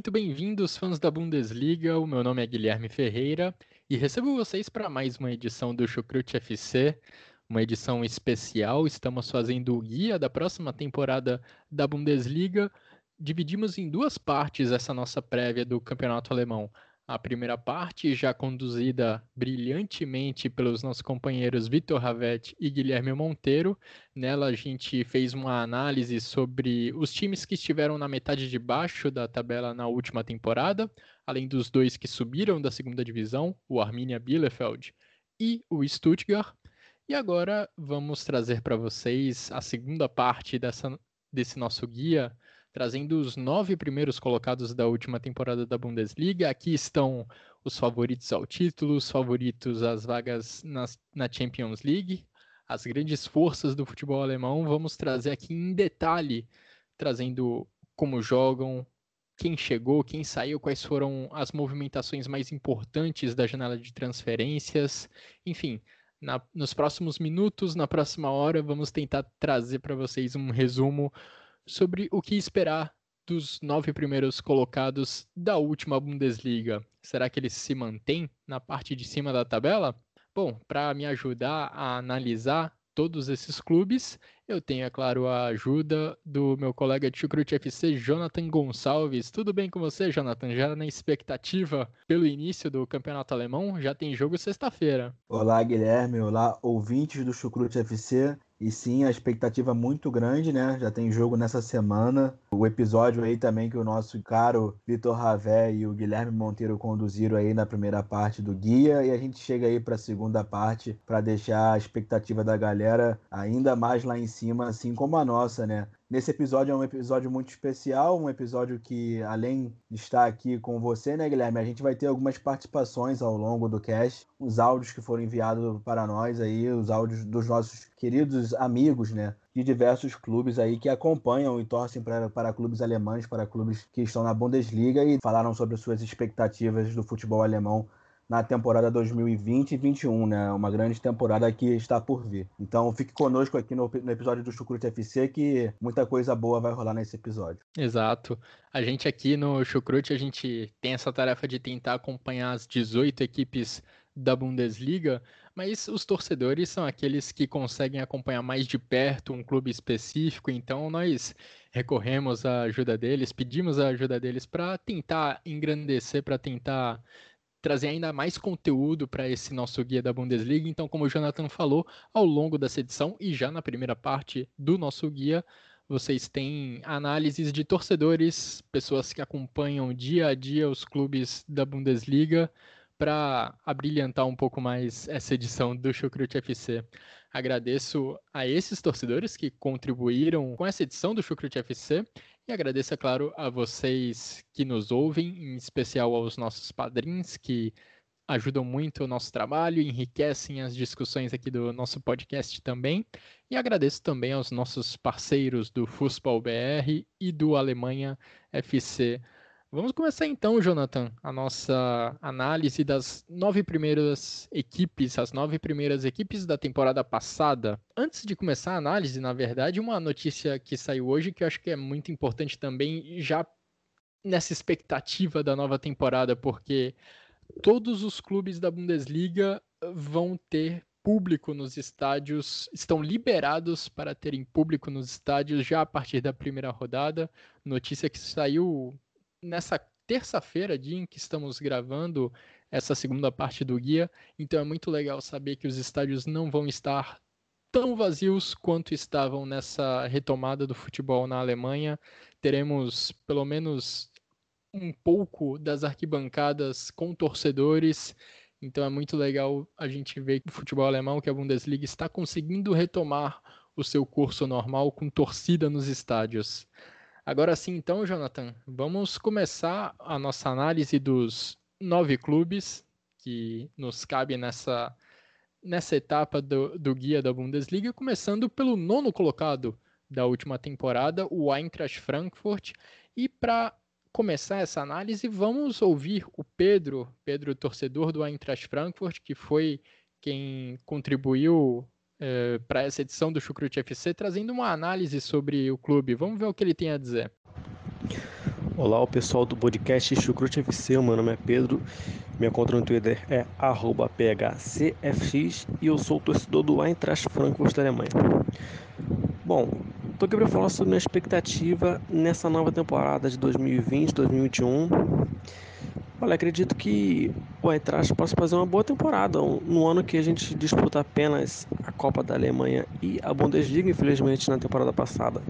Muito bem-vindos, fãs da Bundesliga. O meu nome é Guilherme Ferreira e recebo vocês para mais uma edição do Chucrute FC, uma edição especial. Estamos fazendo o guia da próxima temporada da Bundesliga. Dividimos em duas partes essa nossa prévia do Campeonato Alemão. A primeira parte, já conduzida brilhantemente pelos nossos companheiros Vitor Ravetti e Guilherme Monteiro. Nela, a gente fez uma análise sobre os times que estiveram na metade de baixo da tabela na última temporada, além dos dois que subiram da segunda divisão, o Arminia Bielefeld e o Stuttgart. E agora vamos trazer para vocês a segunda parte dessa, desse nosso guia trazendo os nove primeiros colocados da última temporada da Bundesliga. Aqui estão os favoritos ao título, os favoritos às vagas nas, na Champions League, as grandes forças do futebol alemão. Vamos trazer aqui em detalhe, trazendo como jogam, quem chegou, quem saiu, quais foram as movimentações mais importantes da janela de transferências, enfim. Na, nos próximos minutos, na próxima hora, vamos tentar trazer para vocês um resumo sobre o que esperar dos nove primeiros colocados da última Bundesliga. Será que eles se mantêm na parte de cima da tabela? Bom, para me ajudar a analisar todos esses clubes, eu tenho, é claro, a ajuda do meu colega de Chucrute FC, Jonathan Gonçalves. Tudo bem com você, Jonathan? Já na expectativa pelo início do campeonato alemão? Já tem jogo sexta-feira. Olá, Guilherme. Olá, ouvintes do Chucrute FC. E sim, a expectativa é muito grande, né? Já tem jogo nessa semana. O episódio aí também que o nosso caro Vitor Ravé e o Guilherme Monteiro conduziram aí na primeira parte do guia. E a gente chega aí para a segunda parte para deixar a expectativa da galera ainda mais lá em cima, assim como a nossa, né? Nesse episódio é um episódio muito especial, um episódio que, além de estar aqui com você, né, Guilherme, a gente vai ter algumas participações ao longo do cast, os áudios que foram enviados para nós aí, os áudios dos nossos queridos amigos, né, de diversos clubes aí que acompanham e torcem para, para clubes alemães, para clubes que estão na Bundesliga e falaram sobre suas expectativas do futebol alemão na temporada 2020 e 2021, né? Uma grande temporada que está por vir. Então fique conosco aqui no, no episódio do Chucrute FC que muita coisa boa vai rolar nesse episódio. Exato. A gente aqui no Chucrute, a gente tem essa tarefa de tentar acompanhar as 18 equipes da Bundesliga, mas os torcedores são aqueles que conseguem acompanhar mais de perto um clube específico, então nós recorremos à ajuda deles, pedimos a ajuda deles para tentar engrandecer, para tentar trazer ainda mais conteúdo para esse nosso guia da Bundesliga. Então, como o Jonathan falou, ao longo dessa edição e já na primeira parte do nosso guia, vocês têm análises de torcedores, pessoas que acompanham dia a dia os clubes da Bundesliga para abrilhantar um pouco mais essa edição do Chucrute FC. Agradeço a esses torcedores que contribuíram com essa edição do Chucrute FC e agradeço, é claro, a vocês que nos ouvem, em especial aos nossos padrinhos que ajudam muito o nosso trabalho, enriquecem as discussões aqui do nosso podcast também. E agradeço também aos nossos parceiros do Fußball BR e do Alemanha FC. Vamos começar então, Jonathan, a nossa análise das nove primeiras equipes, as nove primeiras equipes da temporada passada. Antes de começar a análise, na verdade, uma notícia que saiu hoje que eu acho que é muito importante também, já nessa expectativa da nova temporada, porque todos os clubes da Bundesliga vão ter público nos estádios, estão liberados para terem público nos estádios já a partir da primeira rodada. Notícia que saiu nessa terça-feira, dia em que estamos gravando essa segunda parte do guia. Então é muito legal saber que os estádios não vão estar tão vazios quanto estavam nessa retomada do futebol na Alemanha. Teremos pelo menos um pouco das arquibancadas com torcedores Então é muito legal a gente ver que o futebol alemão, que a Bundesliga, está conseguindo retomar o seu curso normal com torcida nos estádios. Agora sim, então, Jonathan, vamos começar a nossa análise dos nove clubes que nos cabe nessa, nessa etapa do, do guia da Bundesliga, começando pelo nono colocado da última temporada, o Eintracht Frankfurt. E para começar essa análise, vamos ouvir o Pedro, Pedro, torcedor do Eintracht Frankfurt, que foi quem contribuiu é, para essa edição do Chucrute FC, trazendo uma análise sobre o clube. Vamos ver o que ele tem a dizer. Olá, o pessoal do podcast Chucrute FC, meu nome é Pedro, minha conta no Twitter é phcfx e eu sou torcedor do Eintracht Frankfurt da Alemanha. Bom, tô aqui para falar sobre minha expectativa nessa nova temporada de 2020-2021. Olha, acredito que o Eintracht possa fazer uma boa temporada, no ano que a gente disputa apenas a Copa da Alemanha e a Bundesliga, infelizmente na temporada passada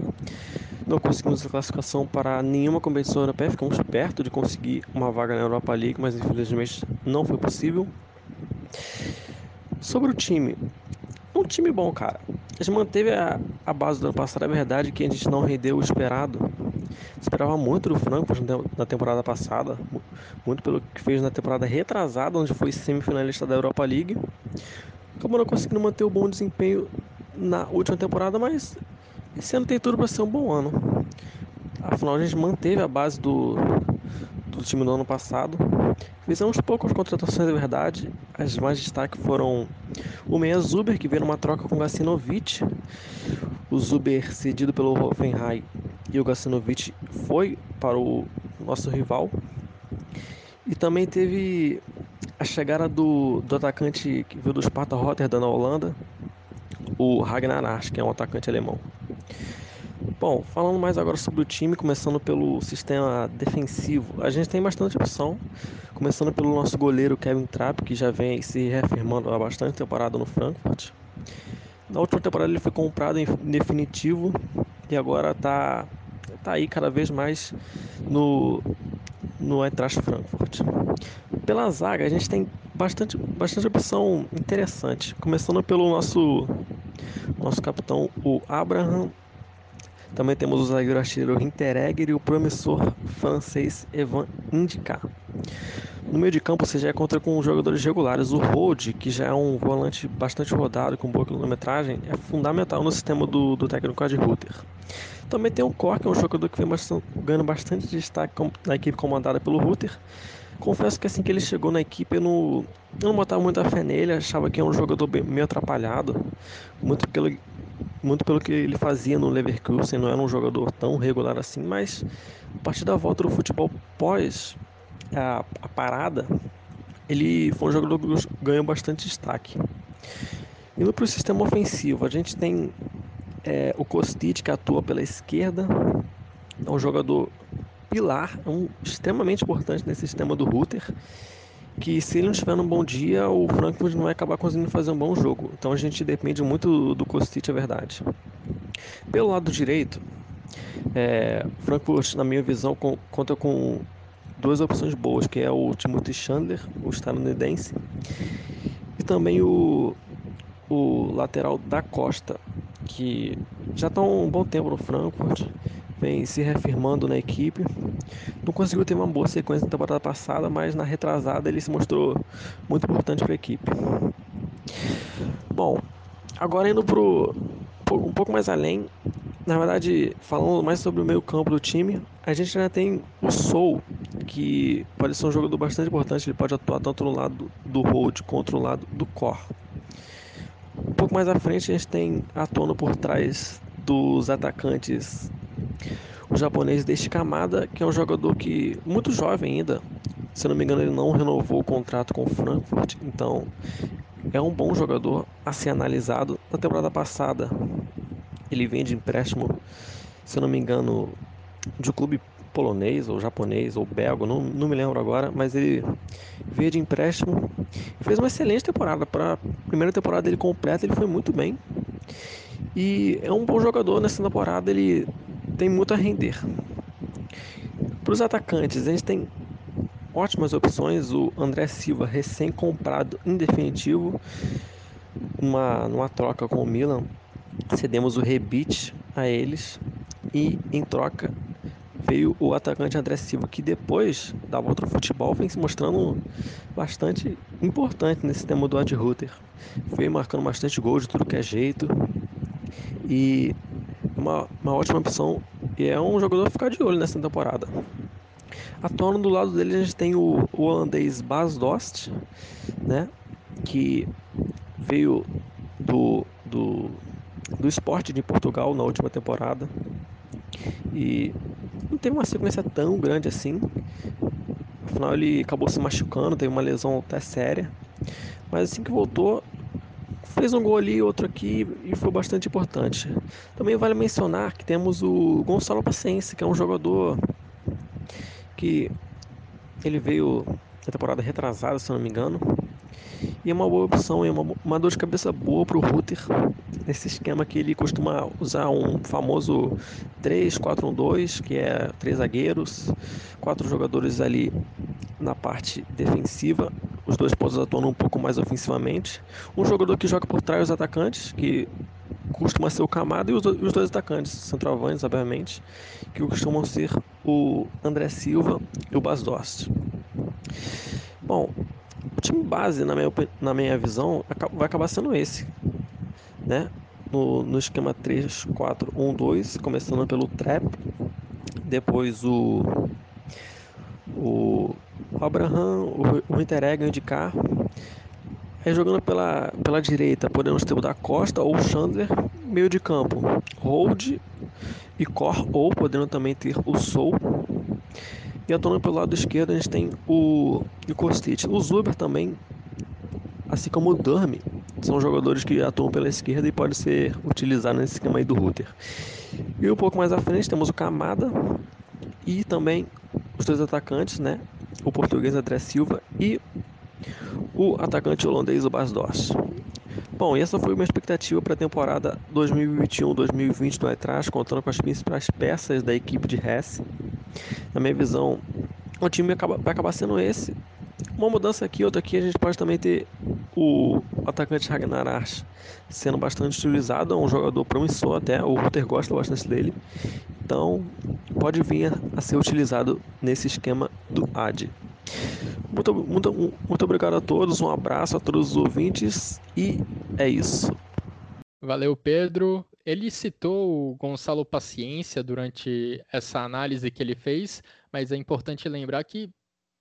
não conseguimos a classificação para nenhuma competição europeia, ficamos perto de conseguir uma vaga na Europa League, mas infelizmente não foi possível. Sobre o time, um time bom, cara. A gente manteve a, a base do ano passado, é verdade que a gente não rendeu o esperado. Esperava muito do Frankfurt na temporada passada, muito pelo que fez na temporada retrasada, onde foi semifinalista da Europa League. Acabou não conseguindo manter o bom desempenho na última temporada, mas esse ano tem tudo para ser um bom ano. Afinal, a gente manteve a base do, do time do ano passado. Fizemos poucas contratações, é verdade. As mais destaque foram o Meia Zuber, que veio numa troca com o Gacinovic. O Zuber, cedido pelo Hoffenheim, e o Gacinovic foi para o nosso rival. E também teve a chegada do, do atacante que veio do Sparta Rotterdam na Holanda, o Ragnar Asch, que é um atacante alemão. Bom, falando mais agora sobre o time, começando pelo sistema defensivo, a gente tem bastante opção. Começando pelo nosso goleiro Kevin Trapp, que já vem se reafirmando há bastante temporada no Frankfurt. Na última temporada ele foi comprado em definitivo e agora está tá aí cada vez mais no, no Eintracht Frankfurt. Pela zaga, a gente tem bastante, bastante opção interessante. Começando pelo nosso, nosso capitão, o Abraham também temos o zagueiro artilheiro Hinteregger e o promissor francês Evan Indica. No meio de campo, você já encontra com jogadores regulares. O Rode, que já é um volante bastante rodado, com boa quilometragem, é fundamental no sistema do, do técnico Ad Ruther. Também tem o Kor, que é um jogador que vem bastante, ganhando bastante destaque na equipe comandada pelo Ruther. Confesso que assim que ele chegou na equipe, eu não, eu não botava muita fé nele, achava que era um jogador meio atrapalhado, muito pelo, muito pelo que ele fazia no Leverkusen, não era um jogador tão regular assim, mas a partir da volta do futebol pós a, a parada, ele foi um jogador que ganhou bastante destaque. Indo para o sistema ofensivo, a gente tem é, o Kostic que atua pela esquerda, é um jogador pilar, é um, extremamente importante nesse sistema do Router que se ele não tiver um bom dia, o Frankfurt não vai acabar conseguindo fazer um bom jogo. Então a gente depende muito do Kostic, é verdade. Pelo lado direito, é, Frankfurt, na minha visão, com, conta com duas opções boas, que é o Timothy Chandler, o estadunidense, e também o, o lateral da Costa, que já está um bom tempo no Frankfurt, vem se reafirmando na equipe. Não conseguiu ter uma boa sequência na temporada passada, mas na retrasada ele se mostrou muito importante para a equipe. Bom, agora indo pro um pouco mais além, na verdade, falando mais sobre o meio campo do time, a gente já tem o Soul, que pode ser um jogador bastante importante, ele pode atuar tanto no lado do hold quanto no lado do core. Um pouco mais à frente a gente tem atuando por trás dos atacantes o japonês Deishi Kamada, que é um jogador que muito jovem ainda, se não me engano ele não renovou o contrato com o Frankfurt, então é um bom jogador a ser analisado. Na temporada passada ele vem de empréstimo, se não me engano, de um clube polonês ou japonês ou belga, não, não me lembro agora, mas ele veio de empréstimo fez uma excelente temporada. Para a primeira temporada dele completa, ele foi muito bem. E é um bom jogador nessa temporada, ele tem muito a render. Para os atacantes, a gente tem ótimas opções. O André Silva, recém-comprado em definitivo, uma, numa troca com o Milan, cedemos o rebite a eles e em troca veio o atacante André Silva, que depois da volta ao futebol vem se mostrando bastante importante nesse tema do Ad Ruther. Veio marcando bastante gol de tudo que é jeito e uma, uma ótima opção e é um jogador a ficar de olho nessa temporada. Atuando do lado dele a gente tem o, o holandês Bas Dost, né, que veio do, do, do esporte de Portugal na última temporada e não teve uma sequência tão grande assim. Afinal, ele acabou se machucando, teve uma lesão até séria. Mas assim que voltou, fez um gol ali, outro aqui e foi bastante importante. Também vale mencionar que temos o Gonçalo Paciência, que é um jogador que ele veio na temporada retrasada, se não me engano. E é uma boa opção, é uma, uma dor de cabeça boa para o Ruther, nesse esquema que ele costuma usar um famoso 3-4-1-2, que é três zagueiros, quatro jogadores ali na parte defensiva, os dois pontos atuando um pouco mais ofensivamente, um jogador que joga por trás dos atacantes, que costuma ser o Camada, e os, os dois atacantes, centroavantes, obviamente, que costumam ser o André Silva e o Bas Dost. Bom, o time base, na minha, na minha visão, vai acabar sendo esse. Né? No, no esquema 3-4-1-2, começando pelo Trap, depois o, o, Abraham, o, o Interega de carro. Aí jogando pela, pela direita, podemos ter o da Costa ou o Chandler, meio de campo, Hold e Cor, ou podendo também ter o Soul e atuando pelo lado esquerdo a gente tem o, Kostic. O Zuber também, assim como o Durmi, são jogadores que atuam pela esquerda e podem ser utilizados nesse esquema aí do Router. E um pouco mais à frente temos o Camada e também os dois atacantes, né? O português André Silva e o atacante holandês, o Bas Doss. Bom, e essa foi uma expectativa para a temporada 2021-2020 do Atrás, contando com as principais peças da equipe de Hesse na minha visão, o time vai acabar sendo esse. Uma mudança aqui, outra aqui, a gente pode também ter o atacante Ragnar sendo bastante utilizado, é um jogador promissor até, o Ruter gosta bastante dele. Então, pode vir a ser utilizado nesse esquema do AD. Muito, muito, muito obrigado a todos, um abraço a todos os ouvintes e é isso. Valeu, Pedro ele citou o Gonçalo Paciência durante essa análise que ele fez, mas é importante lembrar que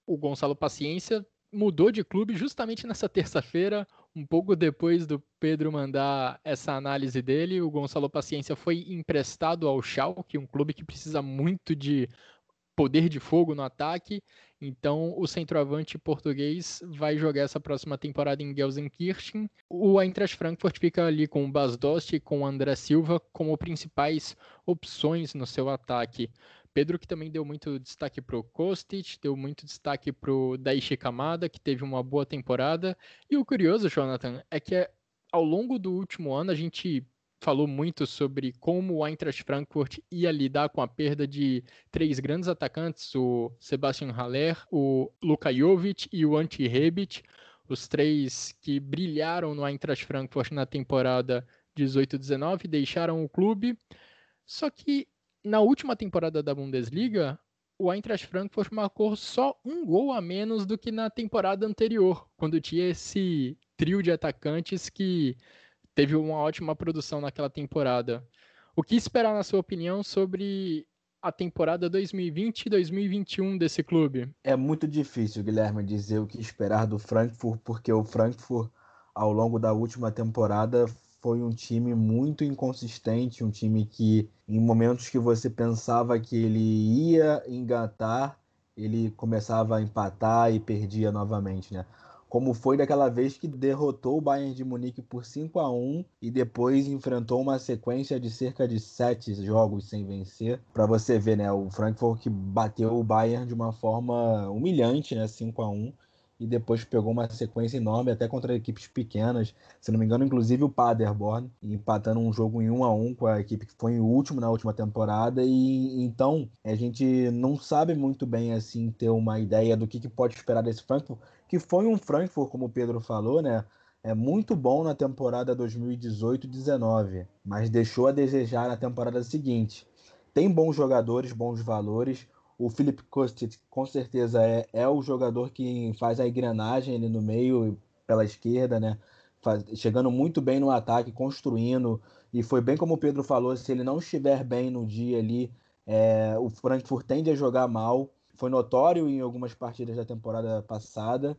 o Gonçalo Paciência mudou de clube justamente nessa terça-feira, um pouco depois do Pedro mandar essa análise dele. O Gonçalo Paciência foi emprestado ao Schalke, um clube que precisa muito de poder de fogo no ataque. Então, o centroavante português vai jogar essa próxima temporada em Gelsenkirchen. O Eintracht Frankfurt fica ali com o Bas Dost e com o André Silva como principais opções no seu ataque. Pedro que também deu muito destaque para o Kostic, deu muito destaque para o Daichi Kamada, que teve uma boa temporada. E o curioso, Jonathan, é que ao longo do último ano a gente falou muito sobre como o Eintracht Frankfurt ia lidar com a perda de três grandes atacantes, o Sebastian Haller, o Luka Jovic e o Ante Rebic, os três que brilharam no Eintracht Frankfurt na temporada 18-19, deixaram o clube. Só que na última temporada da Bundesliga, o Eintracht Frankfurt marcou só um gol a menos do que na temporada anterior, quando tinha esse trio de atacantes que teve uma ótima produção naquela temporada. O que esperar, na sua opinião, sobre a temporada 2020 e 2021 desse clube? É muito difícil, Guilherme, dizer o que esperar do Frankfurt, porque o Frankfurt, ao longo da última temporada, foi um time muito inconsistente, um time que, em momentos que você pensava que ele ia engatar, ele começava a empatar e perdia novamente, né? Como foi daquela vez que derrotou o Bayern de Munique por 5 a 1 e depois enfrentou uma sequência de cerca de sete jogos sem vencer. Para você ver, né, o Frankfurt bateu o Bayern de uma forma humilhante, né, 5 a 1 e depois pegou uma sequência enorme até contra equipes pequenas, se não me engano, inclusive o Paderborn, empatando um jogo em 1 a 1 com a equipe que foi o último na última temporada. E então a gente não sabe muito bem assim ter uma ideia do que, que pode esperar desse Frankfurt, que foi um Frankfurt, como o Pedro falou, né? É muito bom na temporada 2018-19, mas deixou a desejar na temporada seguinte. Tem bons jogadores, bons valores, o Philip Kostic, com certeza, é, é o jogador que faz a engrenagem ali no meio, pela esquerda, né? Faz, chegando muito bem no ataque, construindo. E foi bem como o Pedro falou: se ele não estiver bem no dia ali, é, o Frankfurt tende a jogar mal. Foi notório em algumas partidas da temporada passada.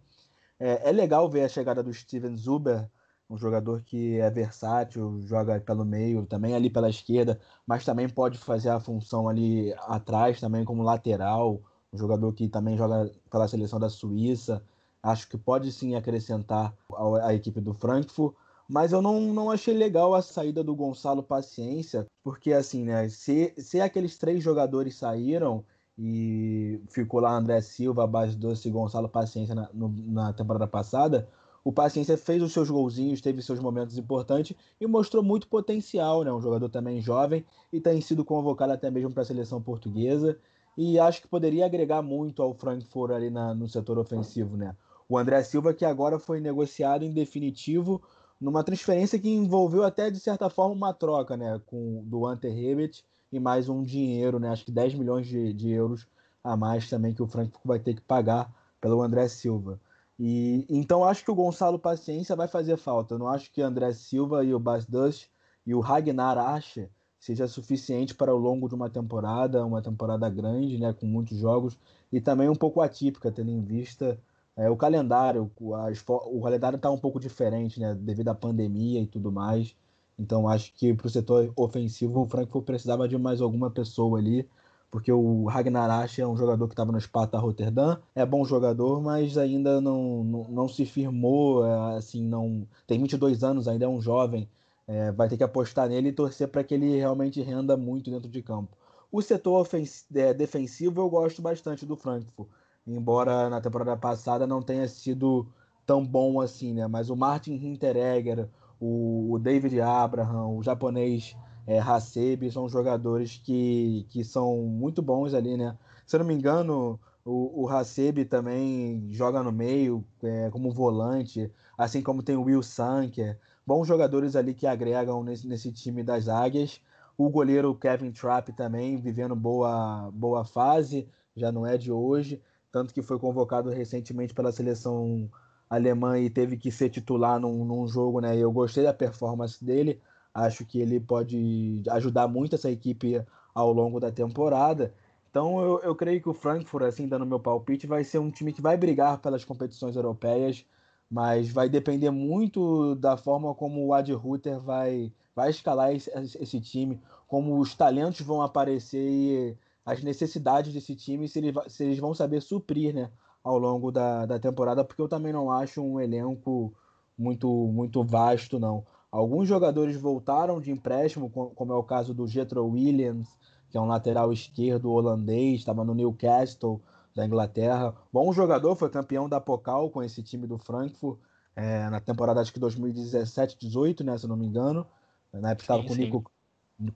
É, é legal ver a chegada do Steven Zuber um jogador que é versátil, joga pelo meio, também ali pela esquerda, mas também pode fazer a função ali atrás, também como lateral, um jogador que também joga pela seleção da Suíça. Acho que pode sim acrescentar a equipe do Frankfurt, mas eu não, não achei legal a saída do Gonçalo Paciência, porque assim, né, se, se aqueles três jogadores saíram e ficou lá André Silva, Bas Doce e Gonçalo Paciência na, no, na temporada passada, o Paciência fez os seus golzinhos, teve seus momentos importantes e mostrou muito potencial, né? Um jogador também jovem e tem sido convocado até mesmo para a seleção portuguesa. E acho que poderia agregar muito ao Frankfurt ali na, no setor ofensivo, né? O André Silva, que agora foi negociado em definitivo numa transferência que envolveu até, de certa forma, uma troca, né? Com, do Ante Rebet e mais um dinheiro, né? Acho que 10 milhões de, de euros a mais também que o Frankfurt vai ter que pagar pelo André Silva. E então acho que o Gonçalo Paciência vai fazer falta. Eu não acho que André Silva e o Bas Dust e o Ragnar Asche seja suficiente para o longo de uma temporada, uma temporada grande, né, com muitos jogos e também um pouco atípica, tendo em vista é, o calendário. As, o calendário está um pouco diferente, né, devido à pandemia e tudo mais. Então acho que para o setor ofensivo o Frankfurt precisava de mais alguma pessoa ali porque o Ragnar Ashe é um jogador que estava no Sparta Rotterdam, é bom jogador, mas ainda não, não, não se firmou, é, assim, não tem 22 anos, ainda é um jovem, é, vai ter que apostar nele e torcer para que ele realmente renda muito dentro de campo. O setor é, defensivo eu gosto bastante do Frankfurt, embora na temporada passada não tenha sido tão bom assim, né? Mas o Martin Hinteregger, o, David Abraham, o japonês é, Hasebe, são jogadores que, que são muito bons ali, né? Se eu não me engano, o, o Hasebe também joga no meio é, como volante, assim como tem o Will Sanker. Bons jogadores ali que agregam nesse, nesse time das Águias. O goleiro Kevin Trapp também vivendo boa, boa fase, já não é de hoje, tanto que foi convocado recentemente pela seleção alemã e teve que ser titular num, num jogo, né? Eu gostei da performance dele. Acho que ele pode ajudar muito essa equipe ao longo da temporada. Então eu, eu creio que o Frankfurt, assim, dando meu palpite, vai ser um time que vai brigar pelas competições europeias, mas vai depender muito da forma como o Ad Ruther vai, vai escalar esse, esse time, como os talentos vão aparecer e as necessidades desse time, se, se eles vão saber suprir né, ao longo da, da temporada, porque eu também não acho um elenco muito, muito vasto, não. Alguns jogadores voltaram de empréstimo, como é o caso do Jetro Williams, que é um lateral esquerdo holandês, estava no Newcastle da Inglaterra. Bom jogador, foi campeão da Pokal com esse time do Frankfurt é, na temporada acho que 2017-18, né, se não me engano. Na época estava com, Nico,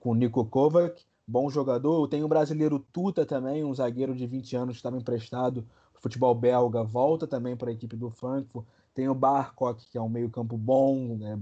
com o Nico Kovac, bom jogador. Tem o brasileiro Tuta também, um zagueiro de 20 anos que estava emprestado futebol belga, volta também para a equipe do Frankfurt. Tem o Barcock, que é um meio-campo bom, né,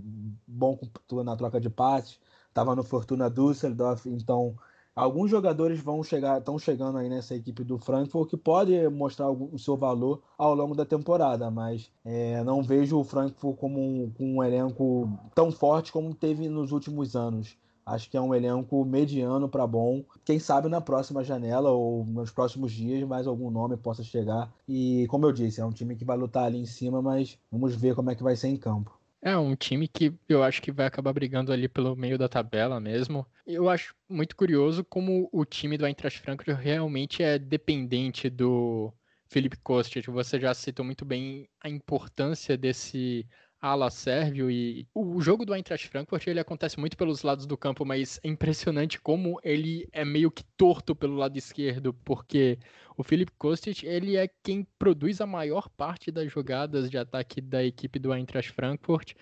bom na troca de passes. Estava no Fortuna Düsseldorf, então alguns jogadores vão chegar, estão chegando aí nessa equipe do Frankfurt que pode mostrar o seu valor ao longo da temporada, mas é, não vejo o Frankfurt como um, um elenco tão forte como teve nos últimos anos. Acho que é um elenco mediano para bom. Quem sabe na próxima janela ou nos próximos dias mais algum nome possa chegar. E como eu disse, é um time que vai lutar ali em cima, mas vamos ver como é que vai ser em campo. É um time que eu acho que vai acabar brigando ali pelo meio da tabela mesmo. Eu acho muito curioso como o time do Eintracht Frankfurt realmente é dependente do Felipe Kostic. Você já citou muito bem a importância desse ala sérvio e o jogo do Eintracht Frankfurt ele acontece muito pelos lados do campo, mas é impressionante como ele é meio que torto pelo lado esquerdo, porque o Filip Kostic, ele é quem produz a maior parte das jogadas de ataque da equipe do Eintracht Frankfurt.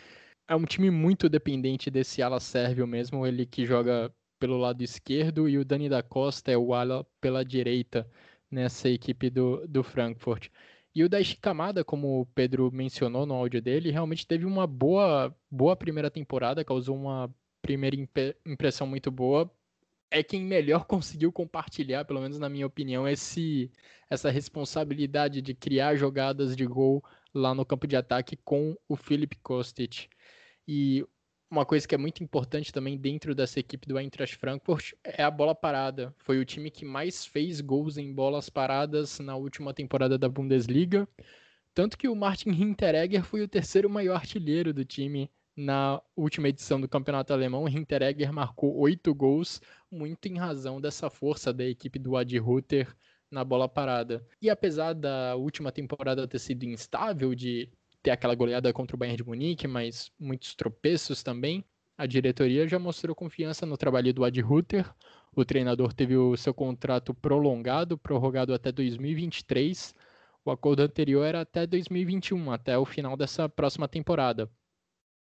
É um time muito dependente desse ala sérvio mesmo, ele que joga pelo lado esquerdo e o Dani da Costa é o ala pela direita nessa equipe do, do Frankfurt. E o Daichi Kamada, como o Pedro mencionou no áudio dele, realmente teve uma boa, boa primeira temporada, causou uma primeira impressão muito boa. É quem melhor conseguiu compartilhar, pelo menos na minha opinião, esse, essa responsabilidade de criar jogadas de gol lá no campo de ataque com o Filip Kostic. E uma coisa que é muito importante também dentro dessa equipe do Eintracht Frankfurt é a bola parada. Foi o time que mais fez gols em bolas paradas na última temporada da Bundesliga. Tanto que o Martin Hinteregger foi o terceiro maior artilheiro do time na última edição do Campeonato Alemão. Hinteregger marcou oito gols, muito em razão dessa força da equipe do Adi Ruther na bola parada. E apesar da última temporada ter sido instável, de ter aquela goleada contra o Bayern de Munique, mas muitos tropeços também. A diretoria já mostrou confiança no trabalho do Ad Ruther. O treinador teve o seu contrato prolongado, prorrogado até 2023. O acordo anterior era até 2021, até o final dessa próxima temporada.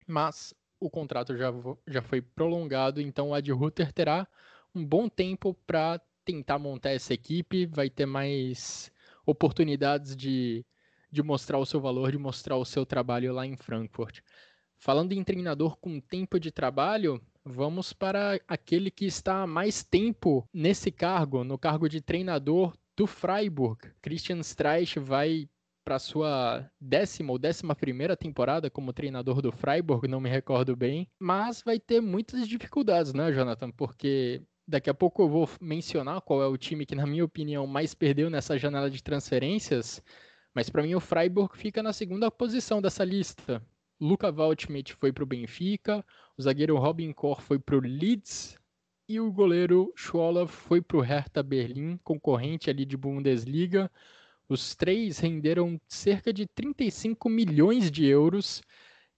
Mas o contrato já, já foi prolongado, então o Ad terá um bom tempo para tentar montar essa equipe, vai ter mais oportunidades de de mostrar o seu valor, de mostrar o seu trabalho lá em Frankfurt. Falando em treinador com tempo de trabalho, vamos para aquele que está há mais tempo nesse cargo, no cargo de treinador do Freiburg. Christian Streich vai para sua décima ou décima primeira temporada como treinador do Freiburg, não me recordo bem, mas vai ter muitas dificuldades, né, Jonathan? Porque daqui a pouco eu vou mencionar qual é o time que, na minha opinião, mais perdeu nessa janela de transferências. Mas para mim o Freiburg fica na segunda posição dessa lista. Luca Waldschmidt foi para o Benfica, o zagueiro Robin Koch foi para o Leeds e o goleiro Schwoller foi para o Hertha Berlim, concorrente ali de Bundesliga. Os três renderam cerca de 35 milhões de euros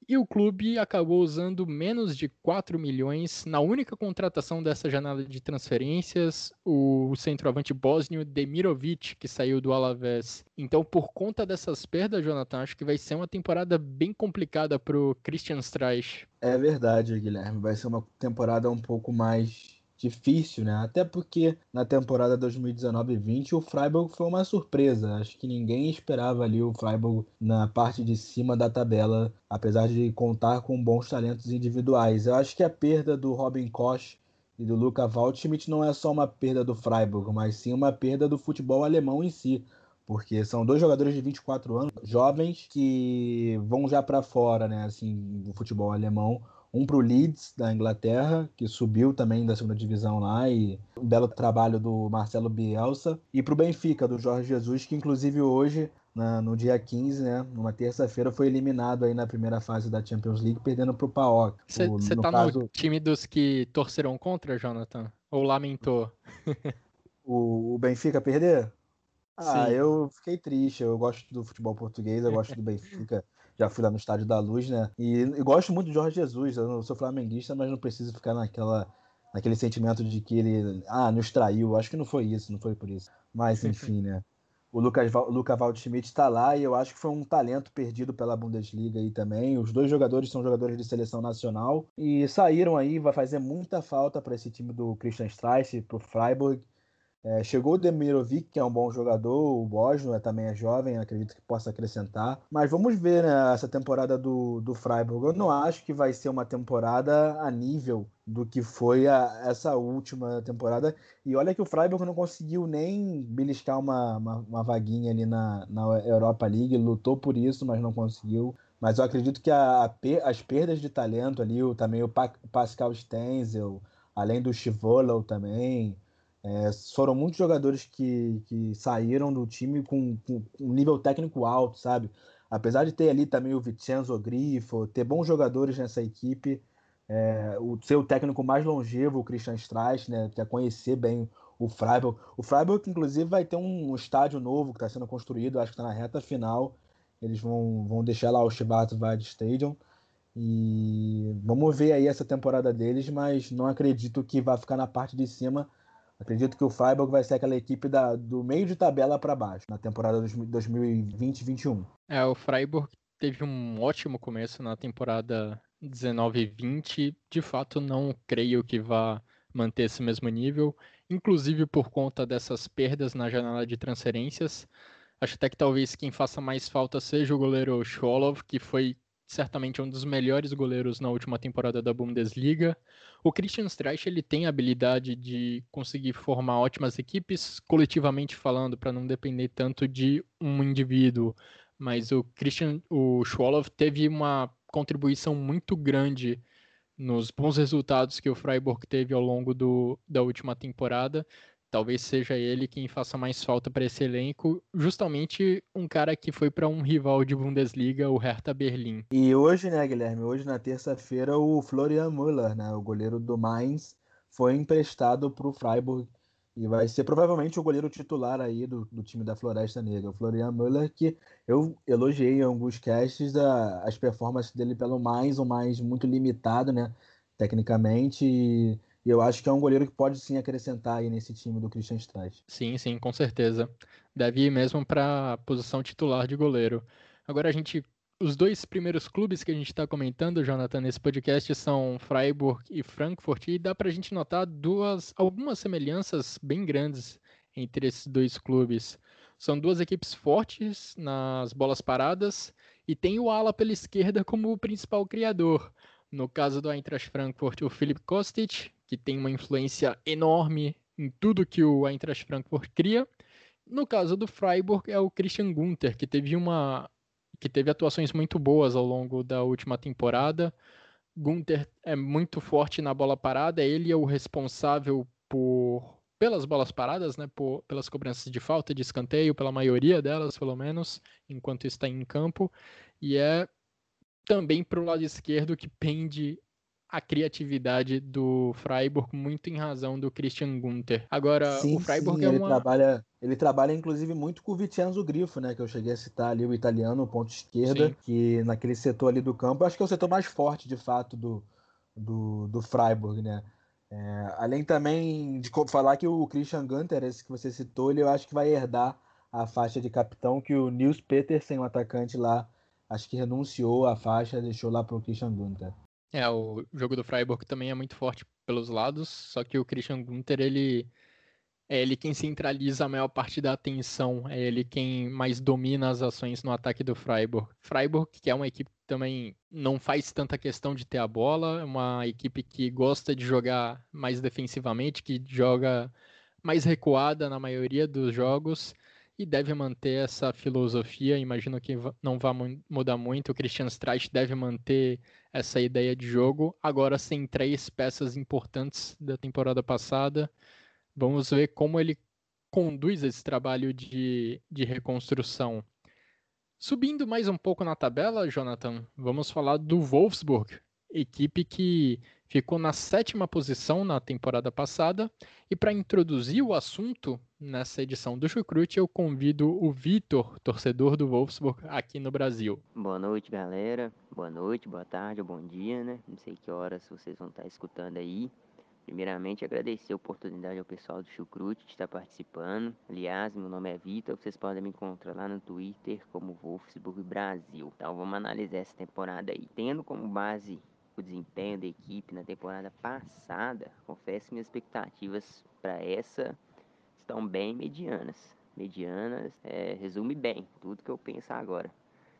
e o clube acabou usando menos de 4 milhões na única contratação dessa janela de transferências, o centroavante bósnio Demirovic, que saiu do Alavés. Então, por conta dessas perdas, Jonathan, acho que vai ser uma temporada bem complicada para o Christian Streich. É verdade, Guilherme. Vai ser uma temporada um pouco mais difícil, né? Até porque na temporada 2019-20 o Freiburg foi uma surpresa. Acho que ninguém esperava ali o Freiburg na parte de cima da tabela, apesar de contar com bons talentos individuais. Eu acho que a perda do Robin Koch e do Luca Waldschmidt não é só uma perda do Freiburg, mas sim uma perda do futebol alemão em si. Porque são dois jogadores de 24 anos, jovens, que vão já para fora, né, assim, do futebol alemão um para o Leeds da Inglaterra, que subiu também da segunda divisão lá, e um belo trabalho do Marcelo Bielsa, e para o Benfica, do Jorge Jesus, que inclusive hoje, na, no dia 15, né, numa terça-feira, foi eliminado aí na primeira fase da Champions League, perdendo para o PAOK. Você tá caso... no time dos que torceram contra, Jonathan? Ou lamentou? o, o Benfica perder? Ah, Sim. eu fiquei triste. Eu gosto do futebol português, eu gosto do Benfica já fui lá no Estádio da Luz, né? E, e gosto muito do Jorge Jesus. Eu não sou flamenguista, mas não preciso ficar naquela, naquele sentimento de que ele ah, nos traiu. Acho que não foi isso, não foi por isso. Mas enfim, né? O Lucas, o Luca Waldschmidt está lá e eu acho que foi um talento perdido pela Bundesliga aí também. Os dois jogadores são jogadores de seleção nacional e saíram aí, vai fazer muita falta para esse time do Christian Streich, para o Freiburg. É, chegou o Demirovic, que é um bom jogador, o Bosno é, também é jovem, acredito que possa acrescentar. Mas vamos ver né, essa temporada do, do Freiburg. Eu não acho que vai ser uma temporada a nível do que foi a, essa última temporada. E olha que o Freiburg não conseguiu nem beliscar uma, uma, uma vaguinha ali na, na Europa League, lutou por isso, mas não conseguiu. Mas eu acredito que a, a, as perdas de talento ali, o, também o, pa, Pascal Stenzel, além do Chivolo também, é, foram muitos jogadores que, que saíram do time com, com, um nível técnico alto, sabe? Apesar de ter ali também o Vincenzo Grifo, ter bons jogadores nessa equipe, é, o seu técnico mais longevo, o Christian Streich, né, que é conhecer bem o Freiburg. O Freiburg, inclusive, vai ter um estádio novo que está sendo construído, acho que está na reta final, Eles vão, vão deixar lá o Schwarzwald Stadium. E vamos ver aí essa temporada deles, mas não acredito que vai ficar na parte de cima. Acredito que o Freiburg vai ser aquela equipe da, do meio de tabela para baixo na temporada 2020-21. É, o Freiburg teve um ótimo começo na temporada 19-20. De fato, não creio que vá manter esse mesmo nível, inclusive por conta dessas perdas na janela de transferências. Acho até que talvez quem faça mais falta seja o goleiro Scholov, que foi certamente um dos melhores goleiros na última temporada da Bundesliga. O Christian Streich ele tem a habilidade de conseguir formar ótimas equipes, coletivamente falando, para não depender tanto de um indivíduo. Mas o Christian, o Schwolow teve uma contribuição muito grande nos bons resultados que o Freiburg teve ao longo do, da última temporada. Talvez seja ele quem faça mais falta para esse elenco, justamente um cara que foi para um rival de Bundesliga, o Hertha Berlim. E hoje, né, Guilherme? Hoje, na terça-feira, o Florian Müller, né, o goleiro do Mainz, foi emprestado para o Freiburg e vai ser provavelmente o goleiro titular aí do, do time da Floresta Negra, o Florian Müller, que eu elogiei em alguns casts a, as performances dele pelo mais, o mais muito limitado, né, tecnicamente, e, e, eu acho que é um goleiro que pode sim acrescentar aí nesse time do Christian Streich. Sim, sim, com certeza. Deve ir mesmo para a posição titular de goleiro. Agora a gente os dois primeiros clubes que a gente está comentando, Jonathan, nesse podcast são Freiburg e Frankfurt, e dá para a gente notar duas, algumas semelhanças bem grandes entre esses dois clubes. São duas equipes fortes nas bolas paradas e tem o ala pela esquerda como o principal criador. No caso do Eintracht Frankfurt, o Philipp Kostic, que tem uma influência enorme em tudo que o Eintracht Frankfurt cria. No caso do Freiburg, é o Christian Gunther, que teve uma que teve atuações muito boas ao longo da última temporada. Gunther é muito forte na bola parada, ele é o responsável por pelas bolas paradas, né, por, pelas cobranças de falta, de escanteio, pela maioria delas, pelo menos, enquanto está em campo, e é também para o lado esquerdo que pende a criatividade do Freiburg muito em razão do Christian Gunther. Agora, sim, o Freiburg sim, é ele uma... trabalha, ele trabalha inclusive muito com o Vicenzo Grifo, né, que eu cheguei a citar ali o italiano, o ponto esquerda, sim. que naquele setor ali do campo, acho que é o setor mais forte de fato do do, do Freiburg, né? É, além também de falar que o Christian Gunter, esse que você citou, ele eu acho que vai herdar a faixa de capitão que o Nils Petersen, o atacante lá, acho que renunciou à faixa, deixou lá para o Christian Gunter. É, o jogo do Freiburg também é muito forte pelos lados, só que o Christian Gunther, ele é ele quem centraliza a maior parte da atenção, é ele quem mais domina as ações no ataque do Freiburg. Freiburg, que é uma equipe que também não faz tanta questão de ter a bola, é uma equipe que gosta de jogar mais defensivamente, que joga mais recuada na maioria dos jogos e deve manter essa filosofia. Imagino que não vai mudar muito. O Christian Streich deve manter essa ideia de jogo. Agora, sem três peças importantes da temporada passada, vamos ver como ele conduz esse trabalho de, de reconstrução. Subindo mais um pouco na tabela, Jonathan, vamos falar do Wolfsburg, equipe que ficou na sétima posição na temporada passada. E para introduzir o assunto nessa edição do Chucrute, eu convido o Vitor, torcedor do Wolfsburg, aqui no Brasil. Boa noite, galera. Boa noite, boa tarde bom dia, né? Não sei que horas vocês vão estar escutando aí. Primeiramente, agradecer a oportunidade ao pessoal do Chucrute de estar participando. Aliás, meu nome é Vitor, vocês podem me encontrar lá no Twitter como Wolfsburg Brasil. Então, vamos analisar essa temporada aí. Tendo como base o desempenho da equipe na temporada passada, confesso que minhas expectativas para essa estão bem medianas. Medianas é, resume bem tudo que eu penso agora.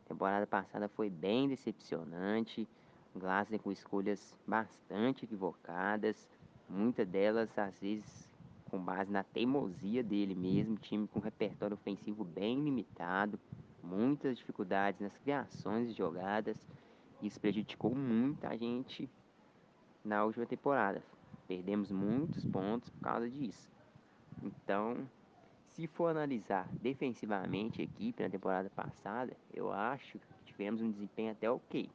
A temporada passada foi bem decepcionante, Glasner com escolhas bastante equivocadas, muitas delas às vezes com base na teimosia dele mesmo, time com repertório ofensivo bem limitado, muitas dificuldades nas criações de jogadas isso prejudicou muito a gente na última temporada. Perdemos muitos pontos por causa disso. Então, se for analisar defensivamente a equipe na temporada passada, eu acho que tivemos um desempenho até ok.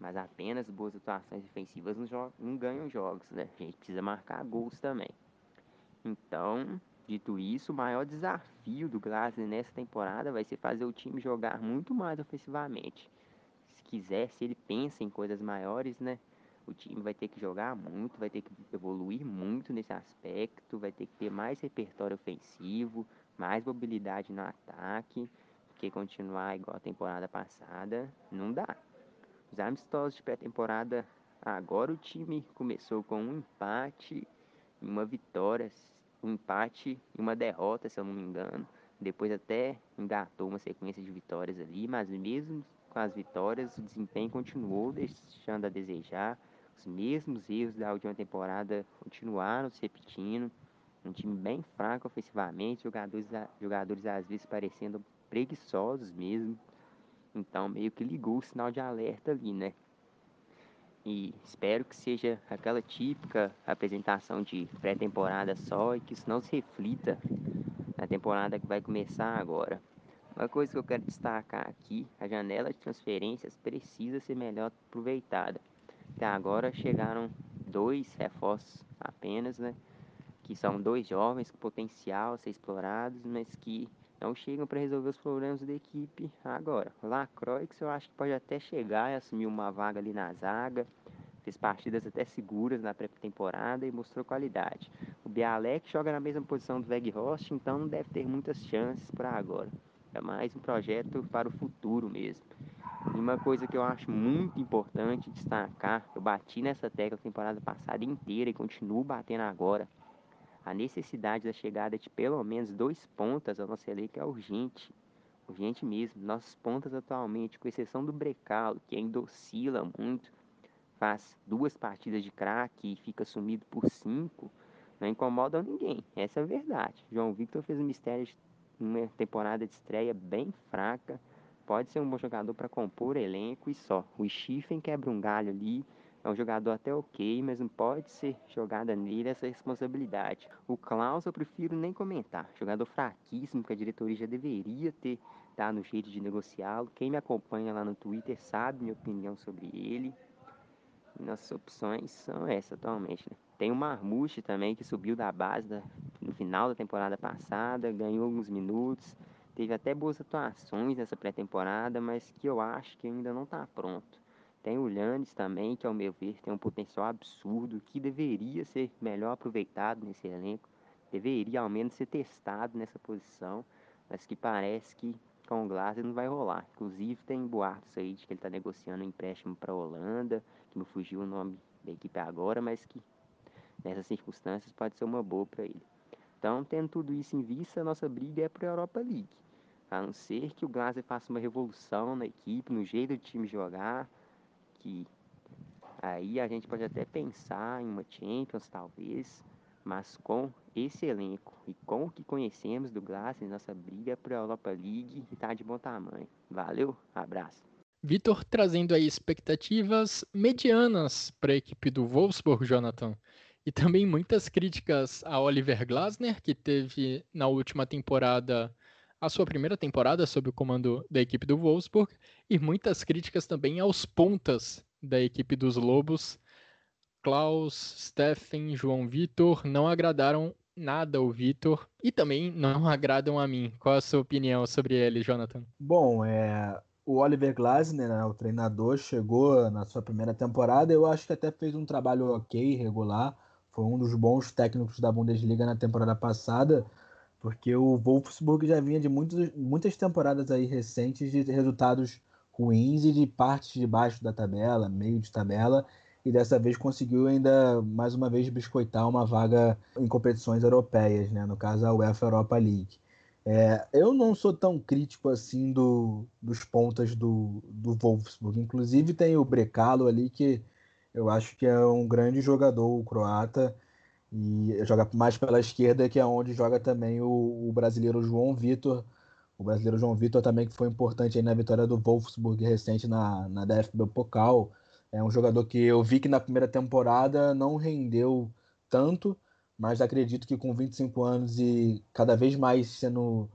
Mas apenas boas atuações defensivas não, não ganham jogos, né? A gente precisa marcar gols também. Então, Dito isso, o maior desafio do Glasner nessa temporada vai ser fazer o time jogar muito mais ofensivamente. Se quiser, se ele pensa em coisas maiores, né? O time vai ter que jogar muito, vai ter que evoluir muito nesse aspecto, vai ter que ter mais repertório ofensivo, mais mobilidade no ataque, porque continuar igual a temporada passada não dá. Os amistosos de pré-temporada, agora o time começou com um empate e uma vitória, um empate e uma derrota, se eu não me engano. Depois até engatou uma sequência de vitórias ali, mas mesmo com as vitórias, o desempenho continuou deixando a desejar. Os mesmos erros da última temporada continuaram se repetindo. Um time bem fraco ofensivamente, jogadores, jogadores às vezes parecendo preguiçosos mesmo. Então meio que ligou o sinal de alerta ali, né? E espero que seja aquela típica apresentação de pré-temporada só e que isso não se reflita na temporada que vai começar agora. Uma coisa que eu quero destacar aqui, a janela de transferências precisa ser melhor aproveitada. Até agora chegaram dois reforços apenas, né? Que são dois jovens com potencial a ser explorados, mas que não chegam para resolver os problemas da equipe agora. Lacroix eu acho que pode até chegar e assumir uma vaga ali na zaga. Fez partidas até seguras na pré-temporada e mostrou qualidade. O Bialek joga na mesma posição do Weghorst, então não deve ter muitas chances para agora. É mais um projeto para o futuro mesmo. E uma coisa que eu acho muito importante destacar, eu bati nessa tecla a temporada passada inteira e continuo batendo agora. A necessidade da chegada de pelo menos dois pontas ao nosso elenco é urgente. Urgente mesmo. Nossas pontas atualmente, com exceção do Brecalo, que ainda oscila muito, faz duas partidas de craque e fica sumido por cinco, não incomodam ninguém. Essa é a verdade. João Victor fez um mistério de uma temporada de estreia bem fraca pode ser um bom jogador para compor elenco e só. O Schiffen quebra um galho ali, é um jogador até ok, mas não pode ser jogada nele essa responsabilidade. O Klaus eu prefiro nem comentar. Jogador fraquíssimo que a diretoria já deveria ter dado no jeito de negociá-lo. Quem me acompanha lá no Twitter sabe minha opinião sobre ele. Nossas opções são essas atualmente. Né? Tem o Marmute também, que subiu da base da, no final da temporada passada, ganhou alguns minutos Teve até boas atuações nessa pré-temporada, mas que eu acho que ainda não está pronto. Tem o Lannis também, que ao meu ver tem um potencial absurdo, que deveria ser melhor aproveitado nesse elenco, deveria ao menos ser testado nessa posição, mas que parece que com o Glaser não vai rolar. Inclusive tem boatos aí de que ele está negociando um empréstimo para a Holanda, que me fugiu o nome da equipe agora, mas que nessas circunstâncias pode ser uma boa para ele. Então, tendo tudo isso em vista, a nossa briga é para a Europa League. A não ser que o Glazer faça uma revolução na equipe, no jeito do time jogar, que aí a gente pode até pensar em uma Champions, talvez, mas com esse elenco e com o que conhecemos do Glazer, nossa briga para a Europa League está de bom tamanho. Valeu, abraço. Vitor trazendo aí expectativas medianas para a equipe do Wolfsburg, Jonathan. E também muitas críticas a Oliver Glasner, que teve na última temporada a sua primeira temporada sob o comando da equipe do Wolfsburg e muitas críticas também aos pontas da equipe dos Lobos. Klaus, Steffen, João Vitor não agradaram nada ao Vitor e também não agradam a mim. Qual a sua opinião sobre ele, Jonathan? Bom, é, o Oliver Glasner, né, o treinador, chegou na sua primeira temporada. Eu acho que até fez um trabalho ok, regular. Foi um dos bons técnicos da Bundesliga na temporada passada porque o Wolfsburg já vinha de muitos, muitas temporadas aí recentes de resultados ruins e de partes de baixo da tabela, meio de tabela, e dessa vez conseguiu ainda mais uma vez biscoitar uma vaga em competições europeias, né? no caso a UEFA Europa League. É, eu não sou tão crítico assim do, dos pontas do, do Wolfsburg. Inclusive tem o Brecalo ali, que eu acho que é um grande jogador, o croata. E joga mais pela esquerda, que é onde joga também o, o brasileiro João Vitor. O brasileiro João Vitor também, que foi importante na vitória do Wolfsburg recente na, na DFB Pokal. É um jogador que eu vi que na primeira temporada não rendeu tanto, mas acredito que com 25 anos e cada vez mais sendo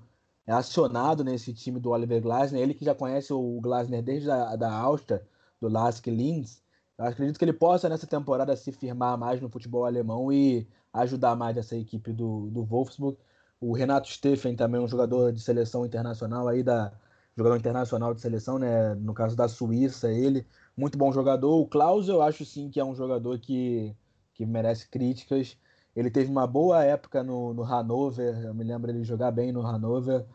acionado nesse time do Oliver Glasner, ele que já conhece o Glasner desde a da Áustria, do Lask Linz, eu acredito que ele possa nessa temporada se firmar mais no futebol alemão e ajudar mais essa equipe do, do Wolfsburg, O Renato Steffen também um jogador de seleção internacional aí da jogador internacional de seleção, né? No caso da Suíça, ele muito bom jogador. O Klaus eu acho sim que é um jogador que, que merece críticas. Ele teve uma boa época no, no Hannover, eu me lembro ele jogar bem no Hannover,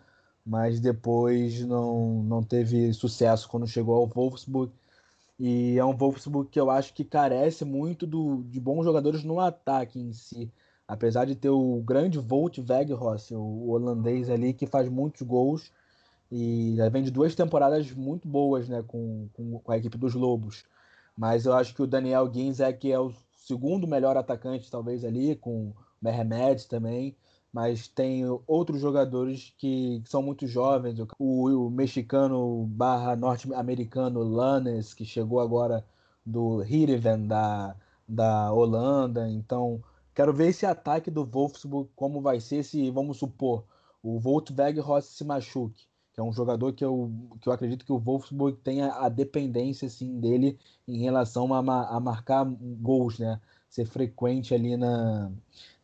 mas depois não, não teve sucesso quando chegou ao Wolfsburg. E é um Wolfsburg que eu acho que carece muito do, de bons jogadores no ataque em si apesar de ter o grande Volt Weghorst, o holandês ali, que faz muitos gols e já vem de duas temporadas muito boas né, com, com, com a equipe dos Lobos. Mas eu acho que o Daniel Ginzek é o segundo melhor atacante, talvez, ali, com o Mehmet também. Mas tem outros jogadores que, que são muito jovens. O, o mexicano barra norte-americano Lannes, que chegou agora do Heerenveen, da, da Holanda. Então, Quero ver esse ataque do Wolfsburg, como vai ser se, vamos supor, o Voltweg Rossi se machuque, que é um jogador que eu, que eu acredito que o Wolfsburg tenha a dependência assim, dele em relação a, a marcar gols, né? Ser frequente ali na,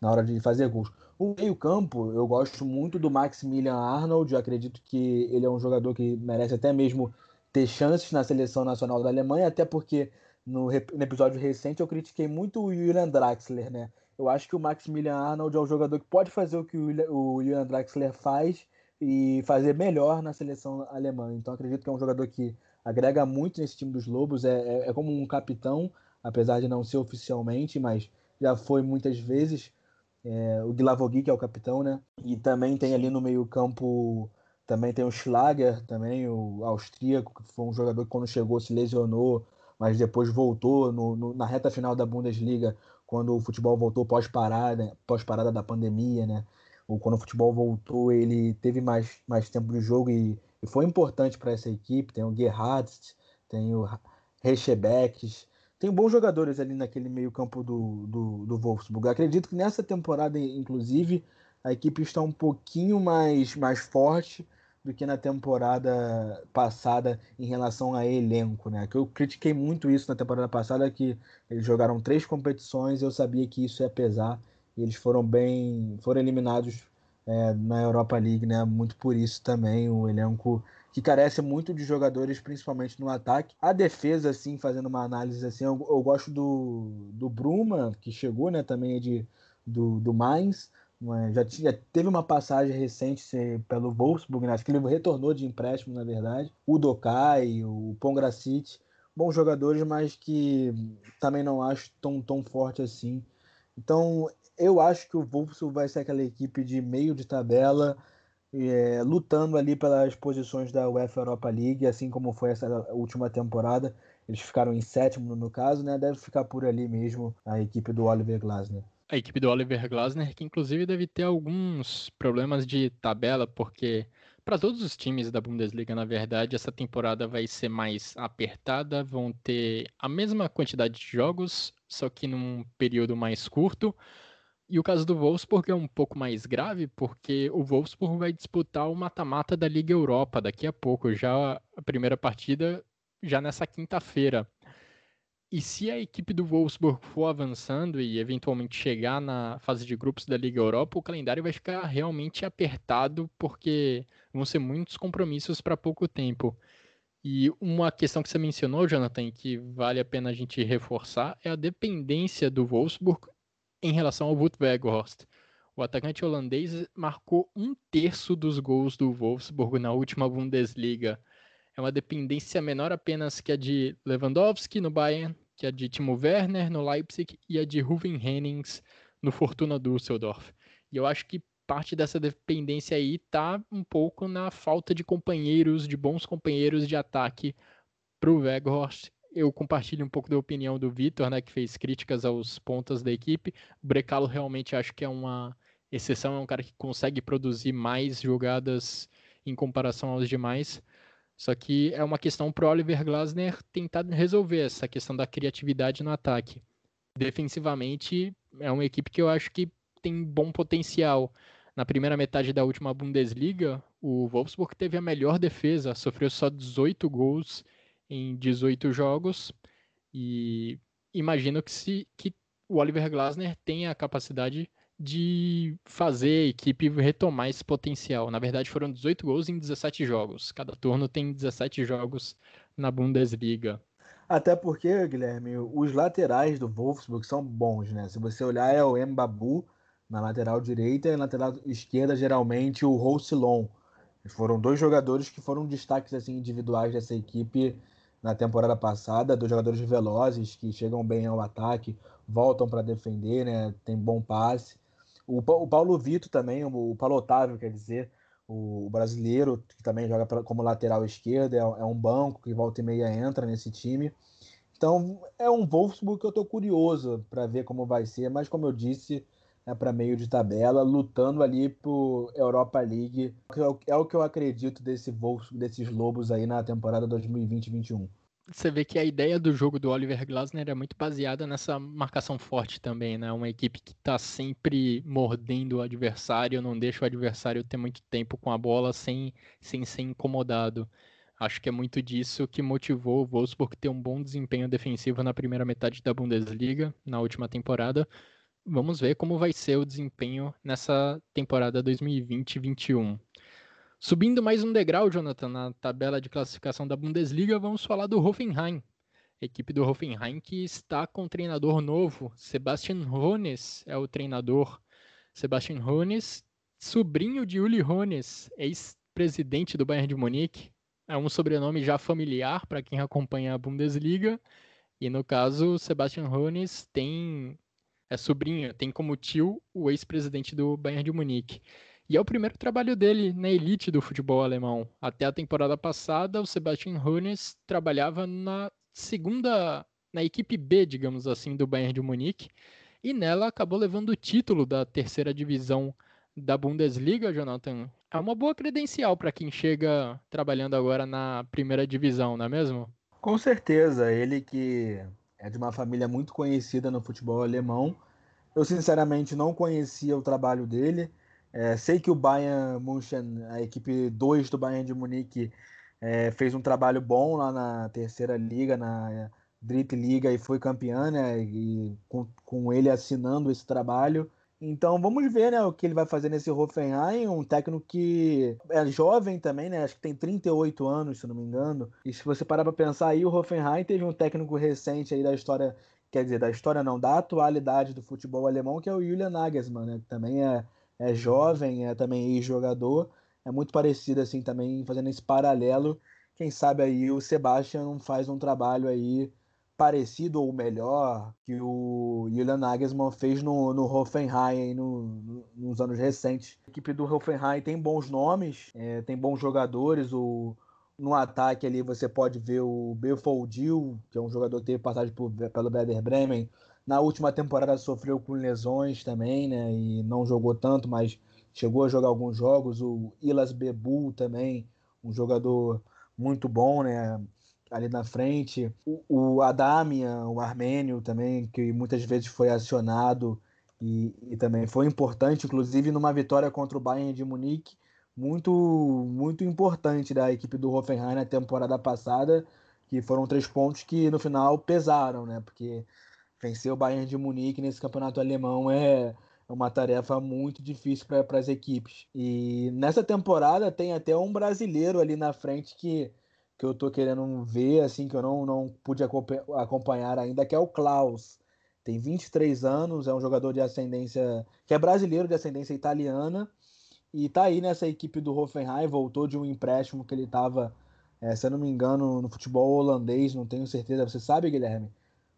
na hora de fazer gols. O meio-campo, eu gosto muito do Maximilian Arnold, eu acredito que ele é um jogador que merece até mesmo ter chances na seleção nacional da Alemanha, até porque no, no episódio recente eu critiquei muito o Julian Draxler, né? Eu acho que o Maximilian Arnold é um jogador que pode fazer o que o Julian Draxler faz e fazer melhor na seleção alemã. Então acredito que é um jogador que agrega muito nesse time dos Lobos. É, é, é como um capitão, apesar de não ser oficialmente, mas já foi muitas vezes. É, o Glavogui, que é o capitão, né? E também tem ali no meio-campo, também tem o Schlager, também o austríaco, que foi um jogador que quando chegou se lesionou, mas depois voltou no, no, na reta final da Bundesliga quando o futebol voltou pós-parada, pós-parada da pandemia, né? Ou quando o futebol voltou, ele teve mais, mais tempo de jogo e, e foi importante para essa equipe. Tem o Gerhardt, tem o Rechebeck, tem bons jogadores ali naquele meio-campo do, do, do Wolfsburg. acredito que nessa temporada, inclusive, a equipe está um pouquinho mais, mais forte do que na temporada passada em relação a elenco, né? Que eu critiquei muito isso na temporada passada, que eles jogaram três competições, eu sabia que isso ia pesar eles foram bem, foram eliminados é, na Europa League, né? Muito por isso também o elenco que carece muito de jogadores, principalmente no ataque. A defesa, assim, fazendo uma análise assim, eu, eu gosto do, do Bruma, que chegou, né? Também de do, do Mainz já, tinha, teve uma passagem recente pelo Wolfsburg, né? acho que ele retornou de empréstimo, na verdade. O Dokai, o Pongracic, bons jogadores, mas que também não acho tão, tão forte assim. Então, eu acho que o Wolfsburg vai ser aquela equipe de meio de tabela, é, lutando ali pelas posições da UEFA Europa League, assim como foi essa última temporada. Eles ficaram em sétimo no caso, né? Deve ficar por ali mesmo a equipe do Oliver Glasner a equipe do Oliver Glasner, que inclusive deve ter alguns problemas de tabela, porque para todos os times da Bundesliga, na verdade, essa temporada vai ser mais apertada, vão ter a mesma quantidade de jogos, só que num período mais curto. E o caso do Wolfsburg é um pouco mais grave, porque o Wolfsburg vai disputar o mata-mata da Liga Europa daqui a pouco, já a primeira partida já nessa quinta-feira. E se a equipe do Wolfsburg for avançando e eventualmente chegar na fase de grupos da Liga Europa, o calendário vai ficar realmente apertado porque vão ser muitos compromissos para pouco tempo. E uma questão que você mencionou, Jonathan, que vale a pena a gente reforçar, é a dependência do Wolfsburg em relação ao Wout Weghorst. O atacante holandês marcou um terço dos gols do Wolfsburg na última Bundesliga. É uma dependência menor apenas que a de Lewandowski no Bayern, que a de Timo Werner no Leipzig e a de Ruven Hennings no Fortuna Düsseldorf. E eu acho que parte dessa dependência aí tá um pouco na falta de companheiros, de bons companheiros de ataque para o Weghorst. Eu compartilho um pouco da opinião do Vitor, né, que fez críticas aos pontas da equipe. O Brecalo realmente acho que é uma exceção, é um cara que consegue produzir mais jogadas em comparação aos demais. Só que é uma questão para Oliver Glasner tentar resolver essa questão da criatividade no ataque. Defensivamente, é uma equipe que eu acho que tem bom potencial. Na primeira metade da última Bundesliga, o Wolfsburg teve a melhor defesa, sofreu só 18 gols em 18 jogos. E imagino que, se, que o Oliver Glasner tenha a capacidade de fazer a equipe retomar esse potencial. Na verdade, foram 18 gols em 17 jogos. Cada turno tem 17 jogos na Bundesliga. Até porque, Guilherme, os laterais do Wolfsburg são bons, né? Se você olhar, é o Mbabu na lateral direita e na lateral esquerda, geralmente, o Roussillon. Foram dois jogadores que foram destaques assim, individuais dessa equipe na temporada passada, dois jogadores velozes que chegam bem ao ataque, voltam para defender, né? Tem bom passe. O, o Paulo Vitor também, o, Paulo Otávio, quer dizer, o, o brasileiro, que também joga pra, como lateral esquerdo, é, é, um banco que volta e meia entra nesse time. Então é um Wolfsburg que eu estou curioso para ver como vai ser, mas como eu disse, é para meio de tabela, lutando ali por Europa League. É o que eu acredito desse Wolfsburg, desses Lobos aí na temporada 2020-21 você vê que a ideia do jogo do Oliver Glasner é muito baseada nessa marcação forte também, né? Uma equipe que está sempre mordendo o adversário, não deixa o adversário ter muito tempo com a bola sem, sem ser incomodado. Acho que é muito disso que motivou o Wolfsburg ter um bom desempenho defensivo na primeira metade da Bundesliga, na última temporada. Vamos ver como vai ser o desempenho nessa temporada 2020-21. Subindo mais um degrau, Jonathan, na tabela de classificação da Bundesliga, vamos falar do Hoffenheim. Equipe do Hoffenheim que está com um treinador novo, Sebastian Hones é o treinador. Sebastian Hones, sobrinho de Uli Hones, ex-presidente do Bayern de Munique. É um sobrenome já familiar para quem acompanha a Bundesliga. E no caso, Sebastian Hones tem é sobrinho, tem como tio o ex-presidente do Bayern de Munique. E é o primeiro trabalho dele na elite do futebol alemão. Até a temporada passada, o Sebastian Hoeneß trabalhava na segunda, na equipe B, digamos assim, do Bayern de Munique, e nela acabou levando o título da terceira divisão da Bundesliga, Jonathan. É uma boa credencial para quem chega trabalhando agora na primeira divisão, não é mesmo? Com certeza, ele que é de uma família muito conhecida no futebol alemão. Eu sinceramente não conhecia o trabalho dele. É, sei que o Bayern München, a equipe 2 do Bayern de Munique, é, fez um trabalho bom lá na terceira liga, na Drittliga, e foi campeã, né? E com, com ele assinando esse trabalho. Então vamos ver né, o que ele vai fazer nesse Hoffenheim, um técnico que é jovem também, né? Acho que tem 38 anos, se não me engano. E se você parar para pensar aí, o Hoffenheim teve um técnico recente aí da história, quer dizer, da história não, da atualidade do futebol alemão, que é o Julian Nagelsmann, né? Que também é é jovem, é também ex-jogador, é muito parecido assim também, fazendo esse paralelo. Quem sabe aí o Sebastian faz um trabalho aí parecido ou melhor que o Julian Nagelsmann fez no, no Hoffenheim no, no, nos anos recentes. A equipe do Hoffenheim tem bons nomes, é, tem bons jogadores. O, no ataque ali você pode ver o Belfodil, que é um jogador que teve passagem por, pelo Werder Bremen, na última temporada sofreu com lesões também, né? E não jogou tanto, mas chegou a jogar alguns jogos. O Ilas Bebu também, um jogador muito bom, né? Ali na frente. O, o Adamian, o armênio também, que muitas vezes foi acionado e, e, também foi importante, inclusive numa vitória contra o Bayern de Munique, muito, muito importante da equipe do Hoffenheim na temporada passada, que foram três pontos que no final pesaram, né? Porque vencer o Bayern de Munique nesse campeonato alemão é uma tarefa muito difícil para as equipes. E nessa temporada tem até um brasileiro ali na frente que, que eu tô querendo ver, assim, que eu não, não pude acompanhar ainda, que é o Klaus. Tem 23 anos, é um jogador de ascendência, que é brasileiro de ascendência italiana, e tá aí nessa equipe do Hoffenheim, voltou de um empréstimo que ele estava, é, se eu não me engano, no futebol holandês, não tenho certeza. Você sabe, Guilherme?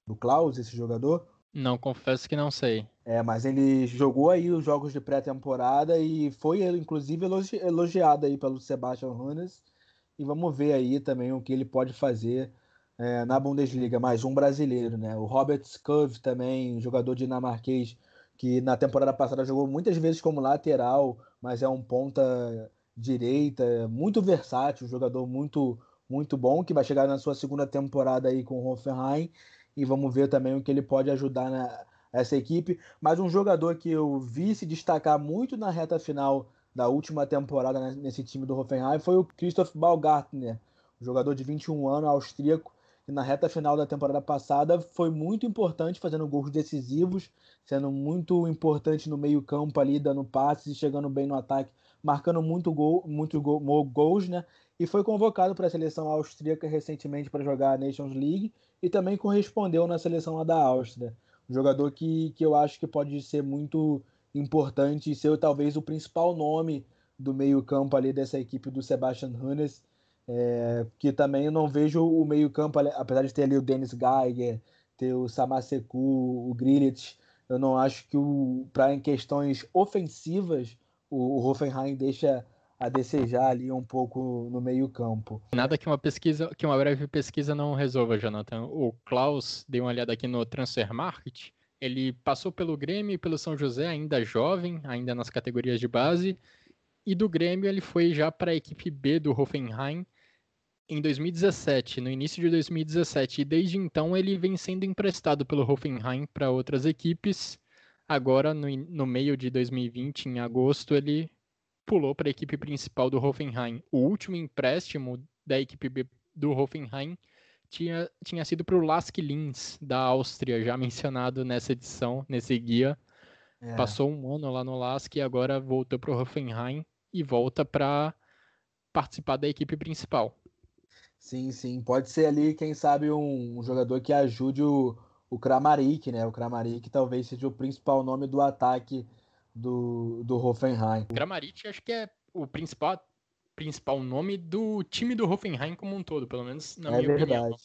do Klaus, esse jogador? Não, confesso que não sei. É, mas ele jogou aí os jogos de pré-temporada e foi, inclusive, elogi elogiado aí pelo Sebastian Hannes. E vamos ver aí também o que ele pode fazer é, na Bundesliga. Mais um brasileiro, né? O Robert Scurv também, jogador dinamarquês, que na temporada passada jogou muitas vezes como lateral, mas é um ponta direita, muito versátil, jogador muito muito bom, que vai chegar na sua segunda temporada aí com o Hoffenheim e vamos ver também o que ele pode ajudar na, essa equipe. Mas um jogador que eu vi se destacar muito na reta final da última temporada nesse time do Hoffenheim foi o Christoph Baumgartner, um jogador de 21 anos, austríaco, que na reta final da temporada passada foi muito importante, fazendo gols decisivos, sendo muito importante no meio-campo ali, dando passes e chegando bem no ataque, marcando muito gol, muito gol, gols, né? E foi convocado para a seleção austríaca recentemente para jogar a Nations League e também correspondeu na seleção lá da Áustria. Um jogador que, que eu acho que pode ser muito importante e ser talvez o principal nome do meio-campo ali dessa equipe do Sebastian Hannes é, que também não vejo o meio-campo, apesar de ter ali o Dennis Geiger, ter o Samaseku, o Grillitz, eu não acho que o para em questões ofensivas o, o Hoffenheim deixa a desejar ali um pouco no meio-campo. Nada que uma pesquisa, que uma breve pesquisa não resolva, Jonathan. O Klaus deu uma olhada aqui no Transfer Market. Ele passou pelo Grêmio e pelo São José, ainda jovem, ainda nas categorias de base. E do Grêmio ele foi já para a equipe B do Hoffenheim em 2017, no início de 2017, e desde então ele vem sendo emprestado pelo Hoffenheim para outras equipes. Agora, no, no meio de 2020, em agosto, ele pulou para a equipe principal do Hoffenheim. O último empréstimo da equipe B do Hoffenheim tinha, tinha sido para o Lask Linz, da Áustria, já mencionado nessa edição, nesse guia. É. Passou um ano lá no Lask e agora voltou para o Hoffenheim e volta para participar da equipe principal. Sim, sim. Pode ser ali, quem sabe, um, um jogador que ajude o, o Kramaric, né? O Kramaric talvez seja o principal nome do ataque do, do Hoffenheim. Kramaric acho que é o principal, principal nome do time do Hoffenheim como um todo, pelo menos na é minha verdade. opinião.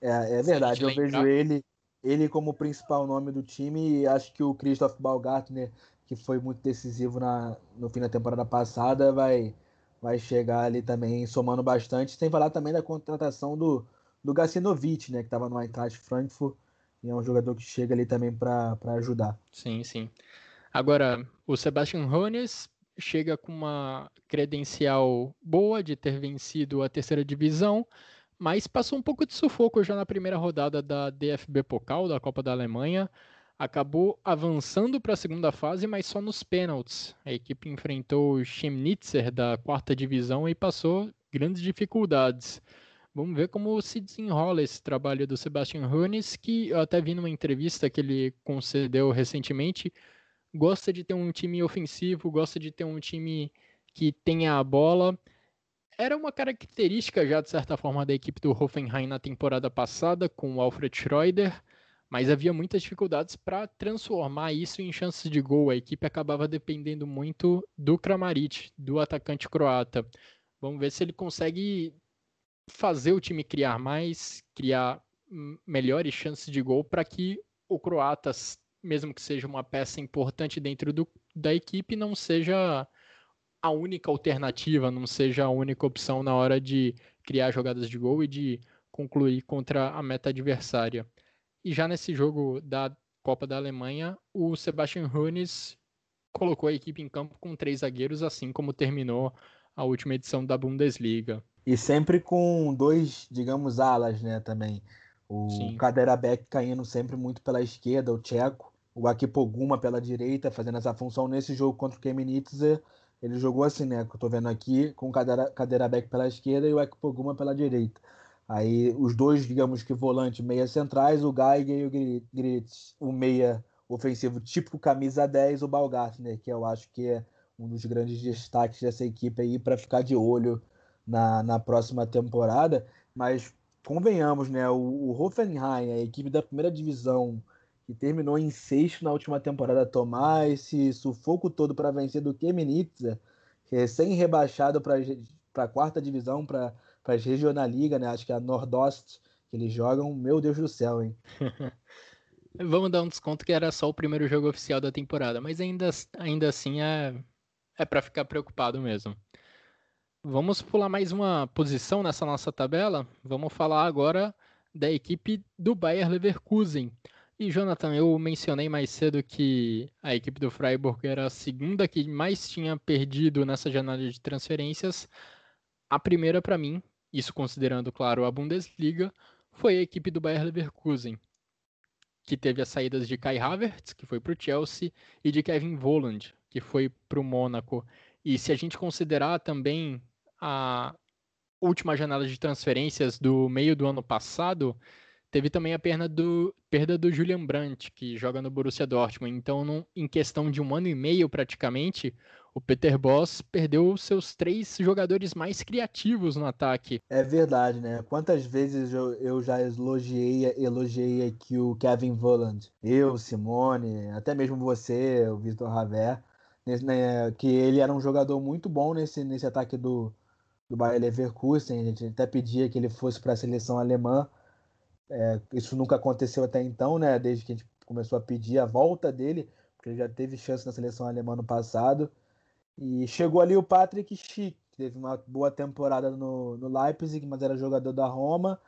É, é verdade, eu lembrar... vejo ele ele como principal nome do time e acho que o Christoph Baumgartner, que foi muito decisivo na, no fim da temporada passada, vai vai chegar ali também somando bastante, sem falar também da contratação do, do Gacinovic, né, que estava no Eintracht Frankfurt, e é um jogador que chega ali também para ajudar. Sim, sim. Agora, o Sebastian Hones chega com uma credencial boa de ter vencido a terceira divisão, mas passou um pouco de sufoco já na primeira rodada da DFB Pokal, da Copa da Alemanha, acabou avançando para a segunda fase, mas só nos pênaltis. A equipe enfrentou o Chemnitzer da quarta divisão e passou grandes dificuldades. Vamos ver como se desenrola esse trabalho do Sebastian Hunes, que eu até vi numa entrevista que ele concedeu recentemente, gosta de ter um time ofensivo, gosta de ter um time que tenha a bola. Era uma característica já, de certa forma, da equipe do Hoffenheim na temporada passada, com o Alfred Schroeder, mas havia muitas dificuldades para transformar isso em chances de gol. A equipe acabava dependendo muito do Kramaric, do atacante croata. Vamos ver se ele consegue fazer o time criar mais, criar melhores chances de gol para que o croata, mesmo que seja uma peça importante dentro do, da equipe, não seja a única alternativa, não seja a única opção na hora de criar jogadas de gol e de concluir contra a meta adversária. E já nesse jogo da Copa da Alemanha, o Sebastian Hunes colocou a equipe em campo com três zagueiros, assim como terminou a última edição da Bundesliga. E sempre com dois, digamos, alas, né, também. O Sim. Kaderabek caindo sempre muito pela esquerda, o Tcheco. O Akipoguma pela direita, fazendo essa função nesse jogo contra o Kemnitzer. Ele jogou assim, né, que eu tô vendo aqui, com o Kaderabek pela esquerda e o Akipoguma pela direita. Aí os dois, digamos que volantes meia centrais, o Geiger e o Gritz, o meia ofensivo típico camisa 10, o Balgartner, que eu acho que é um dos grandes destaques dessa equipe aí para ficar de olho na, na próxima temporada. Mas convenhamos, né? O, o Hoffenheim, a equipe da primeira divisão, que terminou em sexto na última temporada, tomar esse sufoco todo para vencer do Kemnitzer, recém-rebaixado para a quarta divisão, para para as Regionalliga, né? Acho que é a Nordost que eles jogam. Meu Deus do céu, hein? Vamos dar um desconto que era só o primeiro jogo oficial da temporada, mas ainda, ainda assim é, é para ficar preocupado mesmo. Vamos pular mais uma posição nessa nossa tabela. Vamos falar agora da equipe do Bayer Leverkusen. E Jonathan, eu mencionei mais cedo que a equipe do Freiburg era a segunda que mais tinha perdido nessa janela de transferências. A primeira, para mim, isso considerando, claro, a Bundesliga, foi a equipe do Bayer Leverkusen, que teve as saídas de Kai Havertz, que foi para o Chelsea, e de Kevin Volland, que foi para o Mônaco. E se a gente considerar também a, última janela de transferências do meio do ano passado, teve também a perda do, perda do Julian Brandt, que joga no Borussia Dortmund. Então, em questão de um ano e meio praticamente, o Peter Boss perdeu seus três jogadores mais criativos no ataque. É verdade, né? Quantas vezes eu, eu já elogiei, elogiei aqui o Kevin Volland, eu, Simone, até mesmo você, o Vitor Raver, né, que ele era um jogador muito bom nesse, nesse ataque do, do Bayer Leverkusen. A gente até pedia que ele fosse para a seleção alemã. É, isso nunca aconteceu até então, né? Desde que a gente começou a pedir a volta dele, porque ele já teve chance na seleção alemã no passado. E chegou ali o Patrick Schick, que teve uma boa temporada no, no Leipzig, mas era jogador da Roma,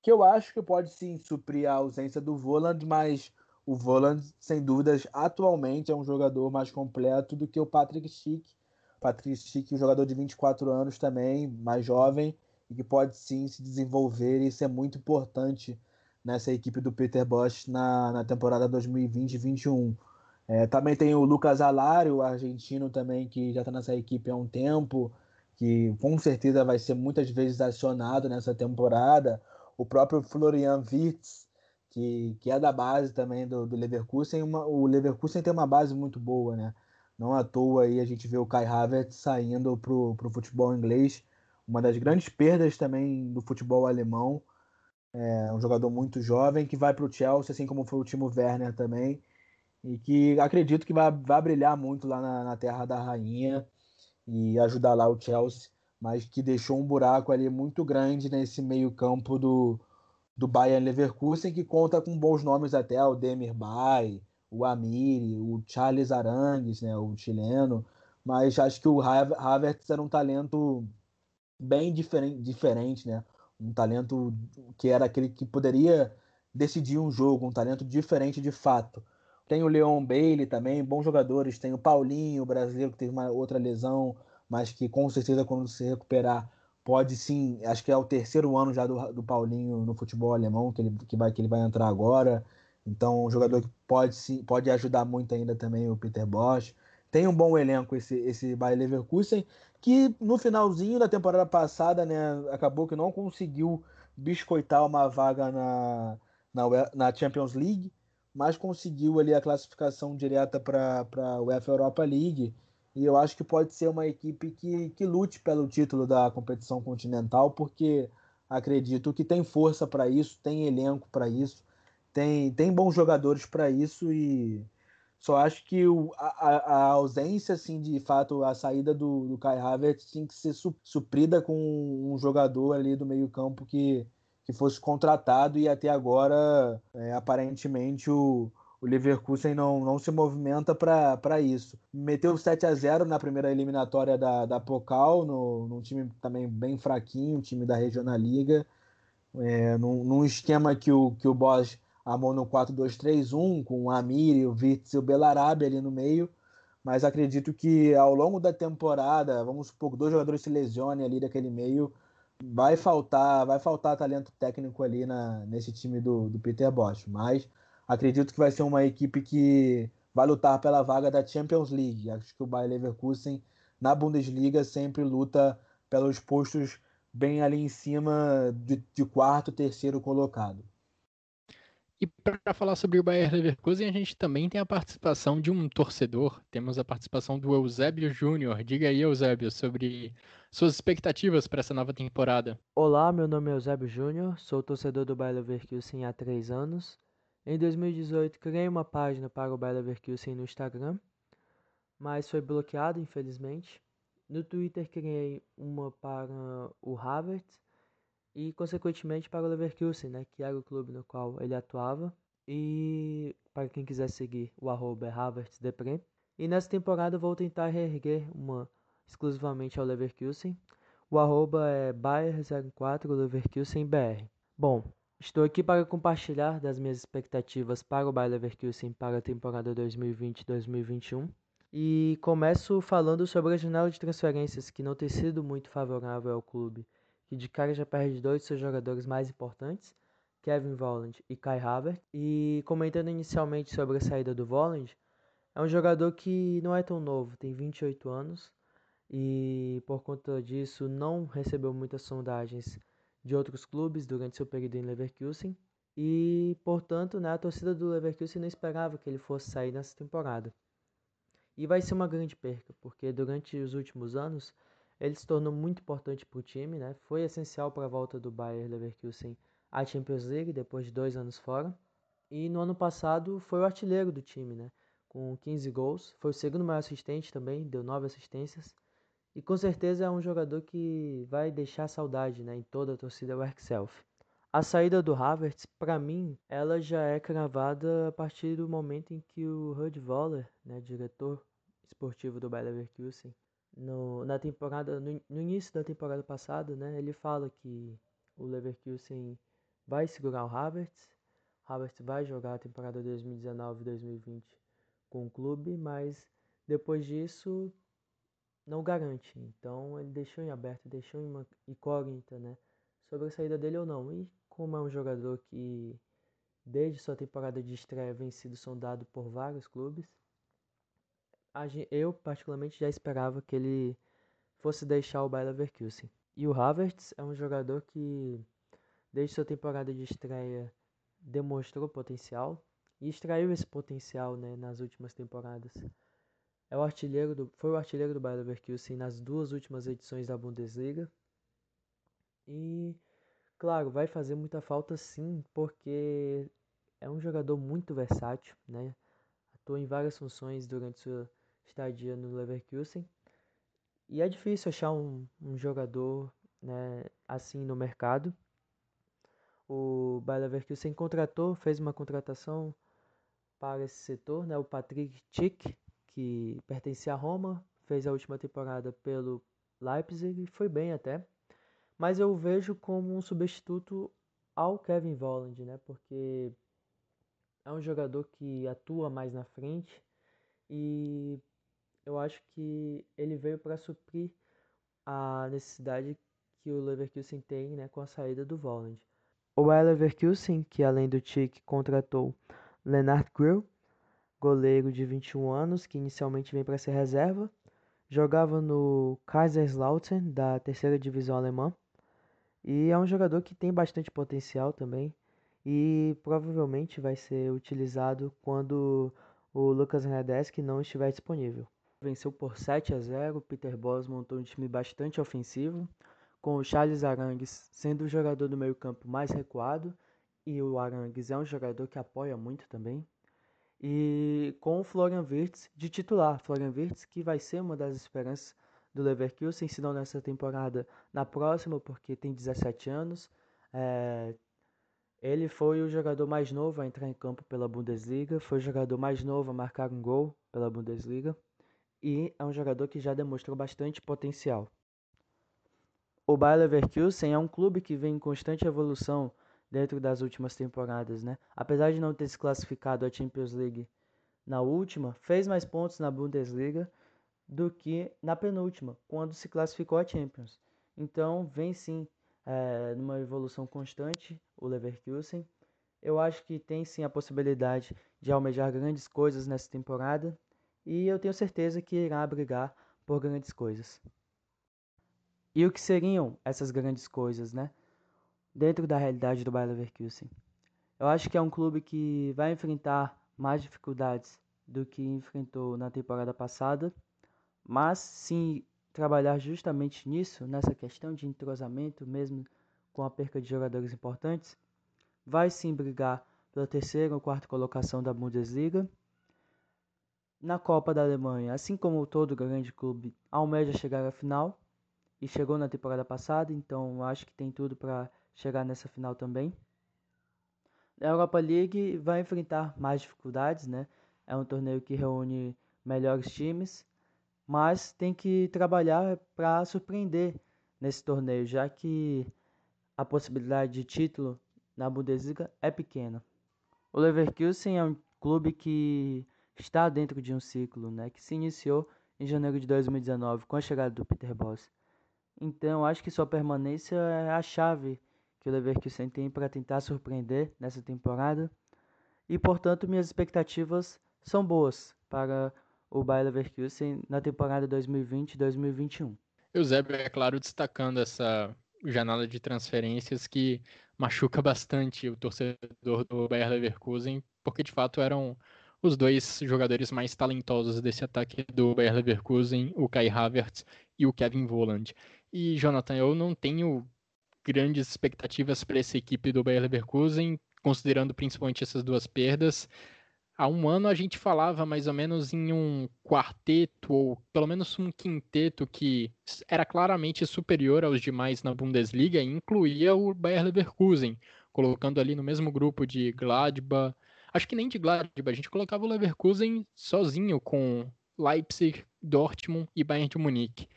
que eu acho que pode sim suprir a ausência do Voland, mas o Voland, sem dúvidas, atualmente é um jogador mais completo do que o Patrick Schick. Patrick Schick, um jogador de 24 anos também, mais jovem, e que pode sim se desenvolver e ser muito importante nessa equipe do Peter Bosch na, na temporada 2020-21. É, também tem o Lucas Alário, argentino também, que já está nessa equipe há um tempo, que com certeza vai ser muitas vezes acionado nessa temporada. O próprio Florian Wirtz, que, que é da base também do, do Leverkusen. Uma, o Leverkusen tem uma base muito boa, né? Não à toa aí a gente vê o Kai Havertz saindo para o futebol inglês. Uma das grandes perdas também do futebol alemão. É um jogador muito jovem que vai para o Chelsea, assim como foi o Timo Werner também e que acredito que vai, vai brilhar muito lá na, na Terra da Rainha e ajudar lá o Chelsea, mas que deixou um buraco ali muito grande nesse meio campo do, do Bayern Leverkusen, que conta com bons nomes até, o Demir Bay, o Amiri, o Charles Arangues, né, o chileno, mas acho que o Havertz era um talento bem diferente, diferente, né? Um talento que era aquele que poderia decidir um jogo, um talento diferente de fato. Tem o Leon Bailey também, bons jogadores. Tem o Paulinho, brasileiro, que teve uma outra lesão, mas que com certeza quando se recuperar pode sim. Acho que é o terceiro ano já do, do Paulinho no futebol alemão que ele, que, vai, que ele vai entrar agora. Então, um jogador que pode, sim, pode ajudar muito ainda também o Peter Bosch. Tem um bom elenco esse, esse Bayer Leverkusen, que no finalzinho da temporada passada, né, acabou que não conseguiu biscoitar uma vaga na, na, na Champions League mas conseguiu ali a classificação direta para a UEFA Europa League. E eu acho que pode ser uma equipe que, que lute pelo título da competição continental, porque acredito que tem força para isso, tem elenco para isso, tem, tem bons jogadores para isso e só acho que o, a, a, ausência, assim, de fato, a saída do, do Kai Havertz tinha que ser suprida com um jogador ali do meio campo que, que fosse contratado e até agora, é, aparentemente, o, o Leverkusen não, não se movimenta para isso. Meteu 7 a 0 na primeira eliminatória da, da Pokal, no, num time também bem fraquinho, um time da Regional Liga, é, num, num, esquema que o, que o Bosch amou no 4-2-3-1, com o Amir, o Vitz e o Belarabe ali no meio, mas acredito que ao longo da temporada, vamos supor que dois jogadores se lesionem ali daquele meio, vai faltar, vai faltar talento técnico ali na, nesse time do, do Peter Bosch, mas acredito que vai ser uma equipe que vai lutar pela vaga da Champions League. Acho que o Bayer Leverkusen na Bundesliga sempre luta pelos postos bem ali em cima de, de quarto, terceiro colocado. E para falar sobre o Bayer Leverkusen, a gente também tem a participação de um torcedor. Temos a participação do Eusébio Júnior. Diga aí, Eusébio, sobre suas expectativas para essa nova temporada. Olá, meu nome é Eusébio Júnior, sou torcedor do Bayer Leverkusen há três anos. Em 2018, criei uma página para o Bayer Leverkusen no Instagram, mas foi bloqueado, infelizmente. No Twitter, criei uma para o Havertz e consequentemente para o Leverkusen, né, que era o clube no qual ele atuava. E para quem quiser seguir, o arroba é. E nessa temporada vou tentar reerguer uma exclusivamente ao Leverkusen. O arroba é Bayer04 LeverkusenBR. Bom, estou aqui para compartilhar das minhas expectativas para o Bayer Leverkusen para a temporada 2020-2021. E começo falando sobre a janela de transferências que não tem sido muito favorável ao clube que de cara já perde dois de seus jogadores mais importantes, Kevin Volland e Kai Havertz. E comentando inicialmente sobre a saída do Volland, é um jogador que não é tão novo, tem 28 anos, e por conta disso não recebeu muitas sondagens de outros clubes durante seu período em Leverkusen e, portanto, né, a torcida do Leverkusen não esperava que ele fosse sair nessa temporada. E vai ser uma grande perca, porque durante os últimos anos ele se tornou muito importante para o time, né? Foi essencial para a volta do Bayern Leverkusen à Champions League depois de dois anos fora. E no ano passado foi o artilheiro do time, né? Com 15 gols, foi o segundo maior assistente também, deu nove assistências. E com certeza é um jogador que vai deixar saudade, né, em toda a torcida Werkself. A saída do Havertz, para mim, ela já é cravada a partir do momento em que o Rud Voller, né, diretor esportivo do Bayer Leverkusen, no, na temporada, no, no, início da temporada passada, né, ele fala que o Leverkusen vai segurar o Havertz, Havertz vai jogar a temporada 2019-2020 com o clube, mas depois disso não garante. Então ele deixou em aberto, deixou em uma incógnita, né, sobre a saída dele ou não. E como é um jogador que desde sua temporada de estreia vem sido sondado por vários clubes, eu particularmente já esperava que ele fosse deixar o Bayer Leverkusen. E o Havertz é um jogador que desde sua temporada de estreia demonstrou potencial e extraiu esse potencial né, nas últimas temporadas. É o artilheiro do, foi o artilheiro do Bayer Leverkusen nas duas últimas edições da Bundesliga. E, claro, vai fazer muita falta sim, porque é um jogador muito versátil, né? Atua em várias funções durante sua estadia no Leverkusen. E é difícil achar um, um jogador né, assim no mercado. O Bayer Leverkusen contratou, fez uma contratação para esse setor, né, o Patrick Schick, que pertencia à Roma, fez a última temporada pelo Leipzig e foi bem até. Mas eu vejo como um substituto ao Kevin Volland, né? Porque é um jogador que atua mais na frente e eu acho que ele veio para suprir a necessidade que o Leverkusen tem né, com a saída do Volland. O Leverkusen, que além do Tchik contratou Lennart Grill, goleiro de 21 anos, que inicialmente vem para ser reserva, jogava no Kaiserslautern, da terceira divisão alemã, e é um jogador que tem bastante potencial também, e provavelmente vai ser utilizado quando o Lucas Hernandez não estiver disponível. Venceu por 7 a 0. Peter Bosz montou um time bastante ofensivo, com o Charles Arangues sendo o jogador do meio-campo mais recuado, e o Arangues é um jogador que apoia muito também. E com o Florian Wirtz de titular, Florian Wirtz que vai ser uma das esperanças do Leverkusen, se não nessa temporada, na próxima, porque tem 17 anos. É, ele foi o jogador mais novo a entrar em campo pela Bundesliga, foi o jogador mais novo a marcar um gol pela Bundesliga e é um jogador que já demonstrou bastante potencial. O Bayer Leverkusen é um clube que vem em constante evolução dentro das últimas temporadas, né? Apesar de não ter se classificado à Champions League na última, fez mais pontos na Bundesliga do que na penúltima, quando se classificou à Champions. Então, vem sim é, numa evolução constante o Leverkusen. Eu acho que tem sim a possibilidade de almejar grandes coisas nessa temporada e eu tenho certeza que irá brigar por grandes coisas. E o que seriam essas grandes coisas, né? Dentro da realidade do Bayer Leverkusen. Eu acho que é um clube que vai enfrentar mais dificuldades do que enfrentou na temporada passada, mas sim trabalhar justamente nisso, nessa questão de entrosamento, mesmo com a perca de jogadores importantes, vai sim brigar pela terceira ou quarta colocação da Bundesliga na Copa da Alemanha, assim como todo grande clube, almeja chegar à final e chegou na temporada passada, então acho que tem tudo para chegar nessa final também. Na Europa League vai enfrentar mais dificuldades, né? É um torneio que reúne melhores times, mas tem que trabalhar para surpreender nesse torneio, já que a possibilidade de título na Bundesliga é pequena. O Leverkusen é um clube que está dentro de um ciclo né, que se iniciou em janeiro de 2019 com a chegada do Peter Bosz. Então, acho que sua permanência é a chave que o Leverkusen tem para tentar surpreender nessa temporada. E, portanto, minhas expectativas são boas para o Bayer Leverkusen na temporada 2020-2021. Eusébio, é claro, destacando essa janela de transferências que machuca bastante o torcedor do Bayer Leverkusen, porque de fato eram os dois jogadores mais talentosos desse ataque do Bayer Leverkusen, o Kai Havertz e o Kevin Volland. E Jonathan, eu não tenho grandes expectativas para essa equipe do Bayer Leverkusen, considerando principalmente essas duas perdas. Há um ano a gente falava mais ou menos em um quarteto, ou pelo menos um quinteto, que era claramente superior aos demais na Bundesliga e incluía o Bayer Leverkusen, colocando ali no mesmo grupo de Gladbach. Acho que nem de Gladbach, a gente colocava o Leverkusen sozinho com Leipzig, Dortmund e Bayern de Munique.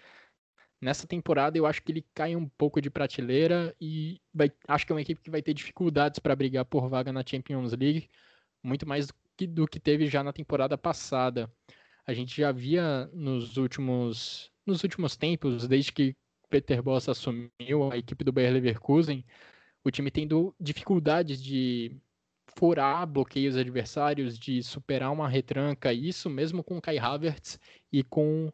Nessa temporada eu acho que ele cai um pouco de prateleira e vai, acho que é uma equipe que vai ter dificuldades para brigar por vaga na Champions League, muito mais do que, do que teve já na temporada passada. A gente já via nos últimos, nos últimos tempos, desde que Peter Boss assumiu a equipe do Bayer Leverkusen, o time tendo dificuldades de furar bloqueios adversários, de superar uma retranca, isso mesmo com o Kai Havertz e com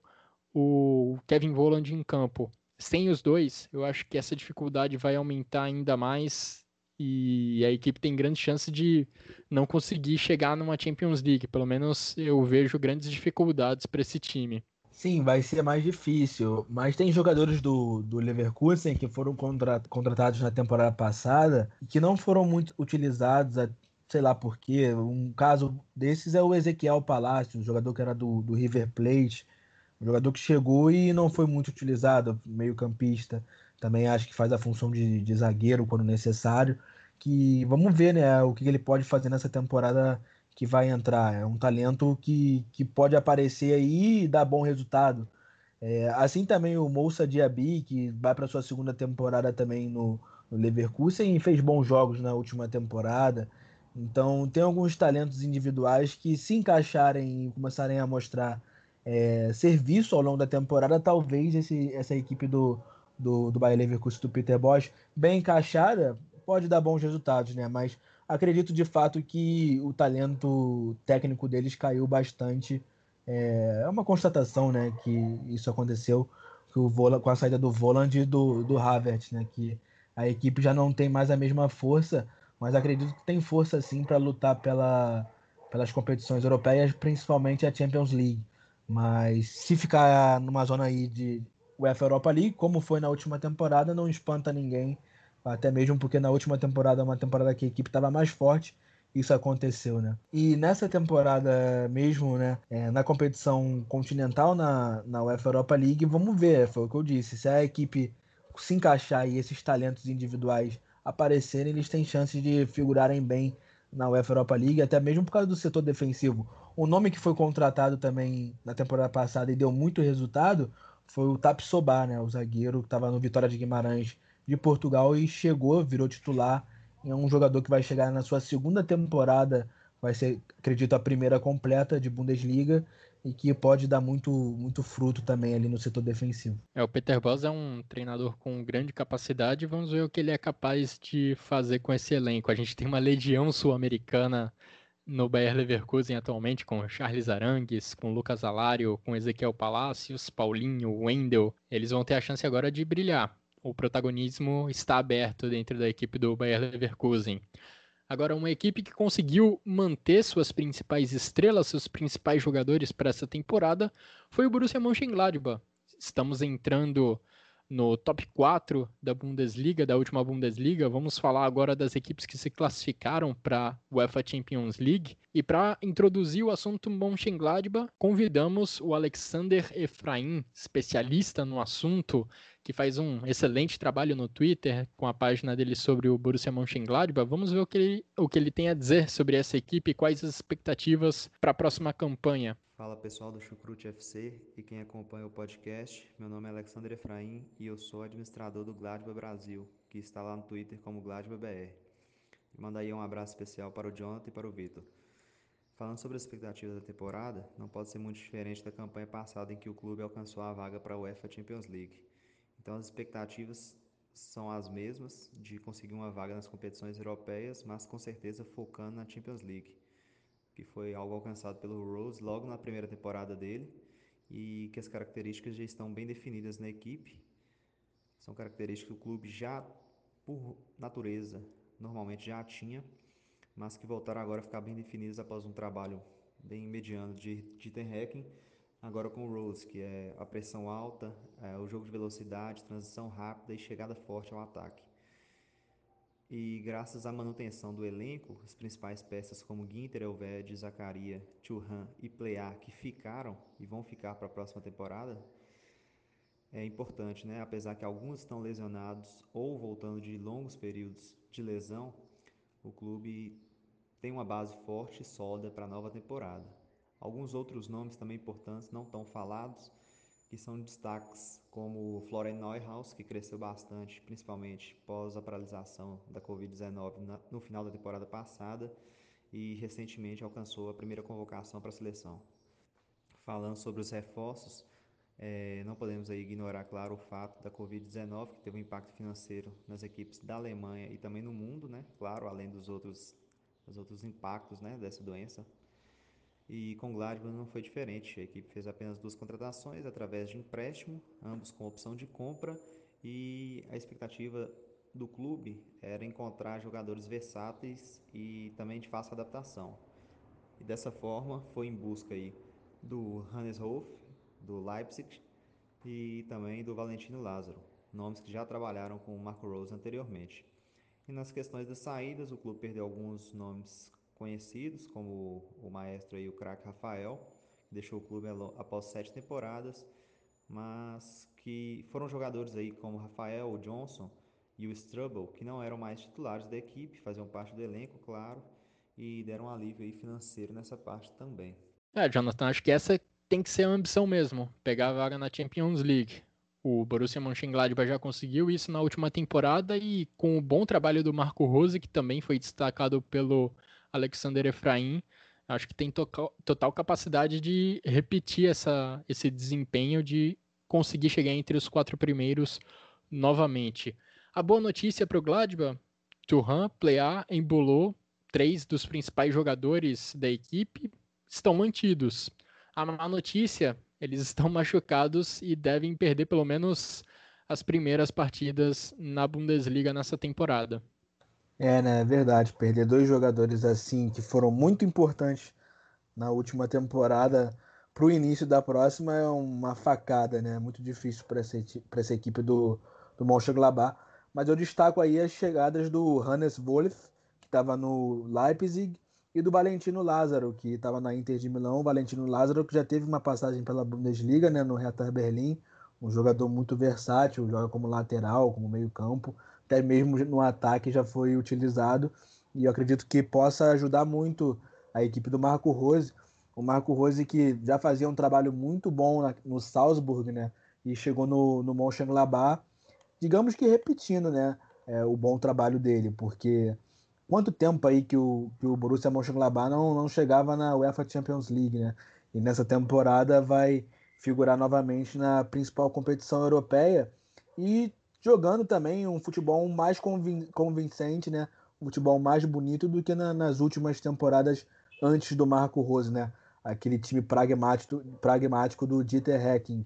o Kevin Volland em campo. Sem os dois, eu acho que essa dificuldade vai aumentar ainda mais e a equipe tem grande chance de não conseguir chegar numa Champions League. Pelo menos eu vejo grandes dificuldades para esse time. Sim, vai ser mais difícil. Mas tem jogadores do, do Leverkusen que foram contra, contratados na temporada passada e que não foram muito utilizados, sei lá por quê. Um caso desses é o Ezequiel Palacio, um jogador que era do, do River Plate um jogador que chegou e não foi muito utilizado, meio campista. Também acho que faz a função de, de zagueiro quando necessário. Que vamos ver né, o que ele pode fazer nessa temporada que vai entrar. É um talento que, que pode aparecer aí e dar bom resultado. É, assim também o Moussa Diaby, que vai para sua segunda temporada também no, no Leverkusen e fez bons jogos na última temporada. Então tem alguns talentos individuais que se encaixarem e começarem a mostrar é, serviço ao longo da temporada, talvez esse, essa equipe do, do, do Bayer Leverkusen do Peter Bosch, bem encaixada, pode dar bons resultados, né? Mas acredito de fato que o talento técnico deles caiu bastante. É, é uma constatação, né, que isso aconteceu que o Vola, com a saída do Voland e do, do Havertz, né, que a equipe já não tem mais a mesma força, mas acredito que tem força sim para lutar pela, pelas competições europeias, principalmente a Champions League. Mas se ficar numa zona aí de UEFA Europa League, como foi na última temporada, não espanta ninguém. Até mesmo porque na última temporada, uma temporada que a equipe estava mais forte, isso aconteceu, né? E nessa temporada mesmo, né, é, na competição continental na, na UEFA Europa League, vamos ver, foi o que eu disse, se a equipe se encaixar e esses talentos individuais aparecerem, eles têm chances de figurarem bem na UEFA Europa League, até mesmo por causa do setor defensivo. O nome que foi contratado também na temporada passada e deu muito resultado foi o Tapsoba, né, o zagueiro que estava no Vitória de Guimarães de Portugal e chegou, virou titular. É um jogador que vai chegar na sua segunda temporada, vai ser, acredito, a primeira completa de Bundesliga e que pode dar muito, muito fruto também ali no setor defensivo. É, o Peter Bosz é um treinador com grande capacidade, vamos ver o que ele é capaz de fazer com esse elenco. A gente tem uma legião sul-americana no Bayer Leverkusen atualmente, com Charles Arangues, com Lucas Alário, com Ezequiel Palacios, Paulinho, Wendel. Eles vão ter a chance agora de brilhar. O protagonismo está aberto dentro da equipe do Bayer Leverkusen. Agora, uma equipe que conseguiu manter suas principais estrelas, seus principais jogadores para essa temporada, foi o Borussia Mönchengladbach. Estamos entrando no top 4 da Bundesliga, da última Bundesliga. Vamos falar agora das equipes que se classificaram para a UEFA Champions League. E para introduzir o assunto Mönchengladbach, convidamos o Alexander Efraim, especialista no assunto, que faz um excelente trabalho no Twitter com a página dele sobre o Borussia Mönchengladbach. Vamos ver o que ele, o que ele tem a dizer sobre essa equipe e quais as expectativas para a próxima campanha. Fala pessoal do Chucrute FC e quem acompanha o podcast. Meu nome é Alexandre Efraim e eu sou administrador do Gladbach Brasil, que está lá no Twitter como Gladbach BR. Manda aí um abraço especial para o Jonathan e para o Vitor. Falando sobre as expectativas da temporada, não pode ser muito diferente da campanha passada em que o clube alcançou a vaga para a UEFA Champions League. Então as expectativas são as mesmas de conseguir uma vaga nas competições europeias, mas com certeza focando na Champions League. que foi algo alcançado pelo Rose logo na primeira temporada dele e que as características já estão bem definidas na equipe. São características que o clube já, por natureza, normalmente já tinha, mas que voltaram agora a ficar bem definidas após um trabalho bem mediano de Dieter agora com o Rose, que é a pressão alta, é, o jogo de velocidade, transição rápida e chegada forte ao ataque. E graças à manutenção do elenco, as principais peças como Ginter, Elved, Zacaria, Churran e Plear que ficaram e vão ficar para a próxima temporada, é importante, né? Apesar que alguns estão lesionados ou voltando de longos períodos de lesão, o clube tem uma base forte e sólida para a nova temporada. Alguns outros nomes também importantes não tão falados, que são destaques como Florian Neuhaus, que cresceu bastante, principalmente pós a paralisação da Covid-19 no final da temporada passada e recentemente alcançou a primeira convocação para a seleção. Falando sobre os reforços, é, não podemos ignorar, claro, o fato da Covid-19, que teve um impacto financeiro nas equipes da Alemanha e também no mundo, né? Claro, além dos outros, dos outros impactos né, dessa doença. E com Gladbach não foi diferente. A equipe fez apenas duas contratações através de empréstimo, ambos com opção de compra, e a expectativa do clube era encontrar jogadores versáteis e também de fácil adaptação. E dessa forma foi em busca aí do Hannes Hof, do Leipzig, e também do Valentino Lázaro, nomes que já trabalharam com o Marco Rose anteriormente. E nas questões das saídas, o clube perdeu alguns nomes conhecidos, como o maestro e o craque Rafael, que deixou o clube após sete temporadas, mas que foram jogadores aí como Rafael, o Johnson e o Strubble, que não eram mais titulares da equipe, faziam parte do elenco, claro, e deram alívio aí financeiro nessa parte também. É, Jonathan, acho que essa tem que ser a ambição mesmo, pegar a vaga na Champions League. O Borussia Mönchengladbach já conseguiu isso na última temporada e com o bom trabalho do Marco Rose, que também foi destacado pelo Alexander Efraim, acho que tem total capacidade de repetir essa, esse desempenho de conseguir chegar entre os quatro primeiros novamente. A boa notícia para o Gladbach, Turhan, Plea, Embolo, três dos principais jogadores da equipe, estão mantidos. A má notícia, eles estão machucados e devem perder pelo menos as primeiras partidas na Bundesliga nessa temporada. É, né? É verdade. Perder dois jogadores assim que foram muito importantes na última temporada para o início da próxima é uma facada, né? Muito difícil para essa, essa equipe do, do Mönchengladbach. Mas eu destaco aí as chegadas do Hannes Wolff, que estava no Leipzig, e do Valentino Lázaro, que estava na Inter de Milão. O Valentino Lázaro que já teve uma passagem pela Bundesliga, né? No Hertha Berlim. Um jogador muito versátil, joga como lateral, como meio campo até mesmo no ataque já foi utilizado e eu acredito que possa ajudar muito a equipe do Marco Rose. O Marco Rose que já fazia um trabalho muito bom no Salzburg, né? E chegou no, no Mönchengladbach, digamos que repetindo, né? É, o bom trabalho dele, porque quanto tempo aí que o, que o Borussia Mönchengladbach não, não chegava na UEFA Champions League, né? E nessa temporada vai figurar novamente na principal competição europeia e jogando também um futebol mais convin convincente, né? Um futebol mais bonito do que na, nas últimas temporadas antes do Marco Rose, né? Aquele time pragmático, pragmático do Dieter Hecking.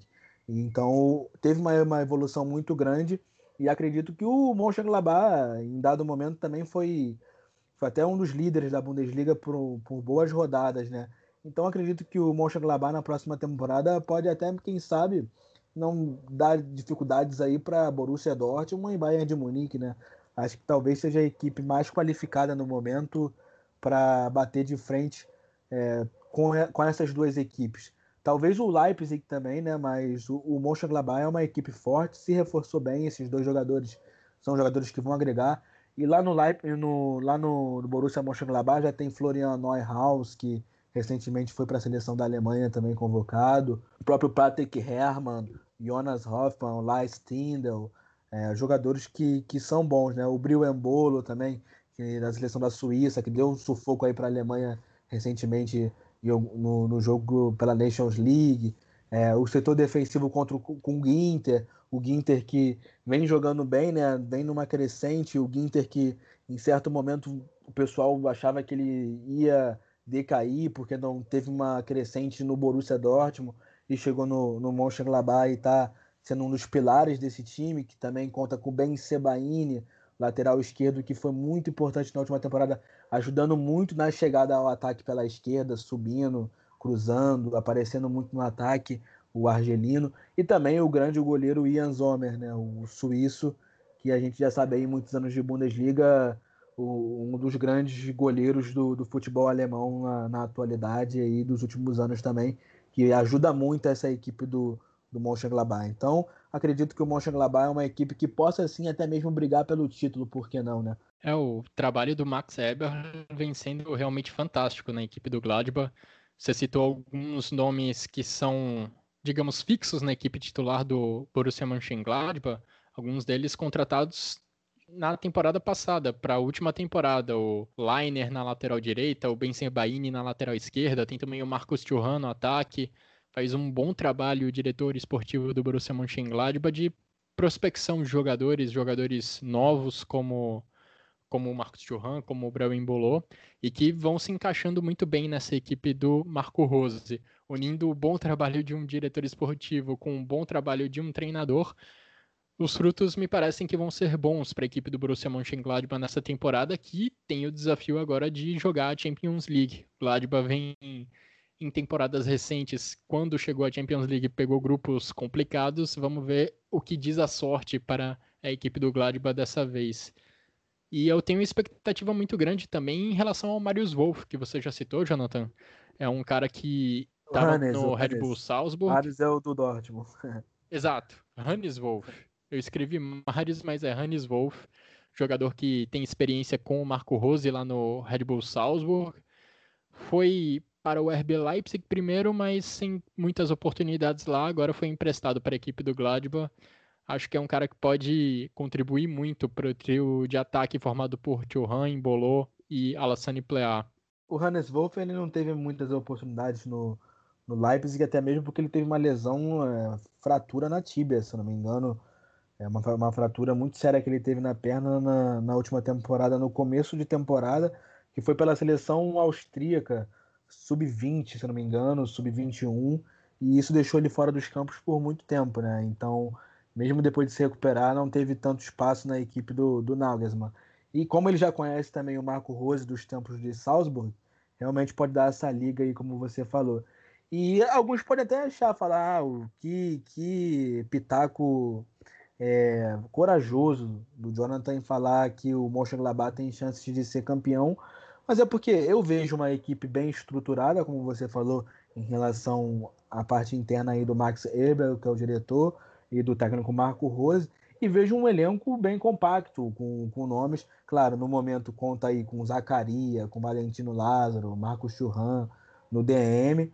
Então, teve uma, uma evolução muito grande e acredito que o Mönchengladbach, em dado momento, também foi, foi até um dos líderes da Bundesliga por, por boas rodadas, né? Então, acredito que o Mönchengladbach na próxima temporada pode até, quem sabe, não dá dificuldades aí para Borussia Dortmund e Bayern de Munique, né? Acho que talvez seja a equipe mais qualificada no momento para bater de frente é, com, com essas duas equipes. Talvez o Leipzig também, né? Mas o, o Mönchengladbach é uma equipe forte, se reforçou bem. Esses dois jogadores são jogadores que vão agregar. E lá no Leipzig, no, lá no, no Borussia Mönchengladbach já tem Florian Neuhaus, que recentemente foi para a seleção da Alemanha também convocado. O próprio Patrick Herrmann, Jonas Hoffmann, Lars Tindel, é, jogadores que, que são bons, né? O Brio Embolo também, que, da seleção da Suíça, que deu um sufoco aí para a Alemanha recentemente no, no jogo pela Nations League. É, o setor defensivo contra o, com o Ginter, o Ginter que vem jogando bem, né? Vem numa crescente, o Ginter que em certo momento o pessoal achava que ele ia decair, porque não teve uma crescente no Borussia Dortmund e chegou no, no Mönchengladbach e está sendo um dos pilares desse time, que também conta com Ben Sebaini, lateral esquerdo, que foi muito importante na última temporada, ajudando muito na chegada ao ataque pela esquerda, subindo, cruzando, aparecendo muito no ataque, o argelino, e também o grande goleiro Ian Sommer, né, o suíço, que a gente já sabe aí, muitos anos de Bundesliga, o, um dos grandes goleiros do, do futebol alemão na, na atualidade e dos últimos anos também, que ajuda muito essa equipe do, do Mönchengladbach. Então, acredito que o Mönchengladbach é uma equipe que possa, assim, até mesmo brigar pelo título, por que não, né? É, o trabalho do Max Eber vem sendo realmente fantástico na equipe do Gladbach. Você citou alguns nomes que são, digamos, fixos na equipe titular do Borussia Mönchengladbach, alguns deles contratados na temporada passada, para a última temporada, o Liner na lateral direita, o Ben Baini na lateral esquerda, tem também o Marcos Thuram no ataque, faz um bom trabalho o diretor esportivo do Borussia Mönchengladbach de prospecção de jogadores, jogadores novos como como o Marcos Thuram, como o Brauin Bolô, e que vão se encaixando muito bem nessa equipe do Marco Rose, unindo o bom trabalho de um diretor esportivo com o bom trabalho de um treinador. Os frutos me parecem que vão ser bons para a equipe do Borussia Mönchengladbach nessa temporada, que tem o desafio agora de jogar a Champions League. Gladbach vem em temporadas recentes, quando chegou à Champions League, pegou grupos complicados. Vamos ver o que diz a sorte para a equipe do Gladbach dessa vez. E eu tenho uma expectativa muito grande também em relação ao Marius Wolff, que você já citou, Jonathan. É um cara que estava no Red Bull Salzburg. Marius é o do Dortmund. Exato, Hannes Wolff. Eu escrevi Marius, mas é Hannes Wolff, jogador que tem experiência com o Marco Rose lá no Red Bull Salzburg. Foi para o RB Leipzig primeiro, mas sem muitas oportunidades lá. Agora foi emprestado para a equipe do Gladbach. Acho que é um cara que pode contribuir muito para o trio de ataque formado por Thuram, Bolô e Alassane Plea. O Hannes Wolff ele não teve muitas oportunidades no, no Leipzig, até mesmo porque ele teve uma lesão, é, fratura na tíbia, se não me engano. É uma, uma fratura muito séria que ele teve na perna na, na última temporada, no começo de temporada, que foi pela seleção austríaca sub-20, se não me engano, sub-21, e isso deixou ele fora dos campos por muito tempo, né? Então, mesmo depois de se recuperar, não teve tanto espaço na equipe do, do Nagelsmann. E como ele já conhece também o Marco Rose dos tempos de Salzburg, realmente pode dar essa liga aí, como você falou. E alguns podem até achar, falar, ah, que, que pitaco é, corajoso do Jonathan em falar que o Mönchengladbach tem chances de ser campeão, mas é porque eu vejo uma equipe bem estruturada, como você falou, em relação à parte interna aí do Max Eber, que é o diretor, e do técnico Marco Rose, e vejo um elenco bem compacto, com, com nomes, claro, no momento conta aí com Zacaria, com Valentino Lázaro, Marcos Churran no DM,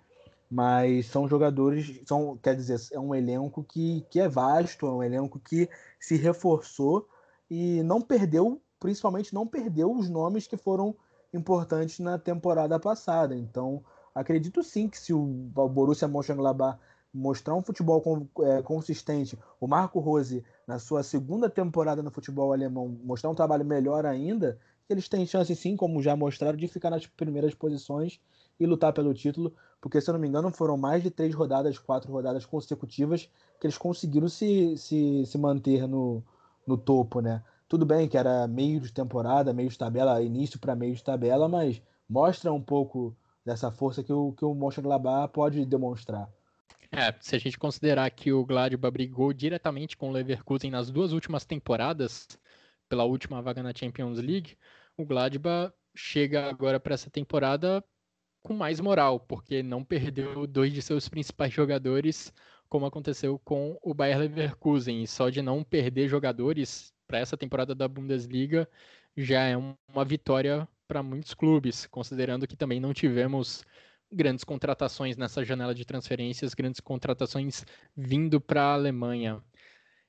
mas são jogadores, são, quer dizer, é um elenco que, que é vasto, é um elenco que se reforçou e não perdeu, principalmente não perdeu os nomes que foram importantes na temporada passada. Então, acredito sim que se o Borussia Mönchengladbach mostrar um futebol é, consistente, o Marco Rose, na sua segunda temporada no futebol alemão, mostrar um trabalho melhor ainda, eles têm chance sim, como já mostraram, de ficar nas primeiras posições e lutar pelo título, porque se eu não me engano foram mais de três rodadas, quatro rodadas consecutivas que eles conseguiram se, se, se manter no, no topo, né? Tudo bem que era meio de temporada, meio de tabela, início para meio de tabela, mas mostra um pouco dessa força que o, que o Mönchengladbach pode demonstrar. É, se a gente considerar que o Gladbach brigou diretamente com o Leverkusen nas duas últimas temporadas, pela última vaga na Champions League, o Gladbach chega agora para essa temporada com mais moral, porque não perdeu dois de seus principais jogadores, como aconteceu com o Bayer Leverkusen. E só de não perder jogadores para essa temporada da Bundesliga já é uma vitória para muitos clubes, considerando que também não tivemos grandes contratações nessa janela de transferências, grandes contratações vindo para a Alemanha.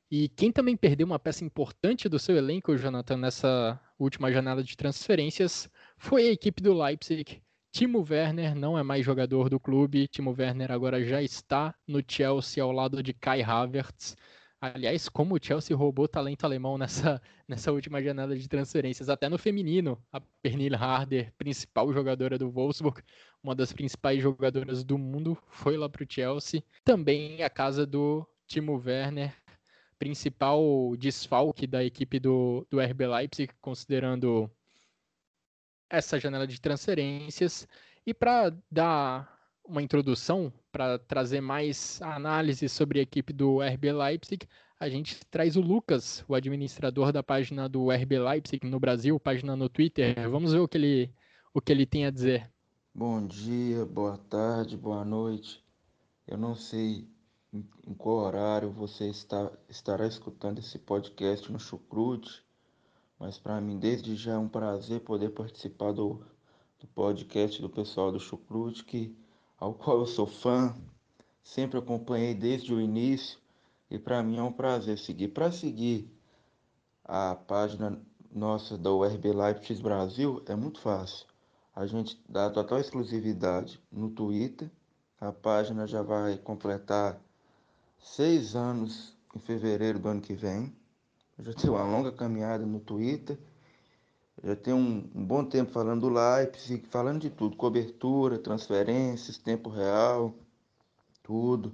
E quem também perdeu uma peça importante do seu elenco, Jonathan, nessa última janela de transferências, foi a equipe do Leipzig. Timo Werner não é mais jogador do clube. Timo Werner agora já está no Chelsea ao lado de Kai Havertz. Aliás, como o Chelsea roubou talento alemão nessa, nessa última janela de transferências, até no feminino, a Pernille Harder, principal jogadora do Wolfsburg, uma das principais jogadoras do mundo, foi lá para o Chelsea. Também a casa do Timo Werner, principal desfalque da equipe do, do RB Leipzig, considerando essa janela de transferências. E para dar uma introdução para trazer mais análise sobre a equipe do RB Leipzig, a gente traz o Lucas, o administrador da página do RB Leipzig no Brasil, página no Twitter. Vamos ver o que ele, o que ele tem a dizer. Bom dia, boa tarde, boa noite. Eu não sei em qual horário você está, estará escutando esse podcast no Chucrute, mas para mim desde já é um prazer poder participar do, do podcast do pessoal do Chucrute, que ao qual eu sou fã, sempre acompanhei desde o início e para mim é um prazer seguir. Para seguir a página nossa da URB Leipzig Brasil é muito fácil. A gente dá total exclusividade no Twitter. A página já vai completar seis anos em fevereiro do ano que vem. Já tenho uma longa caminhada no Twitter já tem um, um, bom tempo falando do Leipzig, falando de tudo, cobertura, transferências, tempo real, tudo.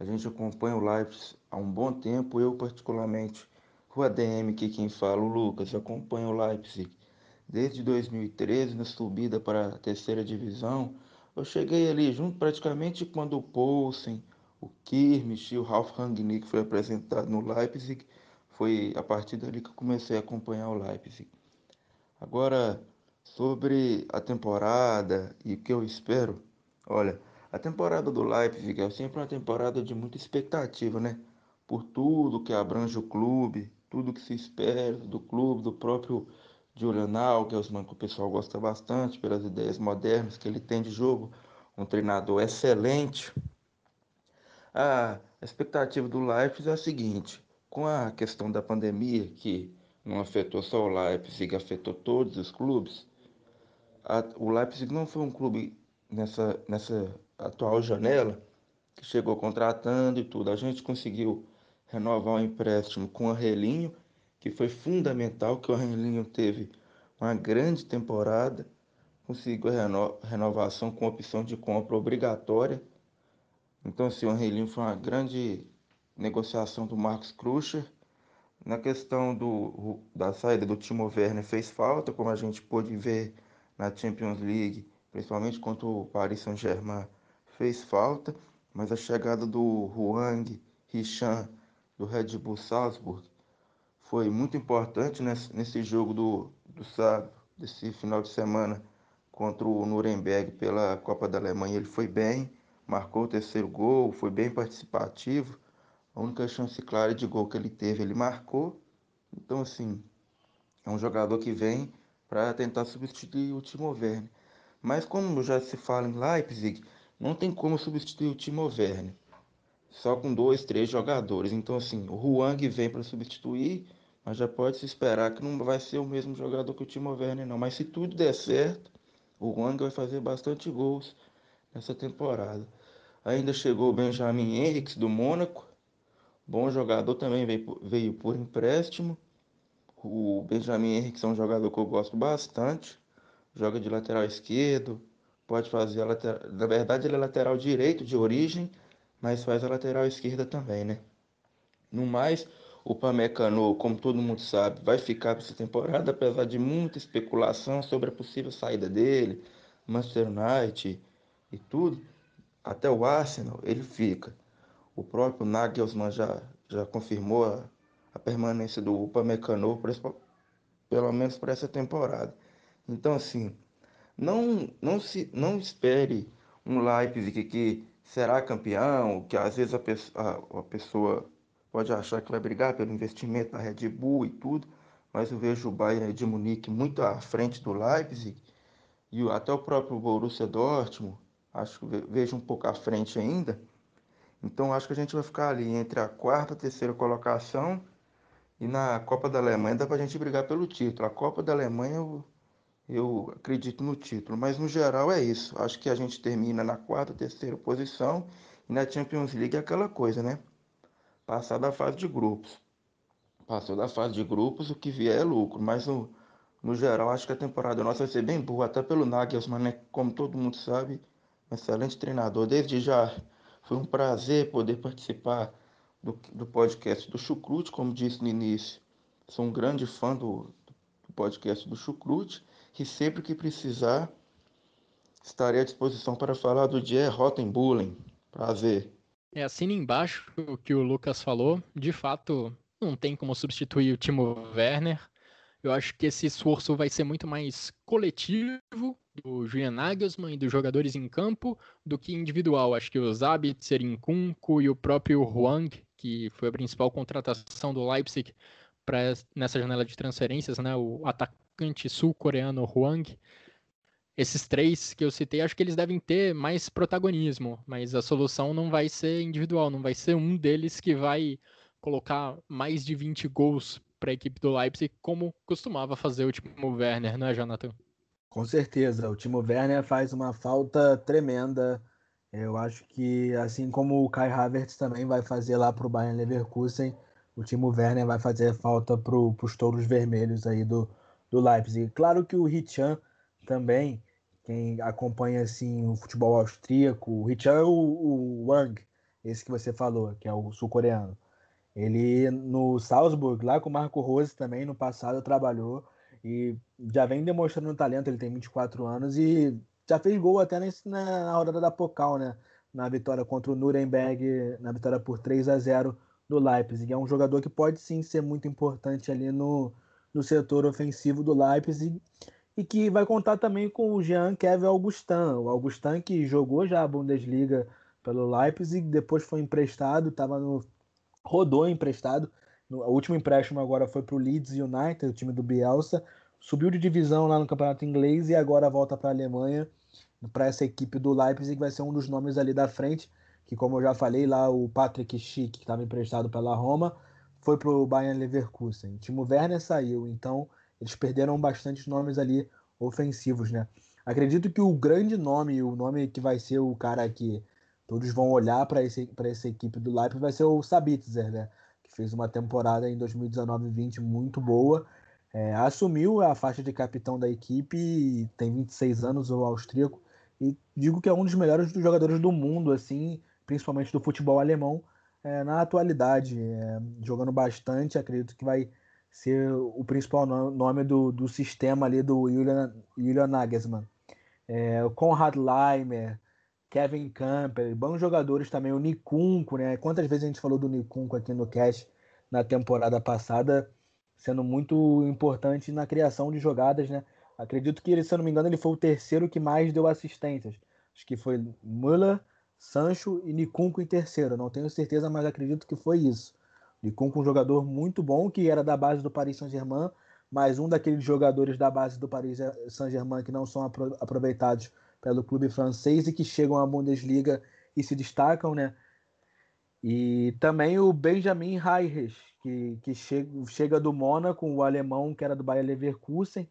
A gente acompanha o Leipzig há um bom tempo, eu particularmente, o ADM que quem fala, o Lucas, acompanha o Leipzig desde 2013, na subida para a terceira divisão. Eu cheguei ali junto praticamente quando o Poulsen, o Kirmich e o Ralf Rangnick foi apresentado no Leipzig. Foi a partir dali que eu comecei a acompanhar o Leipzig. Agora, sobre a temporada e o que eu espero, olha, a temporada do Leipzig é sempre uma temporada de muita expectativa, né? Por tudo que abrange o clube, tudo que se espera do clube, do próprio Julian Nagelsmann, que o pessoal gosta bastante, pelas ideias modernas que ele tem de jogo, um treinador excelente. A expectativa do Leipzig é a seguinte, com a questão da pandemia, que não afetou só o Leipzig, afetou todos os clubes. A, o Leipzig não foi um clube nessa, nessa atual janela que chegou contratando e tudo. A gente conseguiu renovar o empréstimo com o Arrelinho, que foi fundamental, que o Arrelinho teve uma grande temporada, conseguiu a reno, renovação com opção de compra obrigatória. Então, assim, o Arrelinho foi uma grande negociação do Marcos Kruscher na questão do, da saída do Timo Werner fez falta, como a gente pôde ver na Champions League, principalmente contra o Paris Saint-Germain, fez falta, mas a chegada do Huang Hichan do Red Bull Salzburg foi muito importante nesse, nesse jogo do, do sábado, desse final de semana contra o Nuremberg pela Copa da Alemanha. Ele foi bem, marcou o terceiro gol, foi bem participativo a única chance clara de gol que ele teve, ele marcou. Então, assim, é um jogador que vem para tentar substituir o Timo Werner. Mas como já se fala em Leipzig, não tem como substituir o Timo Werner. Só com dois, três jogadores. Então, assim, o Huang vem para substituir, mas já pode se esperar que não vai ser o mesmo jogador que o Timo Werner, não. Mas se tudo der certo, o Huang vai fazer bastante gols nessa temporada. Ainda chegou o Benjamin Henriques do Mônaco, Bom jogador também veio, veio por empréstimo. O Benjamin Henrique é um jogador que eu gosto bastante. Joga de lateral esquerdo, pode fazer a lateral. Na verdade, ele é lateral direito de origem, mas faz a lateral esquerda também, né? No mais, o Pamecano, como todo mundo sabe, vai ficar para essa temporada, apesar de muita especulação sobre a possível saída dele, Manchester United e tudo. Até o Arsenal, ele fica. O próprio Nagelsmann já, já confirmou a, a permanência do Upamecano, pelo menos para essa temporada. Então, assim, não, não, se, não espere um Leipzig que será campeão, que às vezes a, a, a pessoa pode achar que vai brigar pelo investimento da Red Bull e tudo, mas eu vejo o Bayern de Munique muito à frente do Leipzig e até o próprio Borussia Dortmund, acho que vejo um pouco à frente ainda. Então acho que a gente vai ficar ali entre a quarta e terceira colocação e na Copa da Alemanha dá para a gente brigar pelo título. A Copa da Alemanha eu, eu acredito no título, mas no geral é isso. Acho que a gente termina na quarta, terceira posição e na Champions League é aquela coisa, né? passar da fase de grupos. Passou da fase de grupos, o que vier é lucro, mas no, no geral acho que a temporada nossa vai ser bem boa, até pelo Nagelsmann, né? Como todo mundo sabe, um excelente treinador. Desde já foi um prazer poder participar do, do podcast do Chucrute, como disse no início. Sou um grande fã do, do podcast do Chucrute e sempre que precisar estarei à disposição para falar do Dier Rottenbullen. Prazer. É, assina embaixo o que o Lucas falou. De fato, não tem como substituir o Timo Werner. Eu acho que esse esforço vai ser muito mais coletivo do Julian Nagelsmann e dos jogadores em campo do que individual. Acho que o Zabitzer, Nkunku e o próprio Huang, que foi a principal contratação do Leipzig para nessa janela de transferências, né? O atacante sul-coreano Huang. Esses três que eu citei, acho que eles devem ter mais protagonismo, mas a solução não vai ser individual, não vai ser um deles que vai colocar mais de 20 gols para a equipe do Leipzig, como costumava fazer o Timo Werner, não é, Jonathan? Com certeza, o Timo Werner faz uma falta tremenda. Eu acho que, assim como o Kai Havertz também vai fazer lá para o Bayern Leverkusen, o Timo Werner vai fazer falta para os touros vermelhos aí do, do Leipzig. Claro que o Richan também, quem acompanha assim o futebol austríaco, o Richan é o, o Wang, esse que você falou, que é o sul-coreano. Ele no Salzburg, lá com o Marco Rose também, no passado trabalhou e já vem demonstrando talento. Ele tem 24 anos e já fez gol até nesse, na, rodada da Pokal, né? Na vitória contra o Nuremberg, na vitória por 3 a 0 do Leipzig. É um jogador que pode sim ser muito importante ali no, no setor ofensivo do Leipzig e que vai contar também com o Jean Kevin Augustin. O Augustin que jogou já a Bundesliga pelo Leipzig, depois foi emprestado, estava no rodou emprestado. O último empréstimo agora foi para o Leeds United, o time do Bielsa. Subiu de divisão lá no campeonato inglês e agora volta para a Alemanha, para essa equipe do Leipzig, que vai ser um dos nomes ali da frente. Que, como eu já falei, lá o Patrick Schick, que estava emprestado pela Roma, foi para o Bayern Leverkusen. O Timo Werner saiu, então eles perderam bastante nomes ali ofensivos, né? Acredito que o grande nome, o nome que vai ser o cara que todos vão olhar para essa equipe do Leipzig vai ser o Sabitzer, né? Que fez uma temporada em 2019-20 muito boa. É, assumiu a faixa de capitão da equipe, tem 26 anos, o austríaco, e digo que é um dos melhores jogadores do mundo, assim, principalmente do futebol alemão, é, na atualidade, é, jogando bastante, acredito que vai ser o principal nome do, do sistema ali do Julian, Julian Nagelsmann. É, o Konrad Leimer, Kevin Camper, bons jogadores também, o Nikunko, né? Quantas vezes a gente falou do Nikunko aqui no cast na temporada passada, sendo muito importante na criação de jogadas, né? Acredito que ele, se eu não me engano, ele foi o terceiro que mais deu assistências. Acho que foi Müller, Sancho e Nikunko em terceiro. Não tenho certeza, mas acredito que foi isso. Nikunko um jogador muito bom, que era da base do Paris Saint-Germain, mas um daqueles jogadores da base do Paris Saint-Germain que não são aproveitados pelo clube francês e que chegam à Bundesliga e se destacam, né? E também o Benjamin Reires, que, que chega, chega do Mônaco, o alemão que era do Bayer Leverkusen,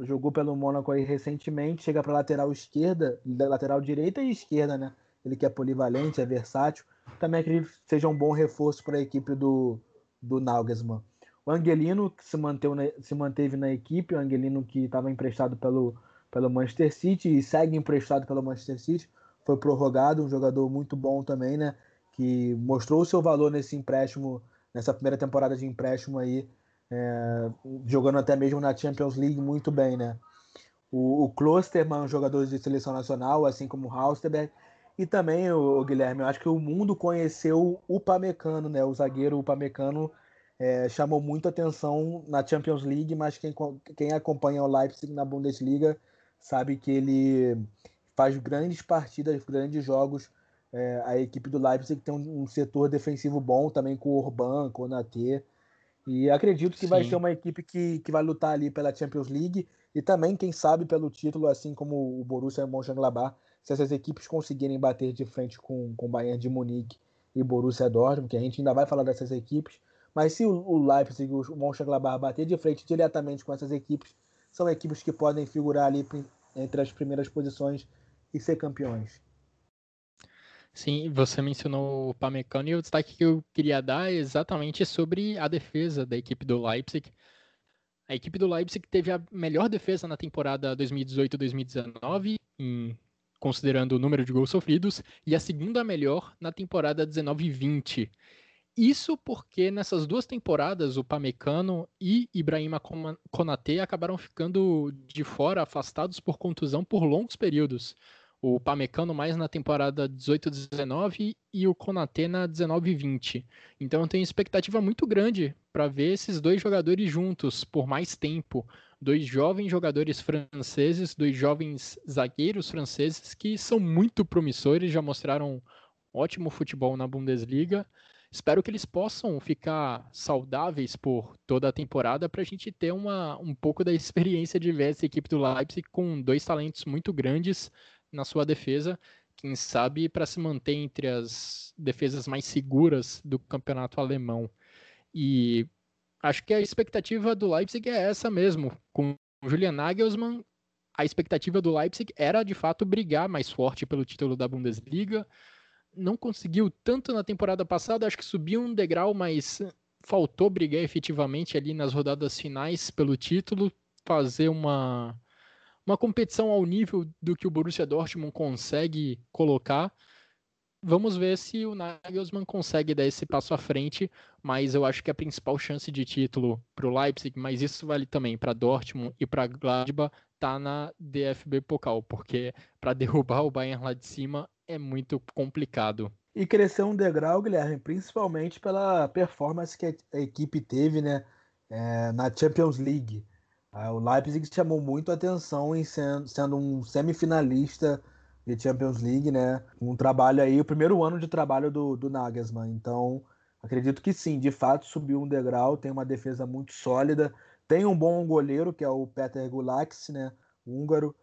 jogou pelo Mônaco aí recentemente, chega para lateral esquerda, lateral direita e esquerda, né? Ele que é polivalente, é versátil. Também acredito que seja um bom reforço para a equipe do, do Nagelsmann. O Angelino, que se, na, se manteve na equipe, o Angelino que estava emprestado pelo pelo Manchester City e segue emprestado pelo Manchester City. Foi prorrogado, um jogador muito bom também, né? Que mostrou o seu valor nesse empréstimo, nessa primeira temporada de empréstimo aí, é, jogando até mesmo na Champions League muito bem, né? O, o Klosterman, um jogador de seleção nacional, assim como o Halsterberg. E também, o, Guilherme, eu acho que o mundo conheceu o Pamecano, né? O zagueiro Upamecano é, chamou muito atenção na Champions League, mas quem, quem acompanha o Leipzig na Bundesliga sabe que ele faz grandes partidas, grandes jogos. É, a equipe do Leipzig tem um, um, setor defensivo bom também com o Orban, com o Natê. E acredito que Sim. vai ser uma equipe que, que vai lutar ali pela Champions League e também, quem sabe, pelo título, assim como o Borussia Mönchengladbach, se essas equipes conseguirem bater de frente com, com o Bayern de Munique e Borussia Dortmund, que a gente ainda vai falar dessas equipes, mas se o, o Leipzig e o Mönchengladbach bater de frente diretamente com essas equipes, são equipes que podem figurar ali entre as primeiras posições e ser campeões. Sim, você mencionou o Pamecano e o destaque que eu queria dar é exatamente sobre a defesa da equipe do Leipzig. A equipe do Leipzig teve a melhor defesa na temporada 2018-2019, considerando o número de gols sofridos, e a segunda melhor na temporada 19-20. Isso porque nessas duas temporadas o Pamecano e Ibrahima Konate acabaram ficando de fora, afastados por contusão por longos períodos o Pamecano mais na temporada 18-19 e o Konate na 19-20. Então eu tenho expectativa muito grande para ver esses dois jogadores juntos por mais tempo. Dois jovens jogadores franceses, dois jovens zagueiros franceses que são muito promissores, já mostraram ótimo futebol na Bundesliga. Espero que eles possam ficar saudáveis por toda a temporada para a gente ter uma, um pouco da experiência de ver essa equipe do Leipzig com dois talentos muito grandes na sua defesa, quem sabe para se manter entre as defesas mais seguras do campeonato alemão. E acho que a expectativa do Leipzig é essa mesmo. Com o Julian Nagelsmann, a expectativa do Leipzig era de fato brigar mais forte pelo título da Bundesliga. Não conseguiu tanto na temporada passada, acho que subiu um degrau, mas faltou brigar efetivamente ali nas rodadas finais pelo título, fazer uma uma competição ao nível do que o Borussia Dortmund consegue colocar. Vamos ver se o Nagelsmann consegue dar esse passo à frente, mas eu acho que a principal chance de título para o Leipzig, mas isso vale também para Dortmund e para Gladbach, tá na DFB Pokal, porque para derrubar o Bayern lá de cima é muito complicado. E crescer um degrau, Guilherme, principalmente pela performance que a equipe teve né, é, na Champions League. O Leipzig chamou muito a atenção em sendo, sendo um semifinalista de Champions League, né? Um trabalho aí, o primeiro ano de trabalho do, do Nagelsmann. Então, acredito que sim, de fato subiu um degrau, tem uma defesa muito sólida, tem um bom goleiro, que é o Peter Gulax, né? Húngaro.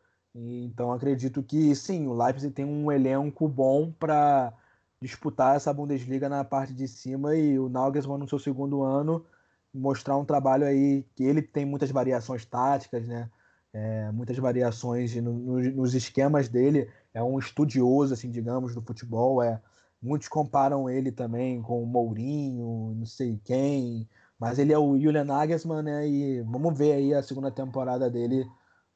Então, acredito que sim, o Leipzig tem um elenco bom para disputar essa Bundesliga na parte de cima e o Nagelsmann no seu segundo ano mostrar um trabalho aí que ele tem muitas variações táticas, né? É, muitas variações no, no, nos esquemas dele. É um estudioso, assim, digamos, do futebol. É, muitos comparam ele também com o Mourinho, não sei quem, mas ele é o Julian Nagelsmann, né? E vamos ver aí a segunda temporada dele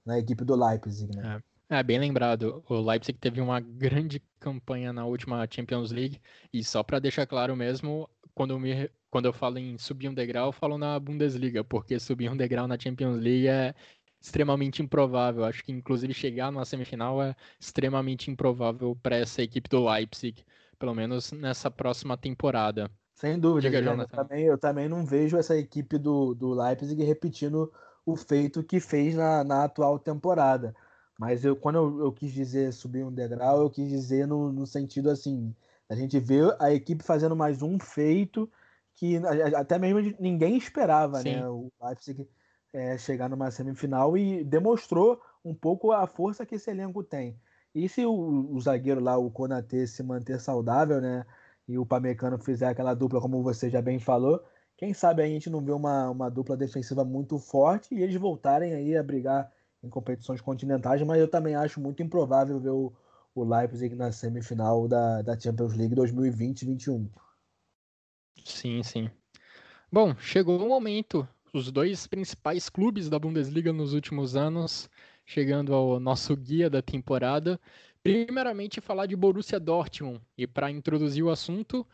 na equipe do Leipzig, né? É. é bem lembrado. O Leipzig teve uma grande campanha na última Champions League e só para deixar claro mesmo, quando, me, quando eu falo em subir um degrau, eu falo na Bundesliga, porque subir um degrau na Champions League é extremamente improvável. Acho que, inclusive, chegar numa semifinal é extremamente improvável para essa equipe do Leipzig, pelo menos nessa próxima temporada. Sem dúvida, Diga, eu, também, eu também não vejo essa equipe do, do Leipzig repetindo o feito que fez na, na atual temporada. Mas eu, quando eu, eu, quis dizer subir um degrau, eu quis dizer no, no sentido assim, a gente vê a equipe fazendo mais um feito que até mesmo ninguém esperava, né? Sim. né? O Leipzig é, chegar numa semifinal e demonstrou um pouco a força que esse elenco tem. E se o, o zagueiro lá, o Konate, se manter saudável, né? E o Pamecano fizer aquela dupla, como você já bem falou, quem sabe a gente não vê uma, uma dupla defensiva muito forte e eles voltarem aí a brigar em competições continentais, mas eu também acho muito improvável ver o, o Leipzig na semifinal da, da Champions League 2020-21. Sim, sim. Bom, chegou o momento. Os dois principais clubes da Bundesliga nos últimos anos, chegando ao nosso guia da temporada. Primeiramente, falar de Borussia Dortmund. E para introduzir o assunto,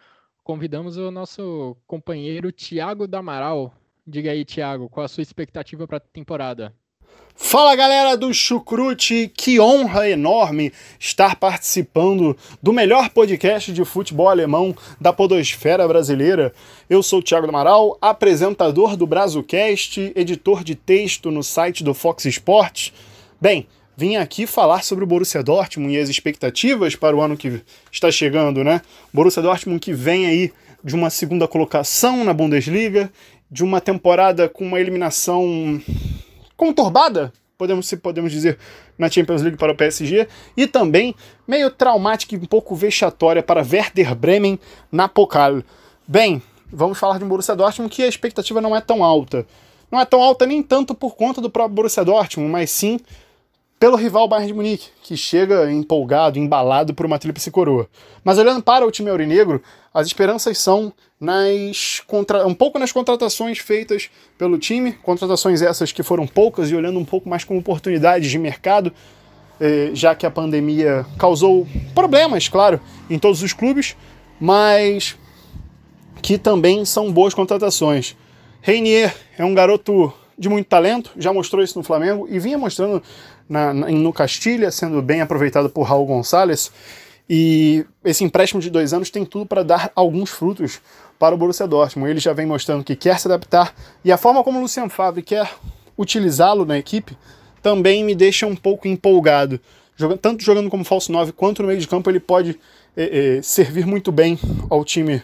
convidamos o nosso companheiro Tiago Damaral. Diga aí, Tiago, qual a sua expectativa para a temporada? Fala galera do Chucrute, que honra enorme estar participando do melhor podcast de futebol alemão da podosfera brasileira. Eu sou o Thiago Amaral, apresentador do Brazucast, editor de texto no site do Fox Sports. Bem, vim aqui falar sobre o Borussia Dortmund e as expectativas para o ano que está chegando, né? Borussia Dortmund que vem aí de uma segunda colocação na Bundesliga, de uma temporada com uma eliminação conturbada, podemos, podemos dizer, na Champions League para o PSG, e também meio traumática e um pouco vexatória para Werder Bremen na Pokal. Bem, vamos falar de um Borussia Dortmund que a expectativa não é tão alta. Não é tão alta nem tanto por conta do próprio Borussia Dortmund, mas sim pelo rival Bayern de Munique, que chega empolgado, embalado por uma tríplice coroa. Mas olhando para o time aurinegro, as esperanças são nas contra... um pouco nas contratações feitas pelo time, contratações essas que foram poucas e olhando um pouco mais como oportunidades de mercado, eh, já que a pandemia causou problemas, claro, em todos os clubes, mas que também são boas contratações. Reinier é um garoto de muito talento, já mostrou isso no Flamengo e vinha mostrando na, no Castilha, sendo bem aproveitado por Raul Gonçalves. E esse empréstimo de dois anos tem tudo para dar alguns frutos para o Borussia Dortmund. Ele já vem mostrando que quer se adaptar e a forma como o Lucian Favre quer utilizá-lo na equipe também me deixa um pouco empolgado. Tanto jogando como falso 9 quanto no meio de campo, ele pode é, é, servir muito bem ao time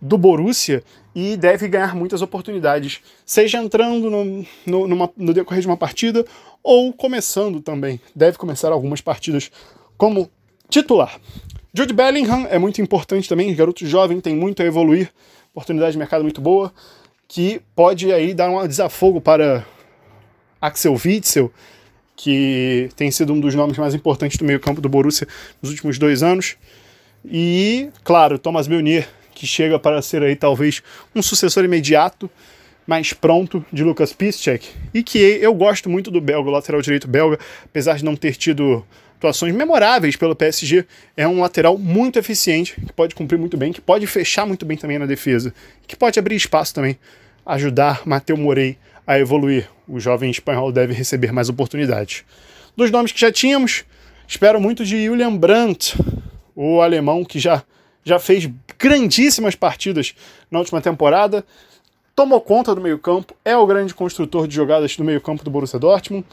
do Borussia e deve ganhar muitas oportunidades, seja entrando no, no, numa, no decorrer de uma partida ou começando também. Deve começar algumas partidas como titular. Jude Bellingham é muito importante também, garoto jovem, tem muito a evoluir, oportunidade de mercado muito boa, que pode aí dar um desafogo para Axel Witzel, que tem sido um dos nomes mais importantes do meio-campo do Borussia nos últimos dois anos. E, claro, Thomas Meunier, que chega para ser aí talvez um sucessor imediato mais pronto de Lucas Piszczek e que eu gosto muito do belga, o lateral direito belga, apesar de não ter tido atuações memoráveis pelo PSG, é um lateral muito eficiente, que pode cumprir muito bem, que pode fechar muito bem também na defesa, que pode abrir espaço também, ajudar Mateu Morei a evoluir. O jovem espanhol deve receber mais oportunidades. Dos nomes que já tínhamos, espero muito de Julian Brandt, o alemão que já, já fez grandíssimas partidas na última temporada, tomou conta do meio-campo, é o grande construtor de jogadas do meio-campo do Borussia Dortmund.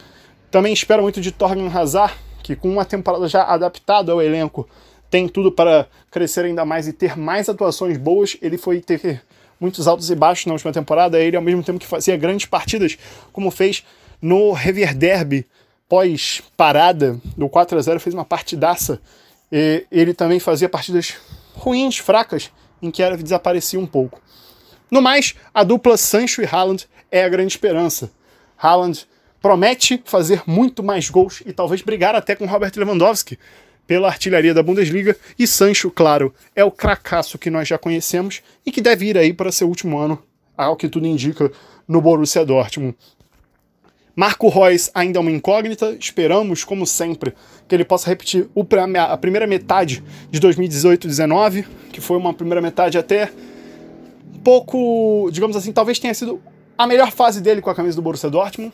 Também espero muito de Torgan Hazard, que com uma temporada já adaptada ao elenco, tem tudo para crescer ainda mais e ter mais atuações boas. Ele foi ter muitos altos e baixos na última temporada, ele ao mesmo tempo que fazia grandes partidas, como fez no Rever Derby pós-parada do 4 a 0 fez uma partidaça. E ele também fazia partidas ruins, fracas, em que era desaparecia um pouco. No mais, a dupla Sancho e Haaland é a grande esperança. Haaland promete fazer muito mais gols e talvez brigar até com Robert Lewandowski pela artilharia da Bundesliga. E Sancho, claro, é o cracaço que nós já conhecemos e que deve ir aí para seu último ano, ao que tudo indica, no Borussia Dortmund. Marco Reus ainda é uma incógnita, esperamos, como sempre, que ele possa repetir a primeira metade de 2018-19, que foi uma primeira metade até pouco, digamos assim, talvez tenha sido a melhor fase dele com a camisa do Borussia Dortmund.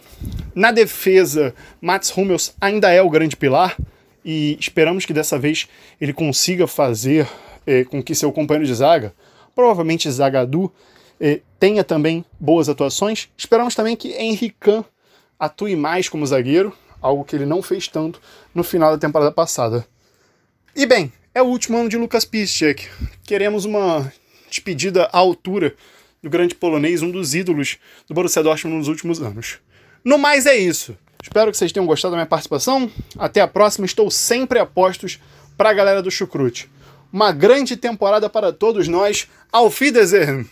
Na defesa, Mats Hummels ainda é o grande pilar e esperamos que dessa vez ele consiga fazer eh, com que seu companheiro de zaga, provavelmente Zagadou, eh, tenha também boas atuações. Esperamos também que Henrique atue mais como zagueiro, algo que ele não fez tanto no final da temporada passada. E bem, é o último ano de Lucas Piszczek. Queremos uma despedida à altura do grande polonês, um dos ídolos do Borussia Dortmund nos últimos anos. No mais é isso. Espero que vocês tenham gostado da minha participação. Até a próxima. Estou sempre a postos para a galera do Chucrute. Uma grande temporada para todos nós. Auf Wiedersehen!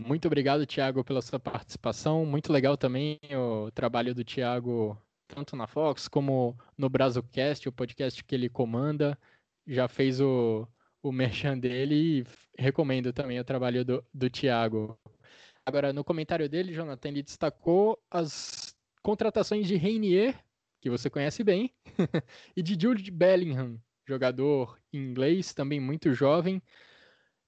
Muito obrigado, Thiago, pela sua participação. Muito legal também o trabalho do Thiago, tanto na Fox como no Brasilcast, o podcast que ele comanda. Já fez o, o merchan dele e recomendo também o trabalho do, do Thiago. Agora, no comentário dele, Jonathan, ele destacou as contratações de Reinier, que você conhece bem, e de Jude Bellingham, jogador inglês, também muito jovem.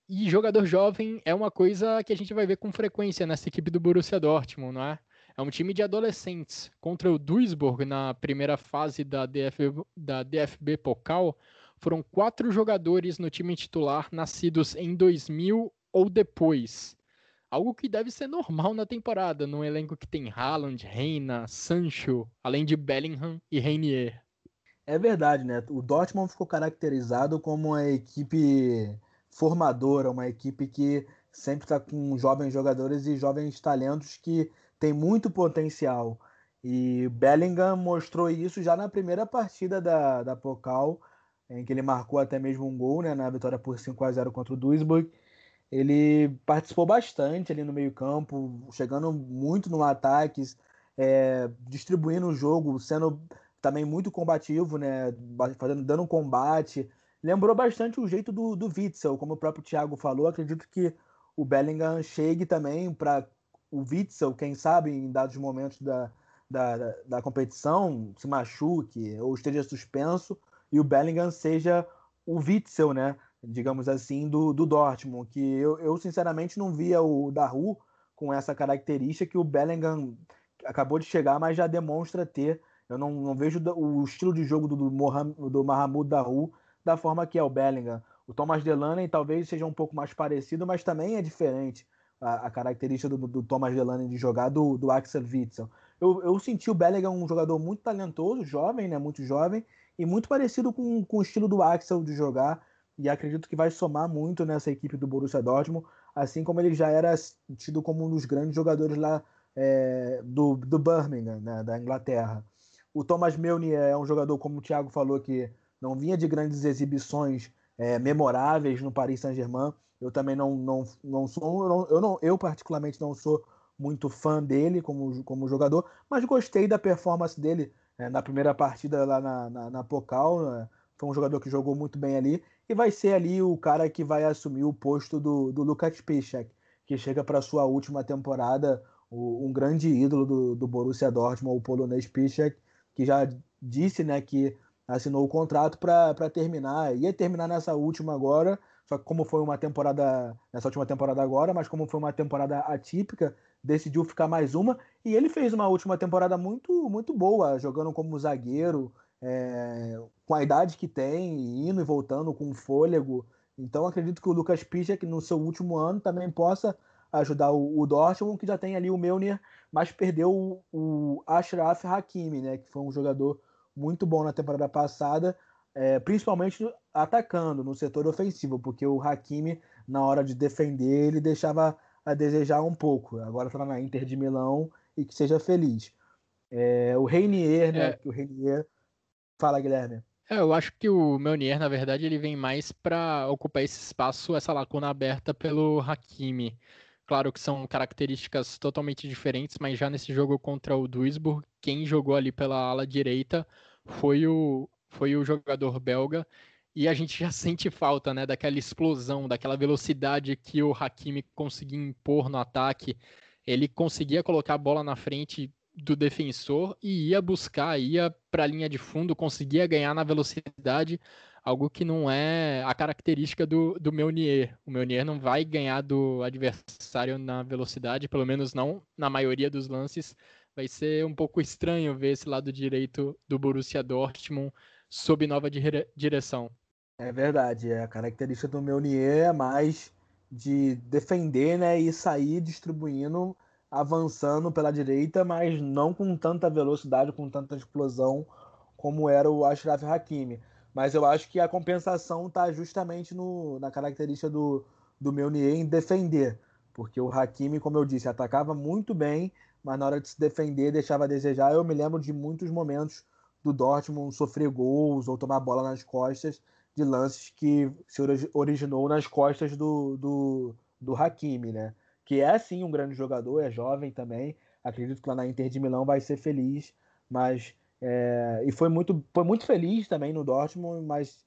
E jogador jovem é uma coisa que a gente vai ver com frequência nessa equipe do Borussia Dortmund, não é? É um time de adolescentes. Contra o Duisburg, na primeira fase da, DF, da DFB Pokal, foram quatro jogadores no time titular nascidos em 2000 ou depois. Algo que deve ser normal na temporada, num elenco que tem Haaland, Reina, Sancho, além de Bellingham e Reinier. É verdade, né? O Dortmund ficou caracterizado como uma equipe formadora, uma equipe que sempre está com jovens jogadores e jovens talentos que tem muito potencial. E Bellingham mostrou isso já na primeira partida da, da Pokal, em que ele marcou até mesmo um gol né, na vitória por 5 a 0 contra o Duisburg. Ele participou bastante ali no meio-campo, chegando muito no ataque, é, distribuindo o jogo, sendo também muito combativo, né? Fazendo, dando um combate. Lembrou bastante o jeito do, do Witzel, como o próprio Thiago falou. Acredito que o Bellingham chegue também para o Witzel, quem sabe, em dados momentos da, da, da, da, competição, se machuque ou esteja suspenso, e o Bellingham seja o Witzel, né? Digamos assim, do, do Dortmund, que eu, eu sinceramente não via o Daru com essa característica que o Bellingham acabou de chegar, mas já demonstra ter. Eu não, não vejo o estilo de jogo do, do, do Mahamud Daru da forma que é o Bellingham. O Thomas Delaney talvez seja um pouco mais parecido, mas também é diferente a, a característica do, do, Thomas Delaney de jogar do, do Axel Witzel. Eu, eu senti o Bellingham um jogador muito talentoso, jovem, né, muito jovem, e muito parecido com, com o estilo do Axel de jogar, e acredito que vai somar muito nessa equipe do Borussia Dortmund, assim como ele já era tido como um dos grandes jogadores lá é, do, do Birmingham, né, da Inglaterra. O Thomas Meunier é um jogador, como o Thiago falou, que não vinha de grandes exibições é, memoráveis no Paris Saint-Germain. Eu também não, não, não sou, não, eu, não, eu particularmente não sou muito fã dele como, como jogador, mas gostei da performance dele é, na primeira partida lá na, na, na Pocal. Né? Foi um jogador que jogou muito bem ali e vai ser ali o cara que vai assumir o posto do, do Lukas Piszczek, que chega para sua última temporada, o, um grande ídolo do, do Borussia Dortmund, o polonês Piszczek, que já disse né, que assinou o contrato para terminar. Ia terminar nessa última agora, só que como foi uma temporada, nessa última temporada agora, mas como foi uma temporada atípica, decidiu ficar mais uma. E ele fez uma última temporada muito, muito boa, jogando como zagueiro, é, com a idade que tem, indo e voltando com fôlego. Então acredito que o Lucas Piszczek no seu último ano também possa ajudar o, o Dortmund, que já tem ali o Melner, mas perdeu o, o Ashraf Hakimi, né, que foi um jogador muito bom na temporada passada, é, principalmente atacando no setor ofensivo, porque o Hakimi, na hora de defender, ele deixava a desejar um pouco. Agora está na Inter de Milão e que seja feliz. É, o Reinier, né? É. o Reinier. Fala, Guilherme. É, eu acho que o Meunier, na verdade, ele vem mais para ocupar esse espaço, essa lacuna aberta pelo Hakimi. Claro que são características totalmente diferentes, mas já nesse jogo contra o Duisburg, quem jogou ali pela ala direita foi o, foi o jogador belga. E a gente já sente falta, né, daquela explosão, daquela velocidade que o Hakimi conseguia impor no ataque. Ele conseguia colocar a bola na frente do defensor e ia buscar, ia para a linha de fundo, conseguia ganhar na velocidade, algo que não é a característica do, do Meunier. O Meunier não vai ganhar do adversário na velocidade, pelo menos não na maioria dos lances. Vai ser um pouco estranho ver esse lado direito do Borussia Dortmund sob nova direção. É verdade, é a característica do Meunier é mais de defender, né, e sair distribuindo, avançando pela direita, mas não com tanta velocidade, com tanta explosão como era o Ashraf Hakimi. Mas eu acho que a compensação está justamente no, na característica do, do Meunier em defender. Porque o Hakimi, como eu disse, atacava muito bem, mas na hora de se defender deixava a desejar. Eu me lembro de muitos momentos do Dortmund sofrer gols ou tomar bola nas costas de lances que se originou nas costas do, do, do Hakimi, né? Que é sim um grande jogador, é jovem também. Acredito que lá na Inter de Milão vai ser feliz, mas é, e foi muito, foi muito feliz também no Dortmund, mas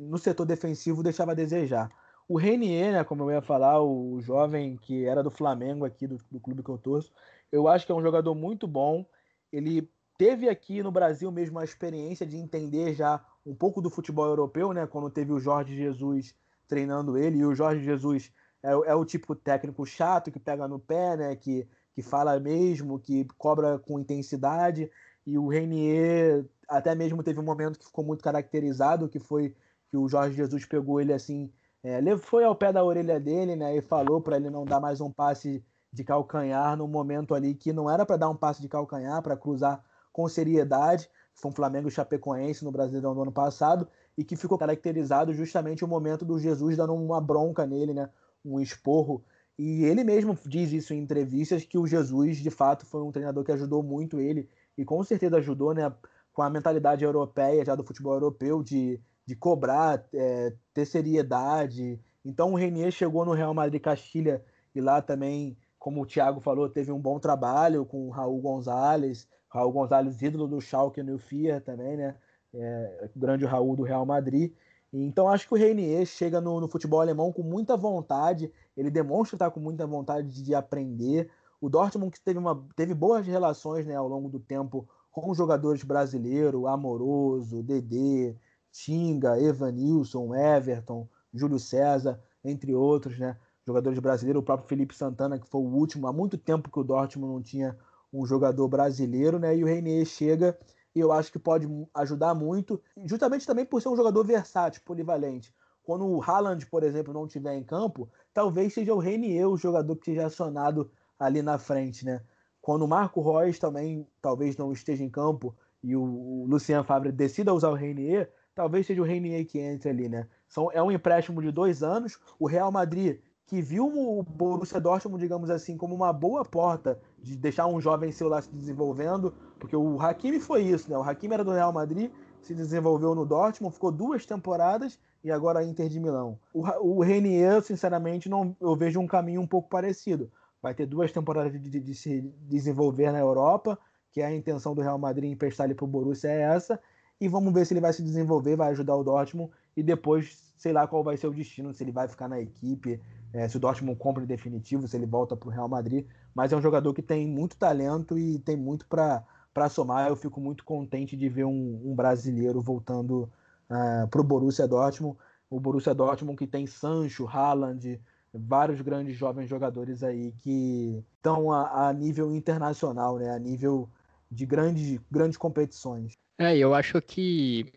no setor defensivo deixava a desejar. O Renier, né, como eu ia falar, o jovem que era do Flamengo aqui, do, do clube que eu torço, eu acho que é um jogador muito bom. Ele teve aqui no Brasil mesmo a experiência de entender já um pouco do futebol europeu, né? Quando teve o Jorge Jesus treinando ele, e o Jorge Jesus é, é o tipo técnico chato que pega no pé, né? Que, que fala mesmo, que cobra com intensidade. E o Renier até mesmo teve um momento que ficou muito caracterizado, que foi que o Jorge Jesus pegou ele assim, é, foi ao pé da orelha dele, né, e falou para ele não dar mais um passe de calcanhar no momento ali que não era para dar um passe de calcanhar, para cruzar com seriedade. Foi um Flamengo Chapecoense no Brasileirão do ano passado e que ficou caracterizado justamente o momento do Jesus dando uma bronca nele, né, um esporro. E ele mesmo diz isso em entrevistas que o Jesus, de fato, foi um treinador que ajudou muito ele e com certeza ajudou, né, com a mentalidade europeia, já do futebol europeu, de, de cobrar, é, ter seriedade. Então o Renier chegou no Real Madrid Castilha e lá também, como o Thiago falou, teve um bom trabalho com o Raul Gonzalez, Raul Gonzalez, ídolo do Schalke no FIA também, né? É, grande Raul do Real Madrid. Então acho que o Reinier chega no, no, futebol alemão com muita vontade, ele demonstra estar com muita vontade de, de aprender. O Dortmund que teve, uma, teve boas relações né, ao longo do tempo com os jogadores brasileiros, Amoroso, Dedê, Tinga, Evanilson, Everton, Júlio César, entre outros, né? Jogadores brasileiros, o próprio Felipe Santana, que foi o último, há muito tempo que o Dortmund não tinha um jogador brasileiro, né? E o Reinier chega e eu acho que pode ajudar muito, justamente também por ser um jogador versátil, polivalente. Quando o Haaland, por exemplo, não estiver em campo, talvez seja o Reinier o jogador que seja acionado ali na frente, né? Quando o Marco Reus também talvez não esteja em campo e o, Lucian Favre decida usar o Reinier, talvez seja o Reinier que entre ali, né? São, é um empréstimo de dois anos. O Real Madrid que viu o Borussia Dortmund, digamos assim, como uma boa porta de deixar um jovem seu lá se desenvolvendo, porque o Hakimi foi isso, né? O Hakimi era do Real Madrid, se desenvolveu no Dortmund, ficou duas temporadas e agora Inter de Milão. O, o Renier, sinceramente, não, eu vejo um caminho um pouco parecido. Vai ter duas temporadas de, de, de se desenvolver na Europa, que é a intenção do Real Madrid emprestar ele para o Borussia é essa, e vamos ver se ele vai se desenvolver, vai ajudar o Dortmund e depois sei lá qual vai ser o destino, se ele vai ficar na equipe, é, se o Dortmund compra em definitivo, se ele volta para o Real Madrid. Mas é um jogador que tem muito talento e tem muito para somar. Eu fico muito contente de ver um, um brasileiro voltando uh, é, para o Borussia Dortmund. O Borussia Dortmund que tem Sancho, Haaland, vários grandes jovens jogadores aí que estão a, a, nível internacional, né? a nível de grandes, grandes competições. É, eu acho que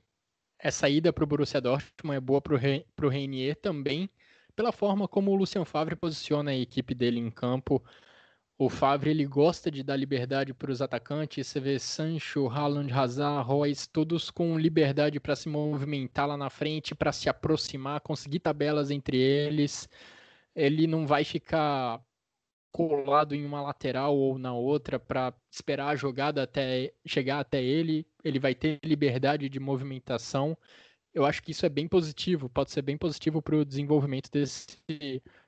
essa ida para o Borussia Dortmund é boa para o Reinier também, pela forma como o Lucien Favre posiciona a equipe dele em campo. O Favre ele gosta de dar liberdade para os atacantes. Você vê Sancho, Haaland, Hazard, Royce, todos com liberdade para se movimentar lá na frente, para se aproximar, conseguir tabelas entre eles. Ele não vai ficar colado em uma lateral ou na outra para esperar a jogada até chegar até ele. Ele vai ter liberdade de movimentação eu acho que isso é bem positivo, pode ser bem positivo para o desenvolvimento desse